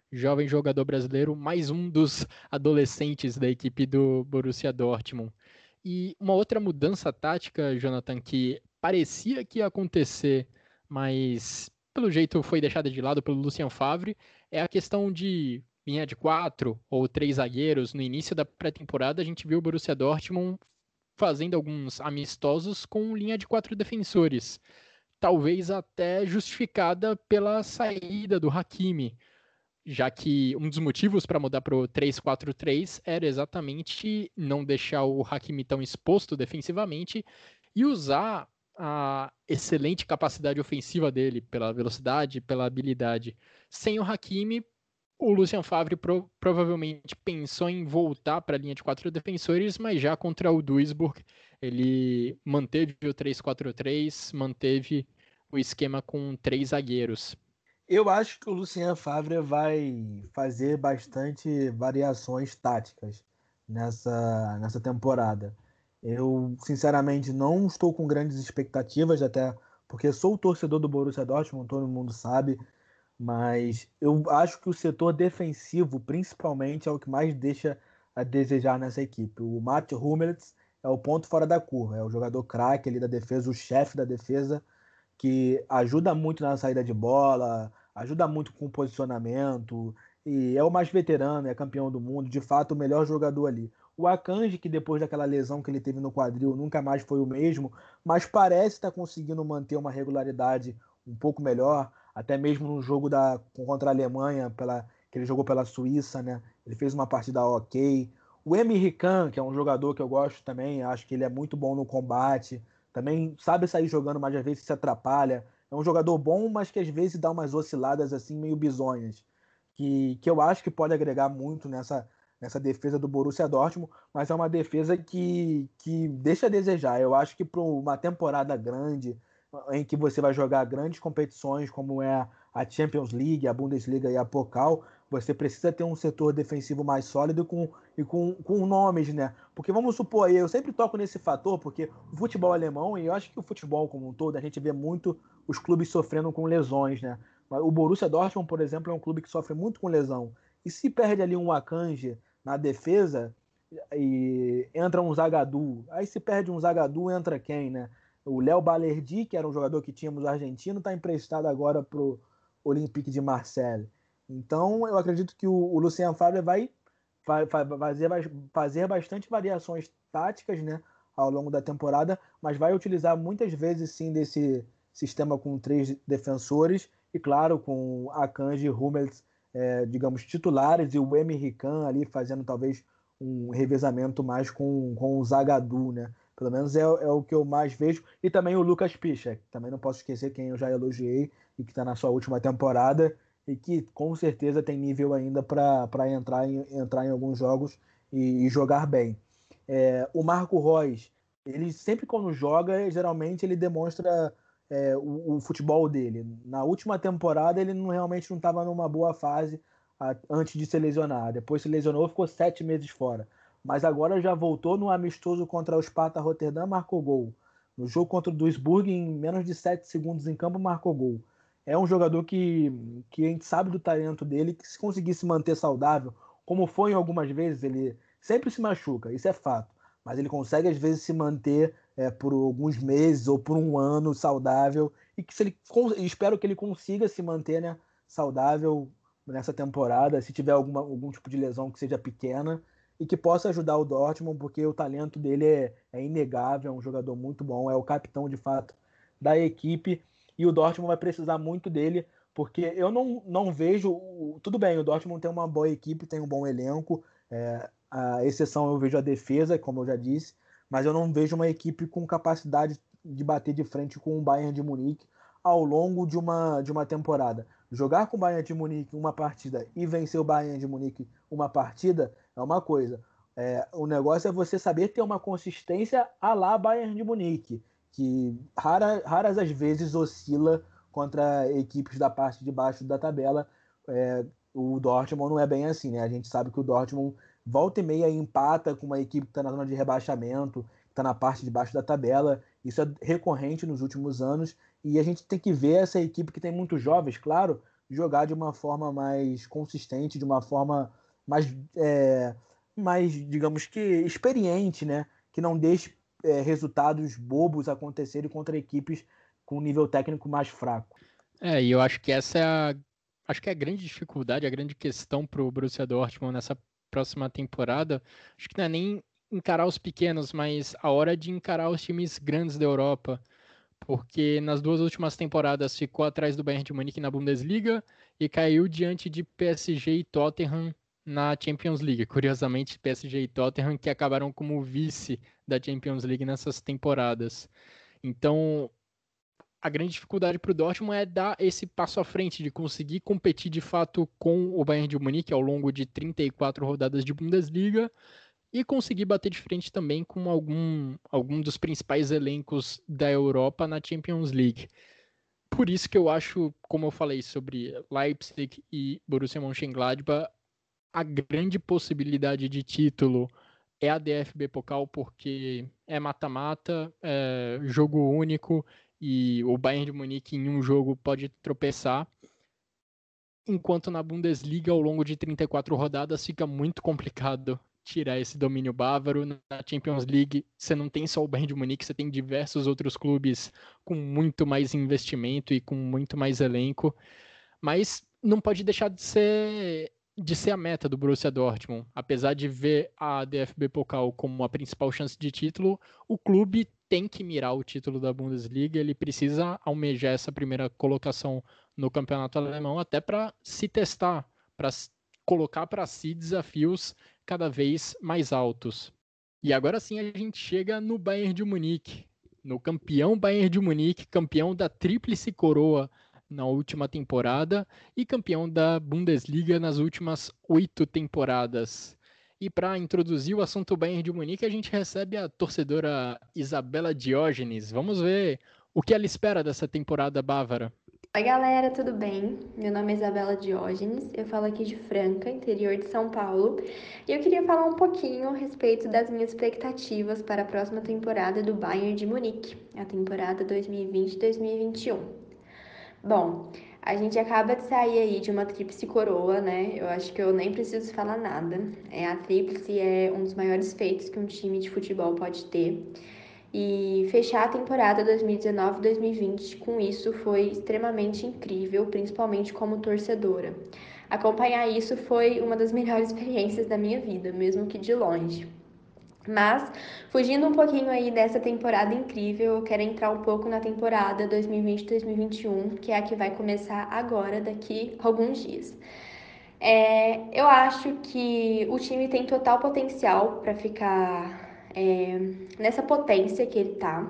jovem jogador brasileiro, mais um dos adolescentes da equipe do Borussia Dortmund. E uma outra mudança tática, Jonathan, que parecia que ia acontecer, mas pelo jeito foi deixada de lado pelo Lucien Favre, é a questão de linha de quatro ou três zagueiros. No início da pré-temporada, a gente viu o Borussia Dortmund fazendo alguns amistosos com linha de quatro defensores talvez até justificada pela saída do Hakimi, já que um dos motivos para mudar para o 3-4-3 era exatamente não deixar o Hakimi tão exposto defensivamente e usar a excelente capacidade ofensiva dele, pela velocidade, pela habilidade. Sem o Hakimi, o Lucien Favre pro, provavelmente pensou em voltar para a linha de quatro defensores, mas já contra o Duisburg ele manteve o 3-4-3, manteve o esquema com três zagueiros. Eu acho que o Lucien Favre vai fazer bastante variações táticas nessa, nessa temporada. Eu, sinceramente, não estou com grandes expectativas, até porque sou torcedor do Borussia Dortmund, todo mundo sabe, mas eu acho que o setor defensivo, principalmente, é o que mais deixa a desejar nessa equipe. O Matt Hummels é o ponto fora da curva, é o jogador craque ali da defesa, o chefe da defesa, que ajuda muito na saída de bola, ajuda muito com o posicionamento, e é o mais veterano, é campeão do mundo, de fato o melhor jogador ali. O Akanji, que depois daquela lesão que ele teve no quadril, nunca mais foi o mesmo, mas parece estar conseguindo manter uma regularidade um pouco melhor, até mesmo no jogo da, contra a Alemanha, pela, que ele jogou pela Suíça, né? Ele fez uma partida ok. O Emir Khan, que é um jogador que eu gosto também, acho que ele é muito bom no combate, também sabe sair jogando, mas às vezes se atrapalha. É um jogador bom, mas que às vezes dá umas osciladas assim meio bizonhas. Que, que eu acho que pode agregar muito nessa, nessa defesa do Borussia Dortmund, mas é uma defesa que, que deixa a desejar. Eu acho que para uma temporada grande, em que você vai jogar grandes competições como é a Champions League, a Bundesliga e a Pokal, você precisa ter um setor defensivo mais sólido com, e com, com nomes, né? Porque vamos supor, eu sempre toco nesse fator, porque o futebol alemão, e eu acho que o futebol como um todo, a gente vê muito os clubes sofrendo com lesões, né? O Borussia Dortmund, por exemplo, é um clube que sofre muito com lesão. E se perde ali um Akanji na defesa, e entra um Zagadou. Aí se perde um Zagadou, entra quem, né? O Léo Balerdi, que era um jogador que tínhamos argentino, está emprestado agora pro Olympique de Marseille. Então, eu acredito que o, o Lucien Favre vai, fazer, fazer bastante variações táticas, né? Ao longo da temporada, mas vai utilizar muitas vezes sim desse sistema com três defensores e, claro, com Akanji e Hummels, é, digamos, titulares e o Emirican ali fazendo talvez um revezamento mais com, com o Zagadou, né? Pelo menos é, é, o que eu mais vejo. E também o Lucas Pichek, também não posso esquecer quem eu já elogiei e que está na sua última temporada e que com certeza tem nível ainda para entrar em, entrar em alguns jogos e, e jogar bem. É, o Marco Reus, ele sempre quando joga, geralmente ele demonstra é, o, o, futebol dele. Na última temporada ele não, realmente não estava numa boa fase a, antes de se lesionar. Depois se lesionou, ficou sete meses fora. Mas agora já voltou no amistoso contra o Sparta Rotterdam, marcou gol. No jogo contra o Duisburg, em menos de sete segundos em campo, marcou gol. É um jogador que, que a gente sabe do talento dele, que se conseguisse manter saudável, como foi em algumas vezes, ele sempre se machuca, isso é fato. Mas ele consegue, às vezes, se manter é, por alguns meses ou por um ano saudável. E que se ele espero que ele consiga se manter né, saudável nessa temporada, se tiver alguma, algum tipo de lesão que seja pequena e que possa ajudar o Dortmund, porque o talento dele é, é inegável, é um jogador muito bom, é o capitão de fato da equipe e o Dortmund vai precisar muito dele, porque eu não, não vejo. Tudo bem, o Dortmund tem uma boa equipe, tem um bom elenco, é, a exceção eu vejo a defesa, como eu já disse, mas eu não vejo uma equipe com capacidade de bater de frente com o Bayern de Munique ao longo de uma, de uma temporada. Jogar com o Bayern de Munique uma partida e vencer o Bayern de Munique uma partida é uma coisa. É, o negócio é você saber ter uma consistência a lá Bayern de Munique, que rara, raras as vezes oscila contra equipes da parte de baixo da tabela. É, o Dortmund não é bem assim, né? A gente sabe que o Dortmund volta e meia empata com uma equipe que está na zona de rebaixamento, que está na parte de baixo da tabela. Isso é recorrente nos últimos anos e a gente tem que ver essa equipe que tem muitos jovens, claro, jogar de uma forma mais consistente, de uma forma mais, é, mais digamos que experiente, né? Que não deixe é, resultados bobos acontecerem contra equipes com nível técnico mais fraco. É, e eu acho que essa é a, acho que é a grande dificuldade, a grande questão para o Borussia Dortmund nessa próxima temporada, acho que não é nem encarar os pequenos, mas a hora de encarar os times grandes da Europa. Porque nas duas últimas temporadas ficou atrás do Bayern de Munique na Bundesliga e caiu diante de PSG e Tottenham na Champions League. Curiosamente, PSG e Tottenham que acabaram como vice da Champions League nessas temporadas. Então, a grande dificuldade para o Dortmund é dar esse passo à frente, de conseguir competir de fato com o Bayern de Munique ao longo de 34 rodadas de Bundesliga e conseguir bater de frente também com algum, algum dos principais elencos da Europa na Champions League. Por isso que eu acho, como eu falei sobre Leipzig e Borussia Mönchengladbach, a grande possibilidade de título é a DFB Pokal, porque é mata-mata, é jogo único e o Bayern de Munique em um jogo pode tropeçar. Enquanto na Bundesliga, ao longo de 34 rodadas, fica muito complicado tirar esse domínio bávaro. Na Champions League, você não tem só o Bayern de Munique, você tem diversos outros clubes com muito mais investimento e com muito mais elenco. Mas não pode deixar de ser de ser a meta do Borussia Dortmund. Apesar de ver a DFB Pokal como a principal chance de título, o clube tem que mirar o título da Bundesliga, ele precisa almejar essa primeira colocação no campeonato alemão até para se testar, para colocar para si desafios cada vez mais altos. E agora sim a gente chega no Bayern de Munique, no campeão Bayern de Munique, campeão da tríplice coroa na última temporada e campeão da Bundesliga nas últimas oito temporadas. E para introduzir o assunto Bayern de Munique, a gente recebe a torcedora Isabela Diógenes. Vamos ver o que ela espera dessa temporada bávara. Oi, galera, tudo bem? Meu nome é Isabela Diógenes, eu falo aqui de Franca, interior de São Paulo, e eu queria falar um pouquinho a respeito das minhas expectativas para a próxima temporada do Bayern de Munique, a temporada 2020-2021. Bom, A gente acaba de sair aí de uma tríplice coroa, né? Eu acho que eu nem preciso falar nada. É, a tríplice é um dos maiores feitos que um time de futebol pode ter. E fechar a temporada 2019-2020 com isso foi extremamente incrível, principalmente como torcedora. Acompanhar isso foi uma das melhores experiências da minha vida, mesmo que de longe. Mas, fugindo um pouquinho aí dessa temporada incrível, eu quero entrar um pouco na temporada 2020-2021, que é a que vai começar agora, daqui alguns dias. É, eu acho que o time tem total potencial para ficar é, nessa potência que ele tá.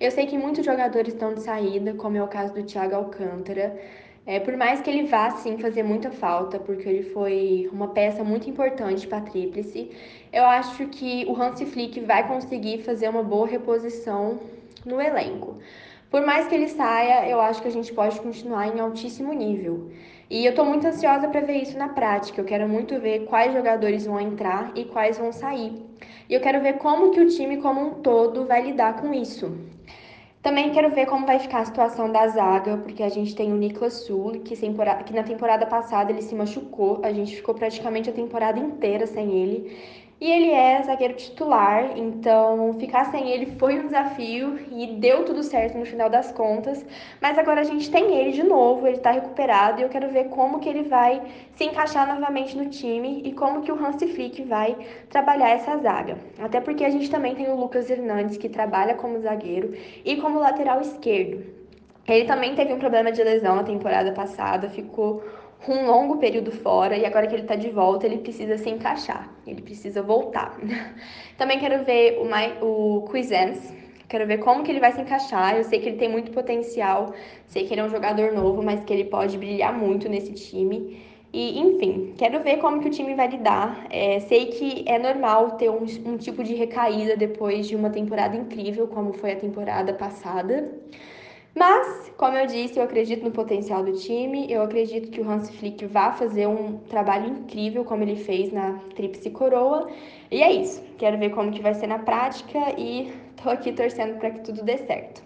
Eu sei que muitos jogadores estão de saída, como é o caso do Thiago Alcântara. É, por mais que ele vá sim fazer muita falta, porque ele foi uma peça muito importante para a Tríplice, eu acho que o Hansi Flick vai conseguir fazer uma boa reposição no elenco. Por mais que ele saia, eu acho que a gente pode continuar em altíssimo nível. E eu estou muito ansiosa para ver isso na prática. Eu quero muito ver quais jogadores vão entrar e quais vão sair. E eu quero ver como que o time como um todo vai lidar com isso. Também quero ver como vai ficar a situação da zaga, porque a gente tem o Niklas Sul, que, que na temporada passada ele se machucou, a gente ficou praticamente a temporada inteira sem ele. E ele é zagueiro titular, então ficar sem ele foi um desafio e deu tudo certo no final das contas. Mas agora a gente tem ele de novo, ele tá recuperado e eu quero ver como que ele vai se encaixar novamente no time e como que o Hansi Flick vai trabalhar essa zaga. Até porque a gente também tem o Lucas Hernandes, que trabalha como zagueiro e como lateral esquerdo. Ele também teve um problema de lesão na temporada passada, ficou um longo período fora e agora que ele está de volta, ele precisa se encaixar, ele precisa voltar. Também quero ver o, My, o Cuisance, quero ver como que ele vai se encaixar. Eu sei que ele tem muito potencial, sei que ele é um jogador novo, mas que ele pode brilhar muito nesse time. E, enfim, quero ver como que o time vai lidar. É, sei que é normal ter um, um tipo de recaída depois de uma temporada incrível, como foi a temporada passada. Mas, como eu disse, eu acredito no potencial do time, eu acredito que o Hans Flick vai fazer um trabalho incrível como ele fez na Tríplice Coroa. E é isso. Quero ver como que vai ser na prática e tô aqui torcendo para que tudo dê certo.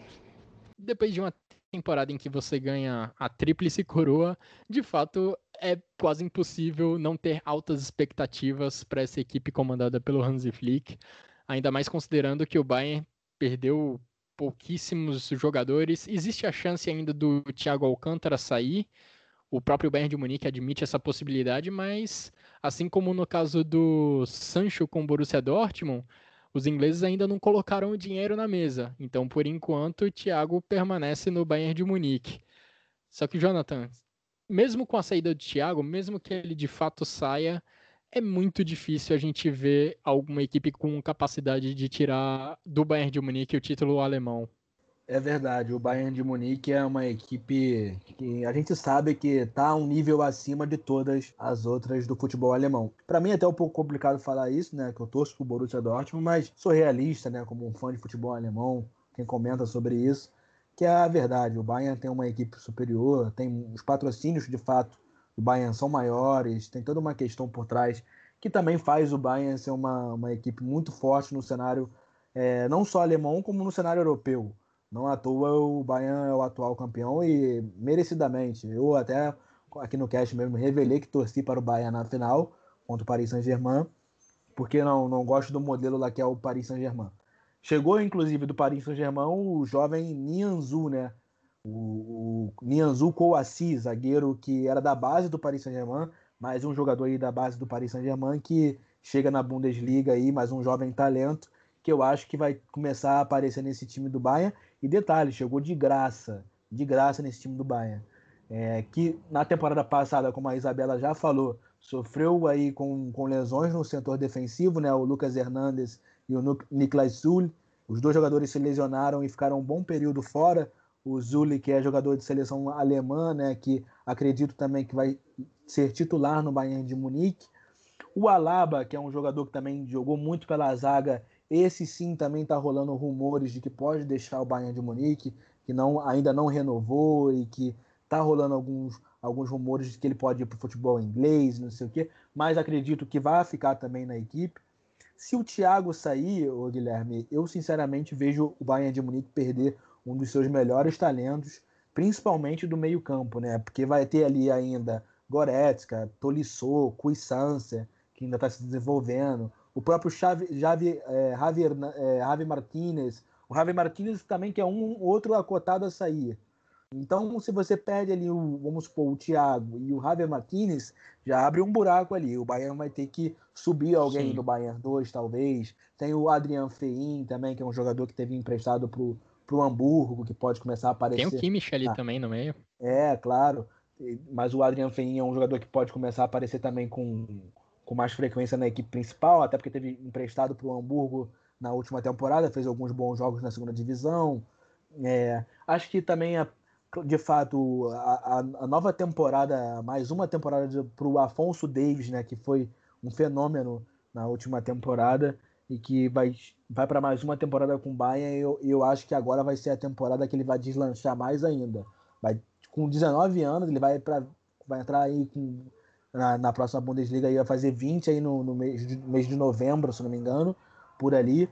Depois de uma temporada em que você ganha a Tríplice Coroa, de fato é quase impossível não ter altas expectativas para essa equipe comandada pelo Hansi Flick, ainda mais considerando que o Bayern perdeu pouquíssimos jogadores. Existe a chance ainda do Thiago Alcântara sair. O próprio Bayern de Munique admite essa possibilidade, mas assim como no caso do Sancho com o Borussia Dortmund, os ingleses ainda não colocaram o dinheiro na mesa. Então, por enquanto, o Thiago permanece no Bayern de Munique. Só que, Jonathan, mesmo com a saída do Thiago, mesmo que ele de fato saia, é muito difícil a gente ver alguma equipe com capacidade de tirar do Bayern de Munique o título alemão. É verdade, o Bayern de Munique é uma equipe que a gente sabe que está um nível acima de todas as outras do futebol alemão. Para mim é até um pouco complicado falar isso, né, que eu torço pro Borussia Dortmund, mas sou realista, né, como um fã de futebol alemão, quem comenta sobre isso, que é a verdade. O Bayern tem uma equipe superior, tem os patrocínios de fato o Bayern são maiores, tem toda uma questão por trás que também faz o Bayern ser uma, uma equipe muito forte no cenário é, não só alemão, como no cenário europeu. Não à toa o Bayern é o atual campeão e merecidamente. Eu até aqui no cast mesmo revelei que torci para o Bayern na final contra o Paris Saint-Germain, porque não, não gosto do modelo lá que é o Paris Saint-Germain. Chegou, inclusive, do Paris Saint-Germain o jovem Nianzou, né? O, o Nianzou Kouassi, zagueiro que era da base do Paris Saint-Germain, mais um jogador aí da base do Paris Saint-Germain que chega na Bundesliga aí, mais um jovem talento que eu acho que vai começar a aparecer nesse time do Bayern. E detalhe, chegou de graça, de graça nesse time do Bayern. É, que na temporada passada, como a Isabela já falou, sofreu aí com, com lesões no setor defensivo, né? O Lucas Hernandes e o Niklas Sul. Os dois jogadores se lesionaram e ficaram um bom período fora o Zuli, que é jogador de seleção alemã, né, que acredito também que vai ser titular no Bayern de Munique. O Alaba, que é um jogador que também jogou muito pela zaga, esse sim também está rolando rumores de que pode deixar o Bayern de Munique, que não, ainda não renovou e que está rolando alguns, alguns rumores de que ele pode ir para o futebol inglês, não sei o quê, mas acredito que vai ficar também na equipe. Se o Thiago sair, ô Guilherme, eu sinceramente vejo o Bayern de Munique perder um dos seus melhores talentos. principalmente do meio-campo, né? Porque vai ter ali ainda Goretzka, Tolisso, Cuisance, que ainda está se desenvolvendo, o próprio Xavi, Javi, é, Javier, é, Javi Martinez, o Javi Martinez também que é um outro acotado a sair. Então, se você perde ali, o, vamos supor, o Thiago e o Javier Martinez, já abre um buraco ali. O Bayern vai ter que subir alguém Sim. do Bayern 2, talvez. Tem o Adrian Fein também, que é um jogador que teve emprestado pro, pro Hamburgo, que pode começar a aparecer. Tem o Kimmich ali ah, também no meio. É, claro. Mas o Adrian Fein é um jogador que pode começar a aparecer também com, com mais frequência na equipe principal, até porque teve emprestado pro Hamburgo na última temporada, fez alguns bons jogos na segunda divisão. É, acho que também a de fato, a, a, nova temporada, mais uma temporada para o Afonso Davis, né, que foi um fenômeno na última temporada e que vai, vai para mais uma temporada com o Bayern. Eu, eu acho que agora vai ser a temporada que ele vai deslanchar mais ainda. Vai, com 19 anos, ele vai, pra, vai entrar aí com, na, na próxima Bundesliga e vai fazer 20 aí no, no mês, de, mês de novembro, se não me engano, por ali.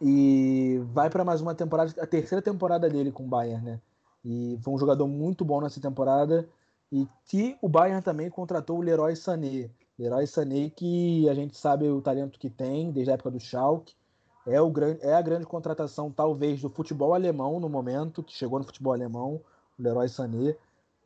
E vai para mais uma temporada, a terceira temporada dele com o Bayern, né? E foi um jogador muito bom nessa temporada. E que o Bayern também contratou o Leroy Sané. Leroy Sané, que a gente sabe o talento que tem desde a época do Schalke. É, o grande, é a grande contratação, talvez, do futebol alemão no momento, que chegou no futebol alemão, o Leroy Sané,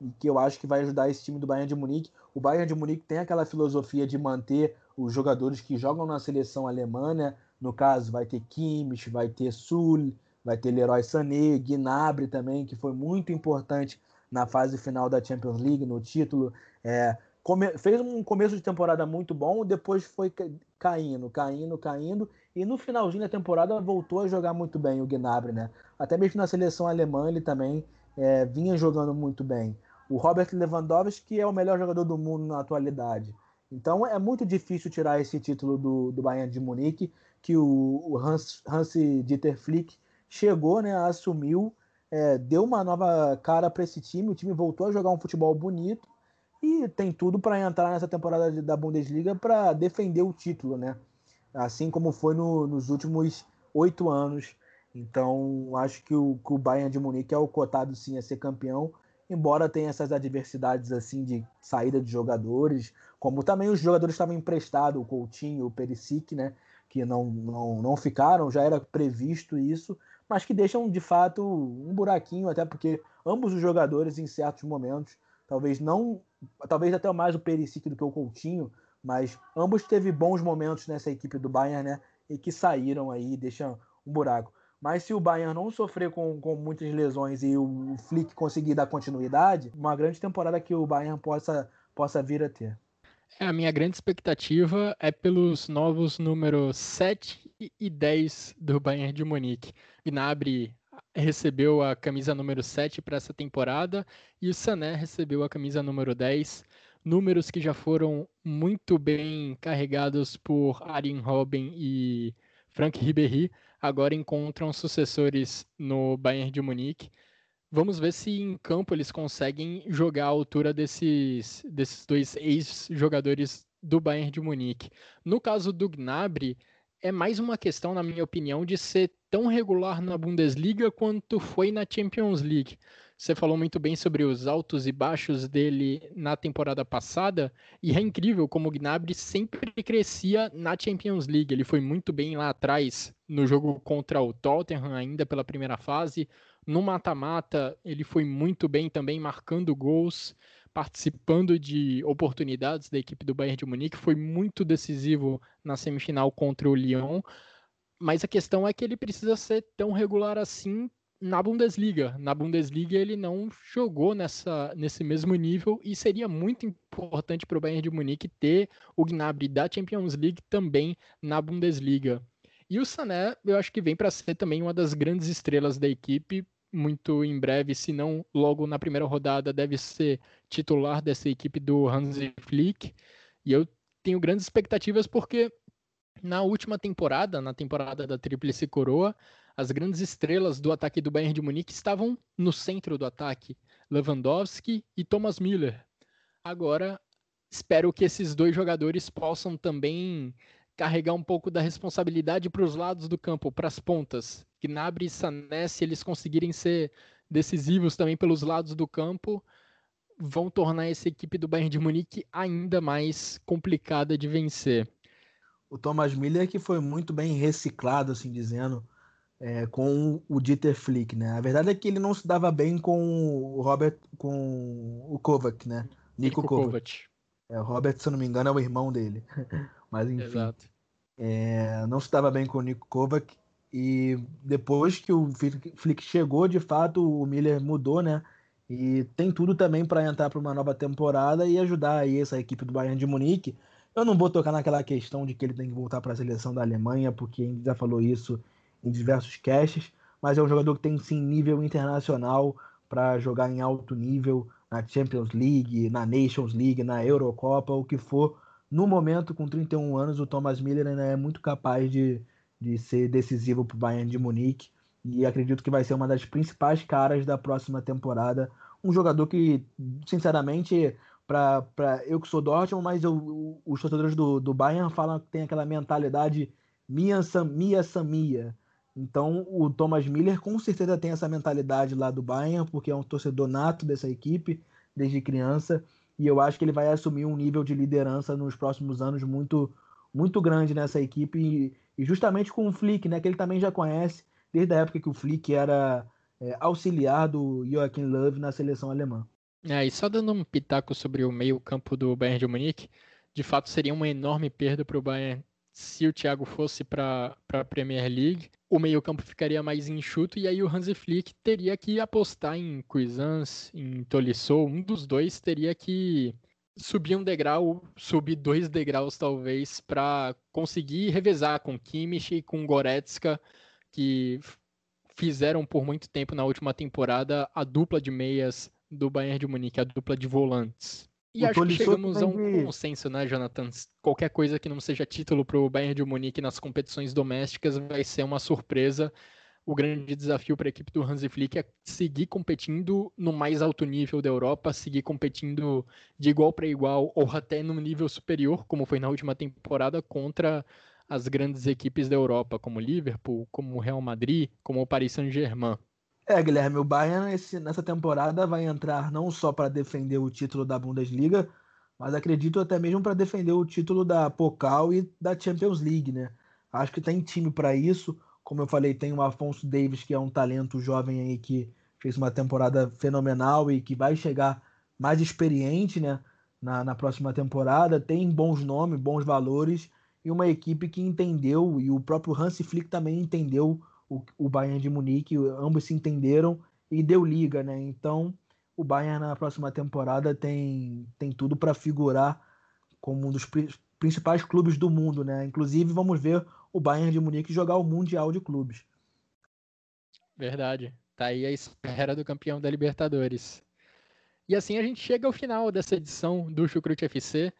e que eu acho que vai ajudar esse time do Bayern de Munique. O Bayern de Munique tem aquela filosofia de manter os jogadores que jogam na seleção alemã, né? No caso, vai ter Kimmich, vai ter Sul, vai ter Leroy Sané, Gnabry também, que foi muito importante na fase final da Champions League, no título. É, come, fez um começo de temporada muito bom, depois foi caindo, caindo, caindo, e no finalzinho da temporada voltou a jogar muito bem o Gnabry, né? Até mesmo na seleção alemã ele também é, vinha jogando muito bem. O Robert Lewandowski é o melhor jogador do mundo na atualidade. Então é muito difícil tirar esse título do, do Bayern de Munique, que o, o Hans, Hans Dieter Flick chegou, né, assumiu, é, deu uma nova cara para esse time, o time voltou a jogar um futebol bonito e tem tudo para entrar nessa temporada da Bundesliga para defender o título, né? Assim como foi no, nos últimos oito anos. Então, acho que o, que o Bayern de Munique é o cotado sim a ser campeão, embora tenha essas adversidades assim de saída de jogadores, como também os jogadores estavam emprestados, o Coutinho, o Perisic, né? Que não, não, não ficaram, já era previsto isso, mas que deixam de fato um buraquinho, até porque ambos os jogadores em certos momentos, talvez não, talvez até mais o Perisic do que o Coutinho, mas ambos teve bons momentos nessa equipe do Bayern, né? E que saíram aí, deixam um buraco. Mas se o Bayern não sofrer com, com muitas lesões e o Flick conseguir dar continuidade, uma grande temporada que o Bayern possa, possa vir a ter. É, a minha grande expectativa é pelos novos números 7 e 10 do Bayern de Munique. Gnabry recebeu a camisa número 7 para essa temporada e o Sané recebeu a camisa número 10. Números que já foram muito bem carregados por Arjen Robben e Frank Ribéry, agora encontram sucessores no Bayern de Munique. Vamos ver se em campo eles conseguem jogar à altura desses, desses dois ex-jogadores do Bayern de Munique. No caso do Gnabry, é mais uma questão, na minha opinião, de ser tão regular na Bundesliga quanto foi na Champions League. Você falou muito bem sobre os altos e baixos dele na temporada passada, e é incrível como o Gnabry sempre crescia na Champions League. Ele foi muito bem lá atrás no jogo contra o Tottenham, ainda pela primeira fase. No mata-mata, ele foi muito bem também, marcando gols, participando de oportunidades da equipe do Bayern de Munique. Foi muito decisivo na semifinal contra o Lyon. Mas a questão é que ele precisa ser tão regular assim na Bundesliga. Na Bundesliga ele não jogou nessa, nesse mesmo nível e seria muito importante para o Bayern de Munique ter o Gnabry da Champions League também na Bundesliga. E o Sané, eu acho que vem para ser também uma das grandes estrelas da equipe, muito em breve, se não logo na primeira rodada, deve ser titular dessa equipe do Hansi Flick. E eu tenho grandes expectativas porque na última temporada, na temporada da Tríplice Coroa, as grandes estrelas do ataque do Bayern de Munique estavam no centro do ataque, Lewandowski e Thomas Müller. Agora, espero que esses dois jogadores possam também carregar um pouco da responsabilidade para os lados do campo, para as pontas. Gnabry e Sané, se eles conseguirem ser decisivos também pelos lados do campo, vão tornar essa equipe do Bayern de Munique ainda mais complicada de vencer. O Thomas Miller que foi muito bem reciclado, assim dizendo, é, com o Dieter Flick, né? A verdade é que ele não se dava bem com o Robert, com o Kovac, né? Nico, Nico Kovac. Kovac. É, o Robert, se eu não me engano, é o irmão dele. Mas enfim. Exato. É, não se dava bem com o Nico Kovac. E depois que o Flick chegou, de fato, o Miller mudou, né? E tem tudo também para entrar para uma nova temporada e ajudar aí essa equipe do Bayern de Munique. Eu não vou tocar naquela questão de que ele tem que voltar para a seleção da Alemanha, porque a gente já falou isso em diversos casts, mas é um jogador que tem sim nível internacional para jogar em alto nível na Champions League, na Nations League, na Eurocopa, o que for. No momento, com 31 anos, o Thomas Miller ainda é muito capaz de, de ser decisivo para o Bayern de Munique. E acredito que vai ser uma das principais caras da próxima temporada. Um jogador que, sinceramente, para eu que sou Dortmund, mas eu, os torcedores do, do Bayern falam que tem aquela mentalidade Mia Samia Samia. Então o Thomas Miller com certeza tem essa mentalidade lá do Bayern, porque é um torcedor nato dessa equipe desde criança, e eu acho que ele vai assumir um nível de liderança nos próximos anos muito muito grande nessa equipe. E, e justamente com o Flick, né, que ele também já conhece desde a época que o Flick era é, auxiliar do Joachim Löw na seleção alemã. É, e só dando um pitaco sobre o meio-campo do Bayern de Munique, de fato seria uma enorme perda para o Bayern se o Thiago fosse para a Premier League. O meio-campo ficaria mais enxuto e aí o Hansi Flick teria que apostar em Cuisance, em Tolisso, um dos dois teria que subir um degrau, subir dois degraus talvez, para conseguir revezar com Kimmich e com Goretzka, que fizeram por muito tempo na última temporada a dupla de meias do Bayern de Munique, a dupla de volantes. E o acho que chegamos a um consenso, né, Jonathan? Qualquer coisa que não seja título para o Bayern de Munique nas competições domésticas vai ser uma surpresa. O grande desafio para a equipe do Hansi Flick é seguir competindo no mais alto nível da Europa, seguir competindo de igual para igual ou até no nível superior, como foi na última temporada, contra as grandes equipes da Europa, como Liverpool, como Real Madrid, como o Paris Saint-Germain. É, Guilherme, o Bayern esse, nessa temporada vai entrar não só para defender o título da Bundesliga, mas acredito até mesmo para defender o título da Pokal e da Champions League, né? Acho que tem time para isso. Como eu falei, tem o Afonso Davis, que é um talento jovem aí que fez uma temporada fenomenal e que vai chegar mais experiente, né? Na, na próxima temporada. Tem bons nomes, bons valores e uma equipe que entendeu, e o próprio Hansi Flick também entendeu o, o Bayern de Munique, ambos se entenderam e deu liga, né? Então, o Bayern na próxima temporada tem, tem tudo para figurar como um dos principais clubes do mundo, né? Inclusive, vamos ver o Bayern de Munique jogar o Mundial de Clubes. Verdade. Tá aí a espera do campeão da Libertadores. E assim a gente chega ao final dessa edição do Chucrute FC.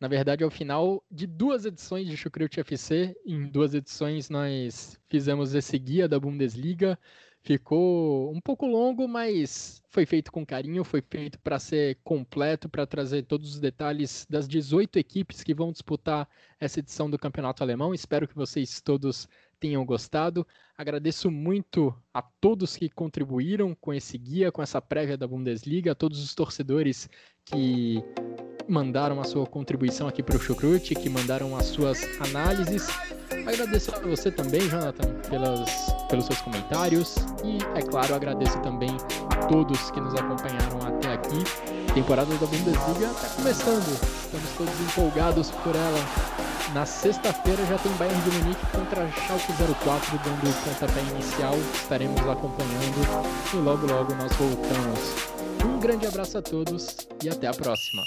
Na verdade, é o final de duas edições de Chucrute FC. Em duas edições nós fizemos esse guia da Bundesliga. Ficou um pouco longo, mas foi feito com carinho, foi feito para ser completo, para trazer todos os detalhes das 18 equipes que vão disputar essa edição do Campeonato Alemão. Espero que vocês todos tenham gostado. Agradeço muito a todos que contribuíram com esse guia, com essa prévia da Bundesliga, a todos os torcedores que mandaram a sua contribuição aqui para o Chucrute, que mandaram as suas análises. Agradeço a você também, Jonathan, pelas, pelos seus comentários. E, é claro, agradeço também a todos que nos acompanharam até aqui. A temporada da Bundesliga está começando. Estamos todos empolgados por ela. Na sexta-feira já tem Bayern de Munique contra Schalke 04 dando o pontapé inicial. Estaremos acompanhando e logo logo nós voltamos. Um grande abraço a todos e até a próxima.